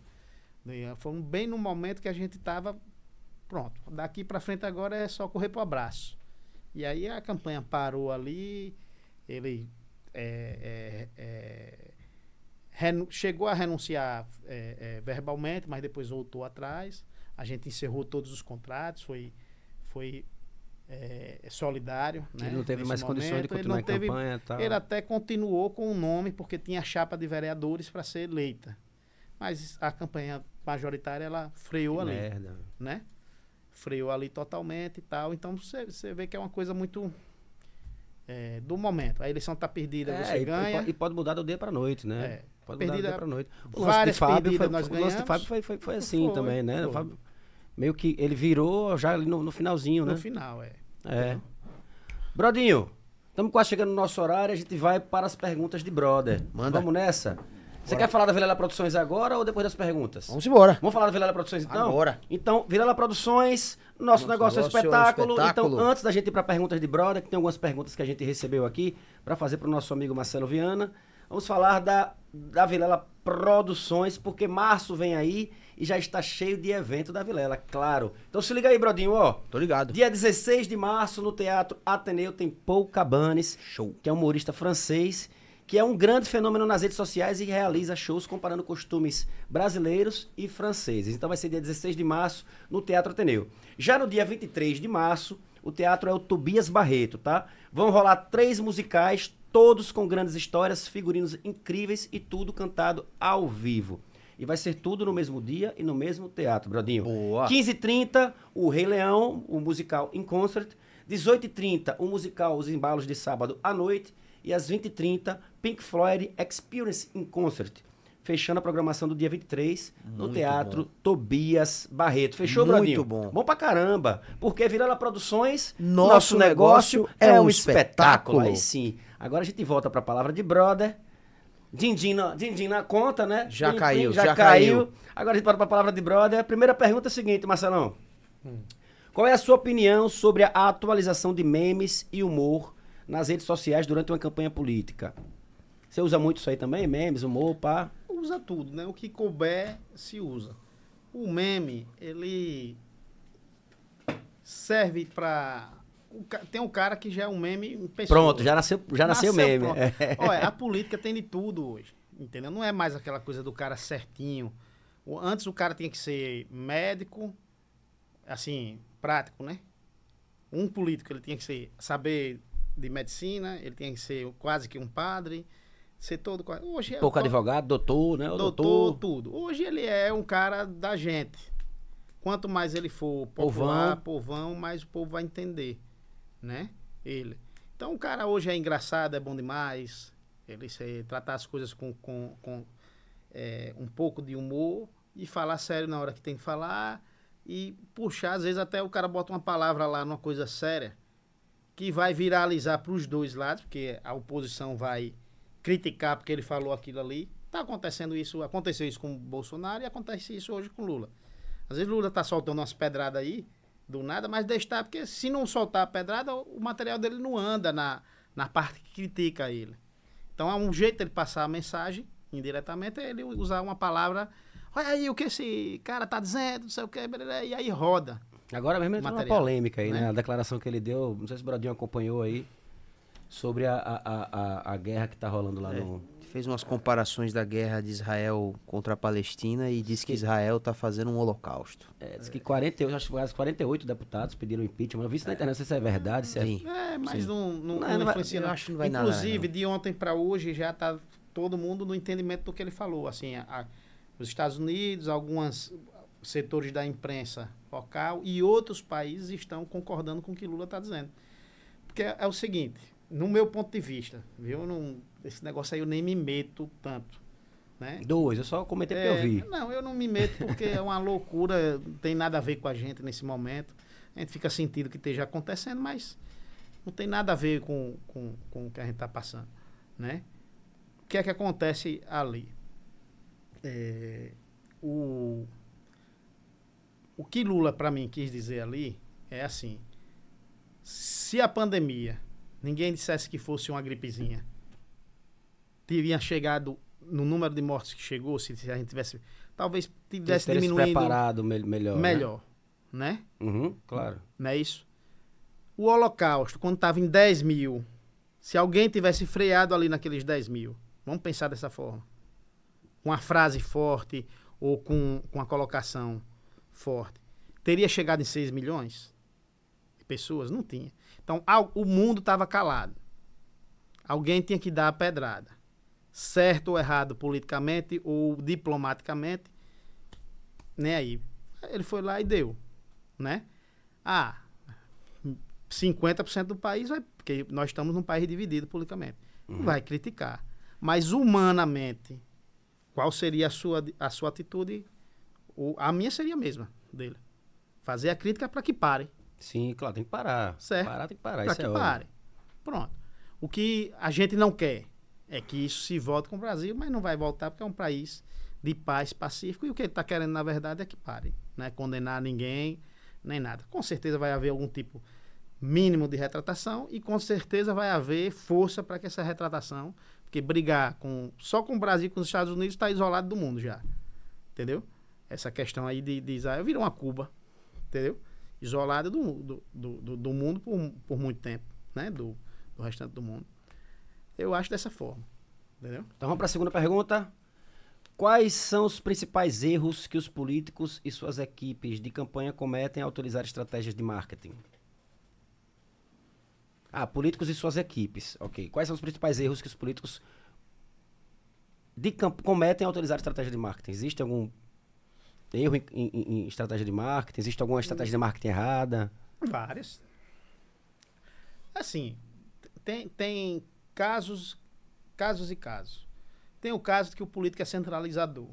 E Foi um- bem no momento que a gente estava pronto. Daqui para frente agora é só correr pro abraço. E aí a campanha parou ali, ele é, é, chegou a renunciar verbalmente, mas depois voltou atrás. A gente encerrou todos os contratos, foi, foi é, solidário. Né, Ele não teve nesse mais condições de momento. Ele continuar não em teve- campanha tal. Ele até continuou com o nome, porque tinha chapa de vereadores para ser eleita. Mas a campanha majoritária, ela freou ali Merda. né? Freou ali totalmente e tal. Então você, você vê que é uma coisa muito é, do momento. A eleição está perdida, É, você e, ganha. e, po- pode mudar do dia pra noite, né? É. Pode Perdida- mudar do dia pra noite. O lance de Fábio foi, nós o lance de ganhamos. Fábio foi, foi, foi assim Foi, também, né? Fábio, meio que ele virou já ali no, no finalzinho, né? no final, é. É. Brodinho, estamos quase chegando no nosso horário, a gente vai para as perguntas de brother. Manda. Vamos nessa? Você quer falar da Vilela Produções agora ou depois das perguntas? Vamos embora. Vamos falar da Vilela Produções então? Agora. Então, Vilela Produções, nosso, Nosso negócio, é, negócio é espetáculo. espetáculo. Então, antes da gente ir para perguntas de brother, que tem algumas perguntas que a gente recebeu aqui para fazer para o nosso amigo Marcelo Viana, vamos falar da, da Vilela Produções, porque março vem aí e já está cheio de evento da Vilela, claro. Então se liga aí, Brodinho, ó. Tô ligado. Dia 16 de março, no Teatro Ateneu, tem Paul Cabanes, Show. que é um humorista francês, que é um grande fenômeno nas redes sociais e realiza shows comparando costumes brasileiros e franceses. Então vai ser dia 16 de março, no Teatro Ateneu. Já no dia 23 de março, o teatro é o Tobias Barreto, tá? Vão rolar três musicais, todos com grandes histórias, figurinos incríveis e tudo cantado ao vivo. E vai ser tudo no mesmo dia e no mesmo teatro, Brodinho. Boa. 15h30, o Rei Leão, o musical In Concert. 18h30, o musical Os Embalos de Sábado à Noite. E às 20h30, Pink Floyd Experience in Concert. Fechando a programação do dia 23 no Muito Teatro Tobias Barreto. Fechou, Muito Brodinho? bom. Bom pra caramba. Porque Virala Produções, Nosso negócio é um espetáculo. Aí sim. Agora a gente volta pra palavra de brother. Dindim na, din-din na conta, né? Já Plim, caiu, plim, já, já caiu. caiu. Agora a gente volta pra palavra de brother. A primeira pergunta é a seguinte, Marcelão. Qual é a sua opinião sobre a atualização de memes e humor nas redes sociais durante uma campanha política? Você usa muito isso aí também? Memes, humor, pá? Usa tudo, né? O que couber, se usa. O meme, ele serve pra... Tem um cara que já é um meme em pessoa. Pronto, já nasceu, já nasceu, meme. pronto. É. Olha, a política tem de tudo hoje, entendeu? Não é mais aquela coisa do cara certinho. Antes o cara tinha que ser médico, assim, prático, né? Um político, ele tinha que ser, saber de medicina, ele tinha que ser quase que um padre, ser todo. Hoje é Pouco o- advogado, doutor, né? O doutor, doutor. tudo. Hoje ele é um cara da gente. Quanto mais ele for popular, povão, mais o povo vai entender, né? Ele. Então o cara hoje é engraçado, é bom demais. Ele se, tratar as coisas com, com, com é, um pouco de humor e falar sério na hora que tem que falar e puxar, às vezes até o cara bota uma palavra lá numa coisa séria que vai viralizar para os dois lados, porque a oposição vai criticar porque ele falou aquilo ali. Tá acontecendo isso, aconteceu isso com o Bolsonaro e acontece isso hoje com Lula. Às vezes Lula tá soltando umas pedradas aí, do nada, mas estar, porque se não soltar a pedrada, o material dele não anda na, na parte que critica ele. Então é um jeito dele passar a mensagem, indiretamente, é ele usar uma palavra. Olha aí o que esse cara tá dizendo, não sei o que, e aí roda. Agora mesmo entrou uma polêmica aí, né? né? A declaração que ele deu, não sei se o Brodinho acompanhou aí, sobre a, a, a, a- a guerra que tá rolando lá É. no... Fez umas comparações da guerra de Israel contra a Palestina e disse que Israel tá fazendo um holocausto. É, diz que 48, acho que quase 48 deputados pediram impeachment. Eu vi isso na internet, não sei se é verdade, se é... Sim. É, mas Sim. não, não, Não, não influencia. eu não. acho que não vai nada, Inclusive, não. de ontem para hoje já está todo mundo no entendimento do que ele falou. Assim, a- a- os Estados Unidos, alguns setores da imprensa local e outros países estão concordando com o que Lula está dizendo. Porque é, é o seguinte, no meu ponto de vista, viu? Eu não- esse negócio aí eu nem me meto tanto. Né? Dois, eu só comentei porque É, eu vi. Não, eu não me meto porque é uma loucura, não tem nada a ver com a gente nesse momento. A gente fica sentindo que esteja acontecendo, mas não tem nada a ver com, com, com o que a gente está passando. Né? O que é que acontece ali? É, o, o que Lula, para mim, quis dizer ali é assim: se a pandemia, ninguém dissesse que fosse uma gripezinha, teria chegado no número de mortes que chegou, se, se a gente tivesse. Talvez tivesse diminuindo preparado me- melhor. né? melhor. Né? Uhum, claro. Não é isso? O Holocausto, quando estava em 10 mil, se alguém tivesse freado ali naqueles 10 mil, vamos pensar dessa forma. Com a frase forte ou com, com a colocação forte, teria chegado em 6 milhões de pessoas? Não tinha. Então, al- o mundo estava calado. Alguém tinha que dar a pedrada. Certo ou errado politicamente ou diplomaticamente, nem aí. Ele foi lá e deu, né? Ah, 50% do país vai, porque nós estamos num país dividido politicamente, vai criticar. Mas humanamente, qual seria a sua, a sua atitude? O, a minha seria a mesma dele. Fazer a crítica para que pare. Sim, claro, tem que parar. Certo. Parar tem que parar, Para que é pare. Pronto. O que a gente não quer é que isso se volte com o Brasil, mas não vai voltar porque é um país de paz pacífico. E o que ele está querendo, na verdade, é que pare. Não é condenar ninguém, nem nada. Com certeza vai haver algum tipo mínimo de retratação e com certeza vai haver força para que essa retratação, porque brigar com só com o Brasil e com os Estados Unidos está isolado do mundo já. Entendeu? Essa questão aí de, de Israel virou uma Cuba, entendeu? Isolada do, do, do, do- do mundo por, por muito tempo, né? Do, do restante do mundo. Eu acho dessa forma, entendeu? Então vamos para a segunda pergunta. Quais são os principais erros que os políticos e suas equipes de campanha cometem ao utilizar estratégias de marketing? Ah, políticos e suas equipes. Ok. Quais são os principais erros que os políticos de camp- cometem ao utilizar estratégia de marketing? Existe algum erro em, em- em estratégia de marketing? Existe alguma estratégia de marketing errada? Várias. Assim, tem, tem casos, casos e casos. Tem o caso de que o político é centralizador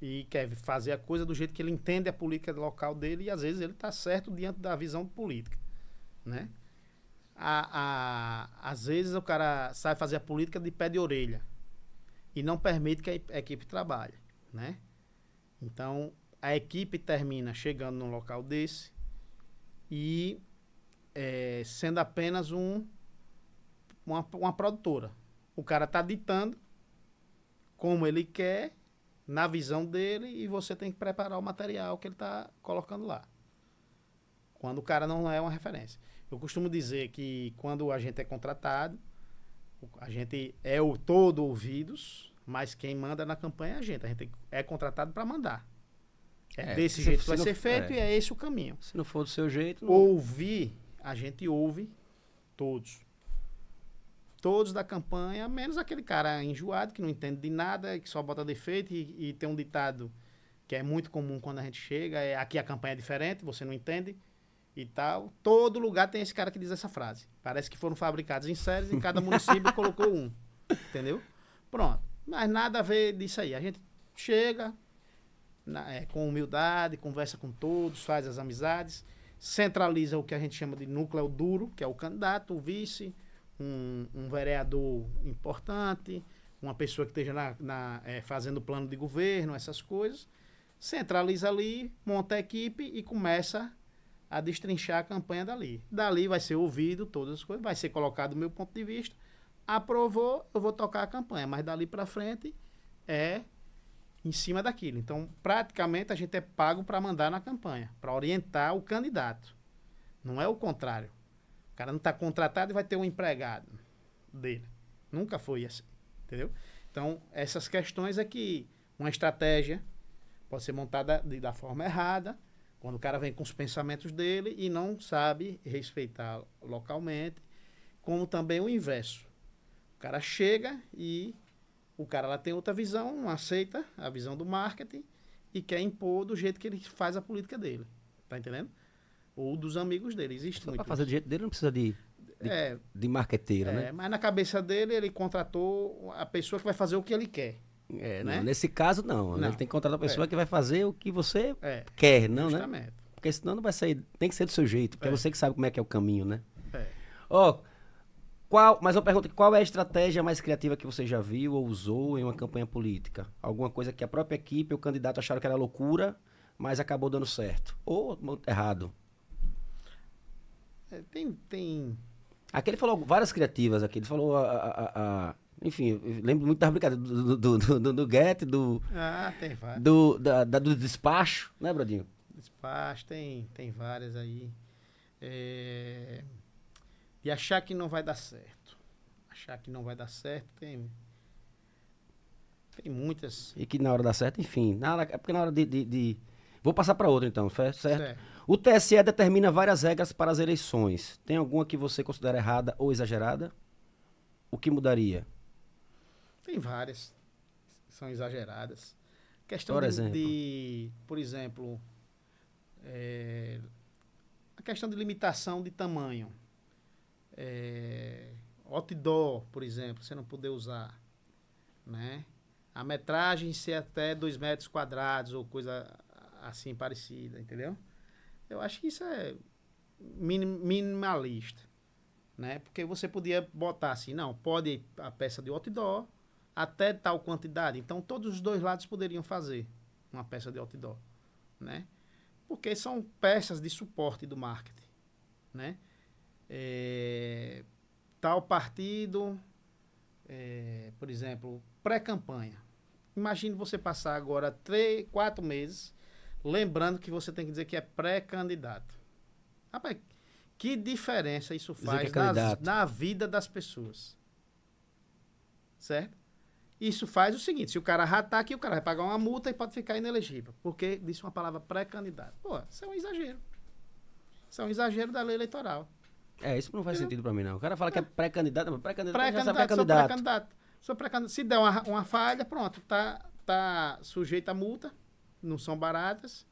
e quer fazer a coisa do jeito que ele entende a política local dele e às vezes ele está certo diante da visão política, né? A, a, às vezes o cara sabe fazer a política de pé de orelha e não permite que a a equipe trabalhe, né? Então, a equipe termina chegando num local desse e é, sendo apenas um uma, uma produtora. O cara está ditando como ele quer, na visão dele, e você tem que preparar o material que ele está colocando lá. Quando o cara não é uma referência. Eu costumo dizer que quando a gente é contratado, a gente é o todo ouvidos, mas quem manda na campanha é a gente. A gente é contratado para mandar. É, É, desse se- jeito que vai não- ser feito é. e é esse o caminho. Se não for do seu jeito, não... Ouvir, a gente ouve todos. Todos da campanha, menos aquele cara enjoado, que não entende de nada, que só bota defeito e, e tem um ditado que é muito comum quando a gente chega, é aqui a campanha é diferente, você não entende e tal. Todo lugar tem esse cara que diz essa frase. Parece que foram fabricados em séries, em cada município [laughs] colocou um. Entendeu? Pronto. Mas nada a ver disso aí. A gente chega na- é, com humildade, conversa com todos, faz as amizades, centraliza o que a gente chama de núcleo duro, que é o candidato, o vice, um, um vereador importante, uma pessoa que esteja na, na, é, fazendo plano de governo, essas coisas. Centraliza ali, monta a equipe e começa a destrinchar a campanha dali. Dali vai ser ouvido todas as coisas, vai ser colocado o meu ponto de vista. Aprovou, eu vou tocar a campanha, mas dali para frente é em cima daquilo. Então, praticamente a gente é pago para mandar na campanha, para orientar o candidato. Não é o contrário. Cara não está contratado e vai ter um empregado dele. Nunca foi assim, entendeu? Então, essas questões é que uma estratégia pode ser montada de- da forma errada, quando o cara vem com os pensamentos dele e não sabe respeitar localmente, como também o inverso. O cara chega e o cara lá tem outra visão, não aceita a visão do marketing e quer impor do jeito que ele faz a política dele. Tá entendendo? Ou dos amigos dele. Existe Só muito. pra fazer do jeito dele não precisa de, de, É, de marqueteiro, é, né? mas na cabeça dele ele contratou a pessoa que vai fazer o que ele quer. É, né? não, nesse caso, não. Não. Ele tem que contratar a pessoa que vai fazer o que você É, quer, não, né? justamente. Porque senão não vai sair. Tem que ser do seu jeito, porque É. é você que sabe como é que é o caminho, né? É. Ó, qual, mas eu pergunto, qual é a estratégia mais criativa que você já viu ou usou em uma campanha política? Alguma coisa que a própria equipe ou o candidato acharam que era loucura, mas acabou dando certo? Ou errado? É, tem, tem. Aqui ele falou várias criativas aqui. Ele falou a. a- a- enfim, lembro muito das brincadeiras do, do, do, do, do Get, do, Ah, tem várias. do, da, da- do despacho, né, Brodinho? Despacho, tem, tem várias aí. É, de achar que não vai dar certo. Achar que não vai dar certo, tem. Tem muitas. E que na hora da certo, enfim. Na hora, é porque na hora de. de- de- Vou passar para outro então, certo? Certo. O TSE determina várias regras para as eleições. Tem alguma que você considera errada ou exagerada? O que mudaria? Tem várias. São exageradas. Questão Por de, exemplo? de, por exemplo, é, a questão de limitação de tamanho. É, outdoor, por exemplo, você não poder usar. Né? A metragem ser até 2 metros quadrados ou coisa assim parecida, entendeu? Eu acho que isso é minim- minimalista. Né? Porque você podia botar assim, não, pode a peça de outdoor até tal quantidade. Então, todos os dois lados poderiam fazer uma peça de outdoor, né? Porque são peças de suporte do marketing, né? É, tal partido, é, por exemplo, pré-campanha. Imagine você passar agora três, quatro meses lembrando que você tem que dizer que é pré-candidato. Rapaz, que diferença isso Dizer faz é nas- na vida das pessoas? Certo? Isso faz o seguinte: se o cara ratar aqui, o cara vai pagar uma multa e pode ficar inelegível. Porque disse uma palavra pré-candidato. Pô, isso é um exagero. Isso é um exagero da lei eleitoral. É, isso não faz sentido pra mim, não. O cara fala que é pré-candidato, mas pré-candidato Pré-candidato, pré-candidato. Sou pré-candidato. Se der uma, uma falha, pronto, tá, tá sujeito a multa. Não são baratas.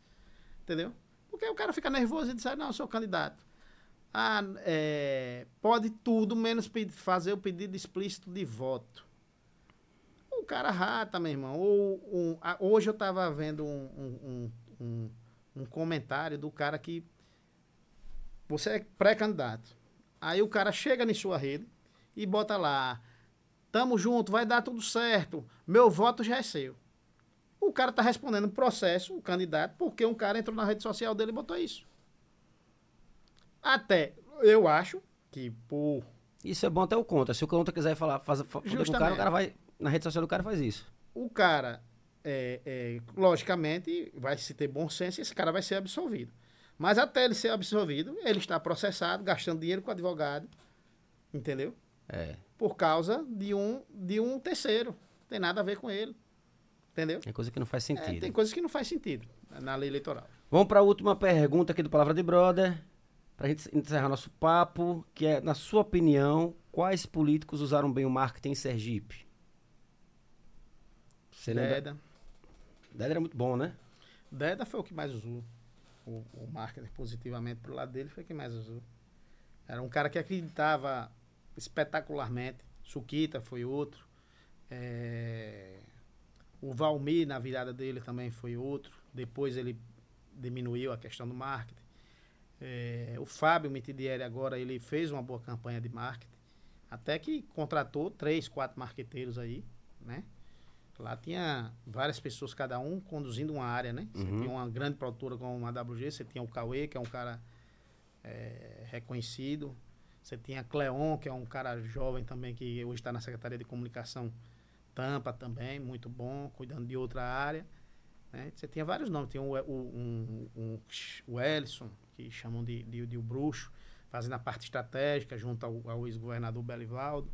Entendeu? Porque o cara fica nervoso e diz, ah, não, eu sou candidato. Ah, é, pode tudo menos fazer o pedido explícito de voto. O cara rata, meu irmão. Ou, um, ah, hoje eu estava vendo um, um, um comentário do cara que você é pré-candidato. Aí o cara chega em sua rede e bota lá, tamo junto, vai dar tudo certo, meu voto já é seu. O cara tá respondendo processo, o candidato, porque um cara entrou na rede social dele e botou isso. Até, eu acho que por Isso é bom até o contra. Se o contra quiser falar, faz, fa- foder com o cara, o cara vai. Na rede social do cara faz isso. o cara, é, é, logicamente, vai se ter bom senso e esse cara vai ser absolvido. Mas até ele ser absolvido, ele está processado, gastando dinheiro com advogado, entendeu? É. Por causa de um, de um terceiro. Tem nada a ver com ele. Entendeu? É coisa que não faz É, sentido. tem coisas que não faz sentido na lei eleitoral. Vamos para a última pergunta aqui do Palavra de Brother. Pra gente encerrar nosso papo, que é, na sua opinião, quais políticos usaram bem o marketing em Sergipe? Você lembra? Deda. Deda era muito bom, né? Deda foi o que mais usou. O, o marketing positivamente pro lado dele foi o que mais usou. Era um cara que acreditava espetacularmente. Suquita foi outro. É, O Valmir, na virada dele, também foi outro. Depois ele diminuiu a questão do marketing. É, o Fábio Mitidieri agora, ele fez uma boa campanha de marketing. Até que contratou três, quatro marqueteiros aí, né? Lá tinha várias pessoas, cada um conduzindo uma área, né? Você Uhum. tinha uma grande produtora como uma WG, você tinha o Cauê, que é um cara é, reconhecido. Você tinha Cleon, que é um cara jovem também, que hoje está na Secretaria de Comunicação Tampa também, muito bom, cuidando de outra área. né? Você tinha vários nomes, tinha o, o, um, o Ellison, que chamam de, de, de o bruxo, fazendo a parte estratégica junto ao, ao ex-governador Belivaldo.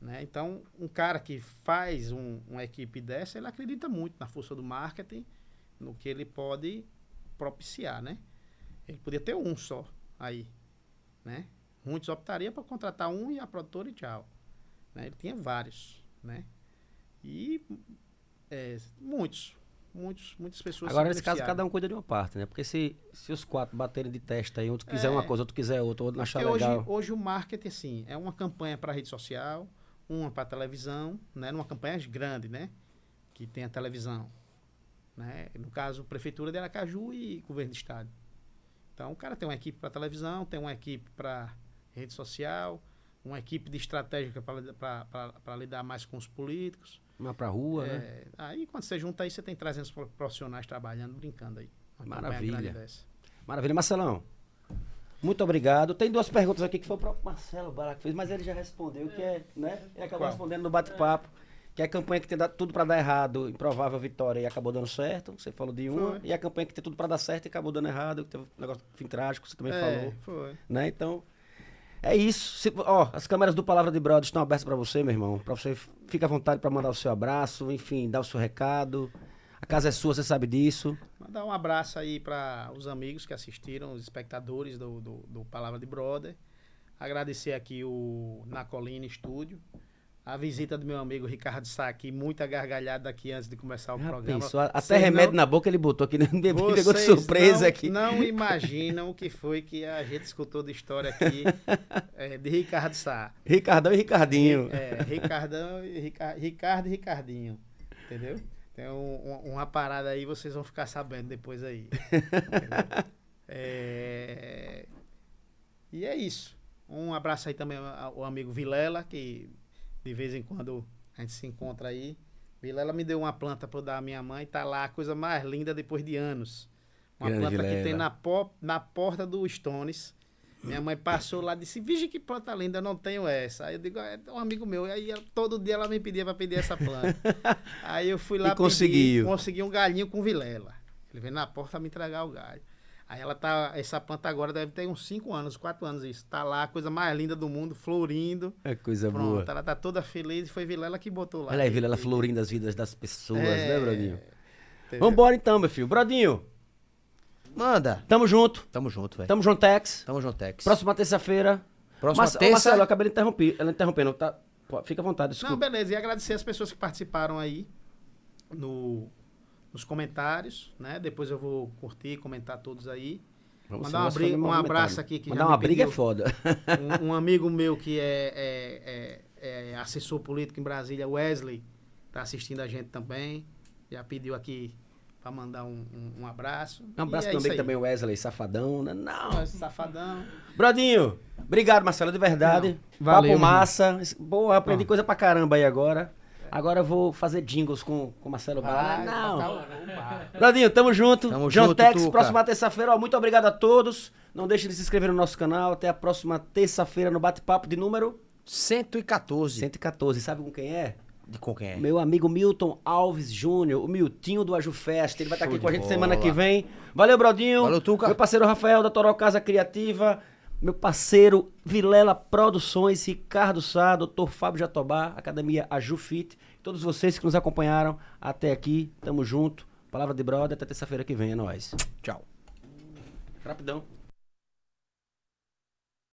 Né? Então, um cara que faz um, uma equipe dessa, ele acredita muito na força do marketing, no que ele pode propiciar, né? Ele podia ter um só aí, né? Muitos optariam para contratar um e a produtora e tchau. Né? Ele tinha vários, né? E é, muitos, muitos, muitas pessoas Agora, se nesse caso, cada um cuida de uma parte, né? Porque se, se os quatro baterem de testa aí, outro quiser É. uma coisa, outro quiser outra, outro achar hoje, legal. hoje o marketing, assim, é uma campanha para rede social, uma para televisão, né? Numa campanha grande, né? Que tem a televisão. Né? No caso, Prefeitura de Aracaju e Governo do Estado. Então, o cara tem uma equipe para televisão, tem uma equipe para rede social, uma equipe de estratégica para lidar mais com os políticos. Uma pra rua, né? É, aí, quando você junta aí, você tem 300 pro- profissionais trabalhando, brincando aí. Maravilha. Maravilha. Marcelão, muito obrigado. Tem duas perguntas aqui que foi o próprio Marcelo que fez, mas ele já respondeu, que é, né? Ele acabou Qual? respondendo no bate-papo. Que é a campanha que tem dado tudo pra dar errado, improvável vitória e acabou dando certo. Você falou de uma. Foi. E a campanha que tem tudo pra dar certo e acabou dando errado, que teve um negócio fim trágico, você também É, falou. foi. Né? Então, é isso. Se- ó, as câmeras do Palavra de Brother estão abertas pra você, meu irmão. Pra você fica à vontade pra mandar o seu abraço, enfim, dar o seu recado. A casa é sua, você sabe disso. Mandar um abraço aí para os amigos que assistiram, os espectadores do, do, do Palavra de Brother. Agradecer aqui o Nacolina Estúdio. A visita do meu amigo Ricardo Sá aqui, muita gargalhada aqui antes de começar o Já programa. pensou? Até Vocês remédio não- na boca ele botou aqui, né? pegou de surpresa não, aqui. Não imaginam o que foi que a gente escutou de história aqui [laughs] é, de Ricardo Sá. Ricardão e Ricardinho. É, Ricardão, e Rica- Ricardo e Ricardinho. Entendeu? Tem um- um- uma parada aí, vocês vão ficar sabendo depois aí. [laughs] É, E é isso. Um abraço aí também ao amigo Vilela, que de vez em quando a gente se encontra aí. Vilela me deu uma planta para dar à minha mãe, tá lá a coisa mais linda depois de anos. Uma Grande planta que Vilela. tem na, po- na porta do Stones. Minha mãe passou lá e disse: Vige que planta linda, eu não tenho essa. Aí eu digo: É um amigo meu. E aí ela- todo dia ela me pedia para pedir essa planta. [laughs] aí eu fui lá E conseguiu. pedir, consegui um galinho com Vilela. Ele veio na porta me entregar o galho. Aí ela tá. Essa planta agora deve ter uns 5 anos, 4 anos isso. Tá lá, a coisa mais linda do mundo, florindo. É coisa Pronto, boa. ela tá toda feliz e foi Vilela que botou lá. Olha aí, Vila, ela E- florindo as vidas das pessoas, É, né, Brodinho? entendeu? Vambora então, meu filho. Brodinho, Manda. tamo junto. Tamo junto, velho. Tamo juntex. Tamo junto, Tex. Próxima terça-feira. Próxima Ô, terça. Marcelo, eu acabei de interromper, ela interrompendo. Tá? Fica à vontade, Não, desculpa. beleza. E agradecer as pessoas que participaram aí no, nos comentários, né? Depois eu vou curtir, comentar todos aí. Vamos mandar uma briga- um abraço aqui que já Mandar uma briga é pediu. foda. Um, um [laughs] amigo meu que é, é- é- é assessor político em Brasília, Wesley, tá assistindo a gente também. Já pediu aqui para mandar um, um- um abraço. Um abraço E é também também, Wesley, safadão. né? Não. Safadão. Brodinho, obrigado, Marcelo, de verdade. Não, valeu, Papo massa. Boa, aprendi Ó. coisa pra caramba aí agora. Agora eu vou fazer jingles com o Marcelo Bala. Vai, Não. tocar o- o bar. Brodinho, tamo junto. Tamo John junto, Tex, Tuca. próxima terça-feira. ó, Muito obrigado a todos. Não deixe de se inscrever no nosso canal. Até a próxima terça-feira no bate-papo de número 114. 114. Sabe com quem é? De com quem é? Meu amigo Milton Alves Júnior, o Miltinho do Aju Fest. Ele vai estar Show aqui com a gente bola. semana que vem. Valeu, Brodinho. Valeu, Tuca. Meu parceiro Rafael da Toró Casa Criativa. Meu parceiro Vilela Produções, Ricardo Sá, Dr. Fábio Jatobá, Academia Aju Fit. Todos vocês que nos acompanharam até aqui. Tamo junto. Palavra de brother. Até terça-feira que vem. É nóis. Tchau. Rapidão.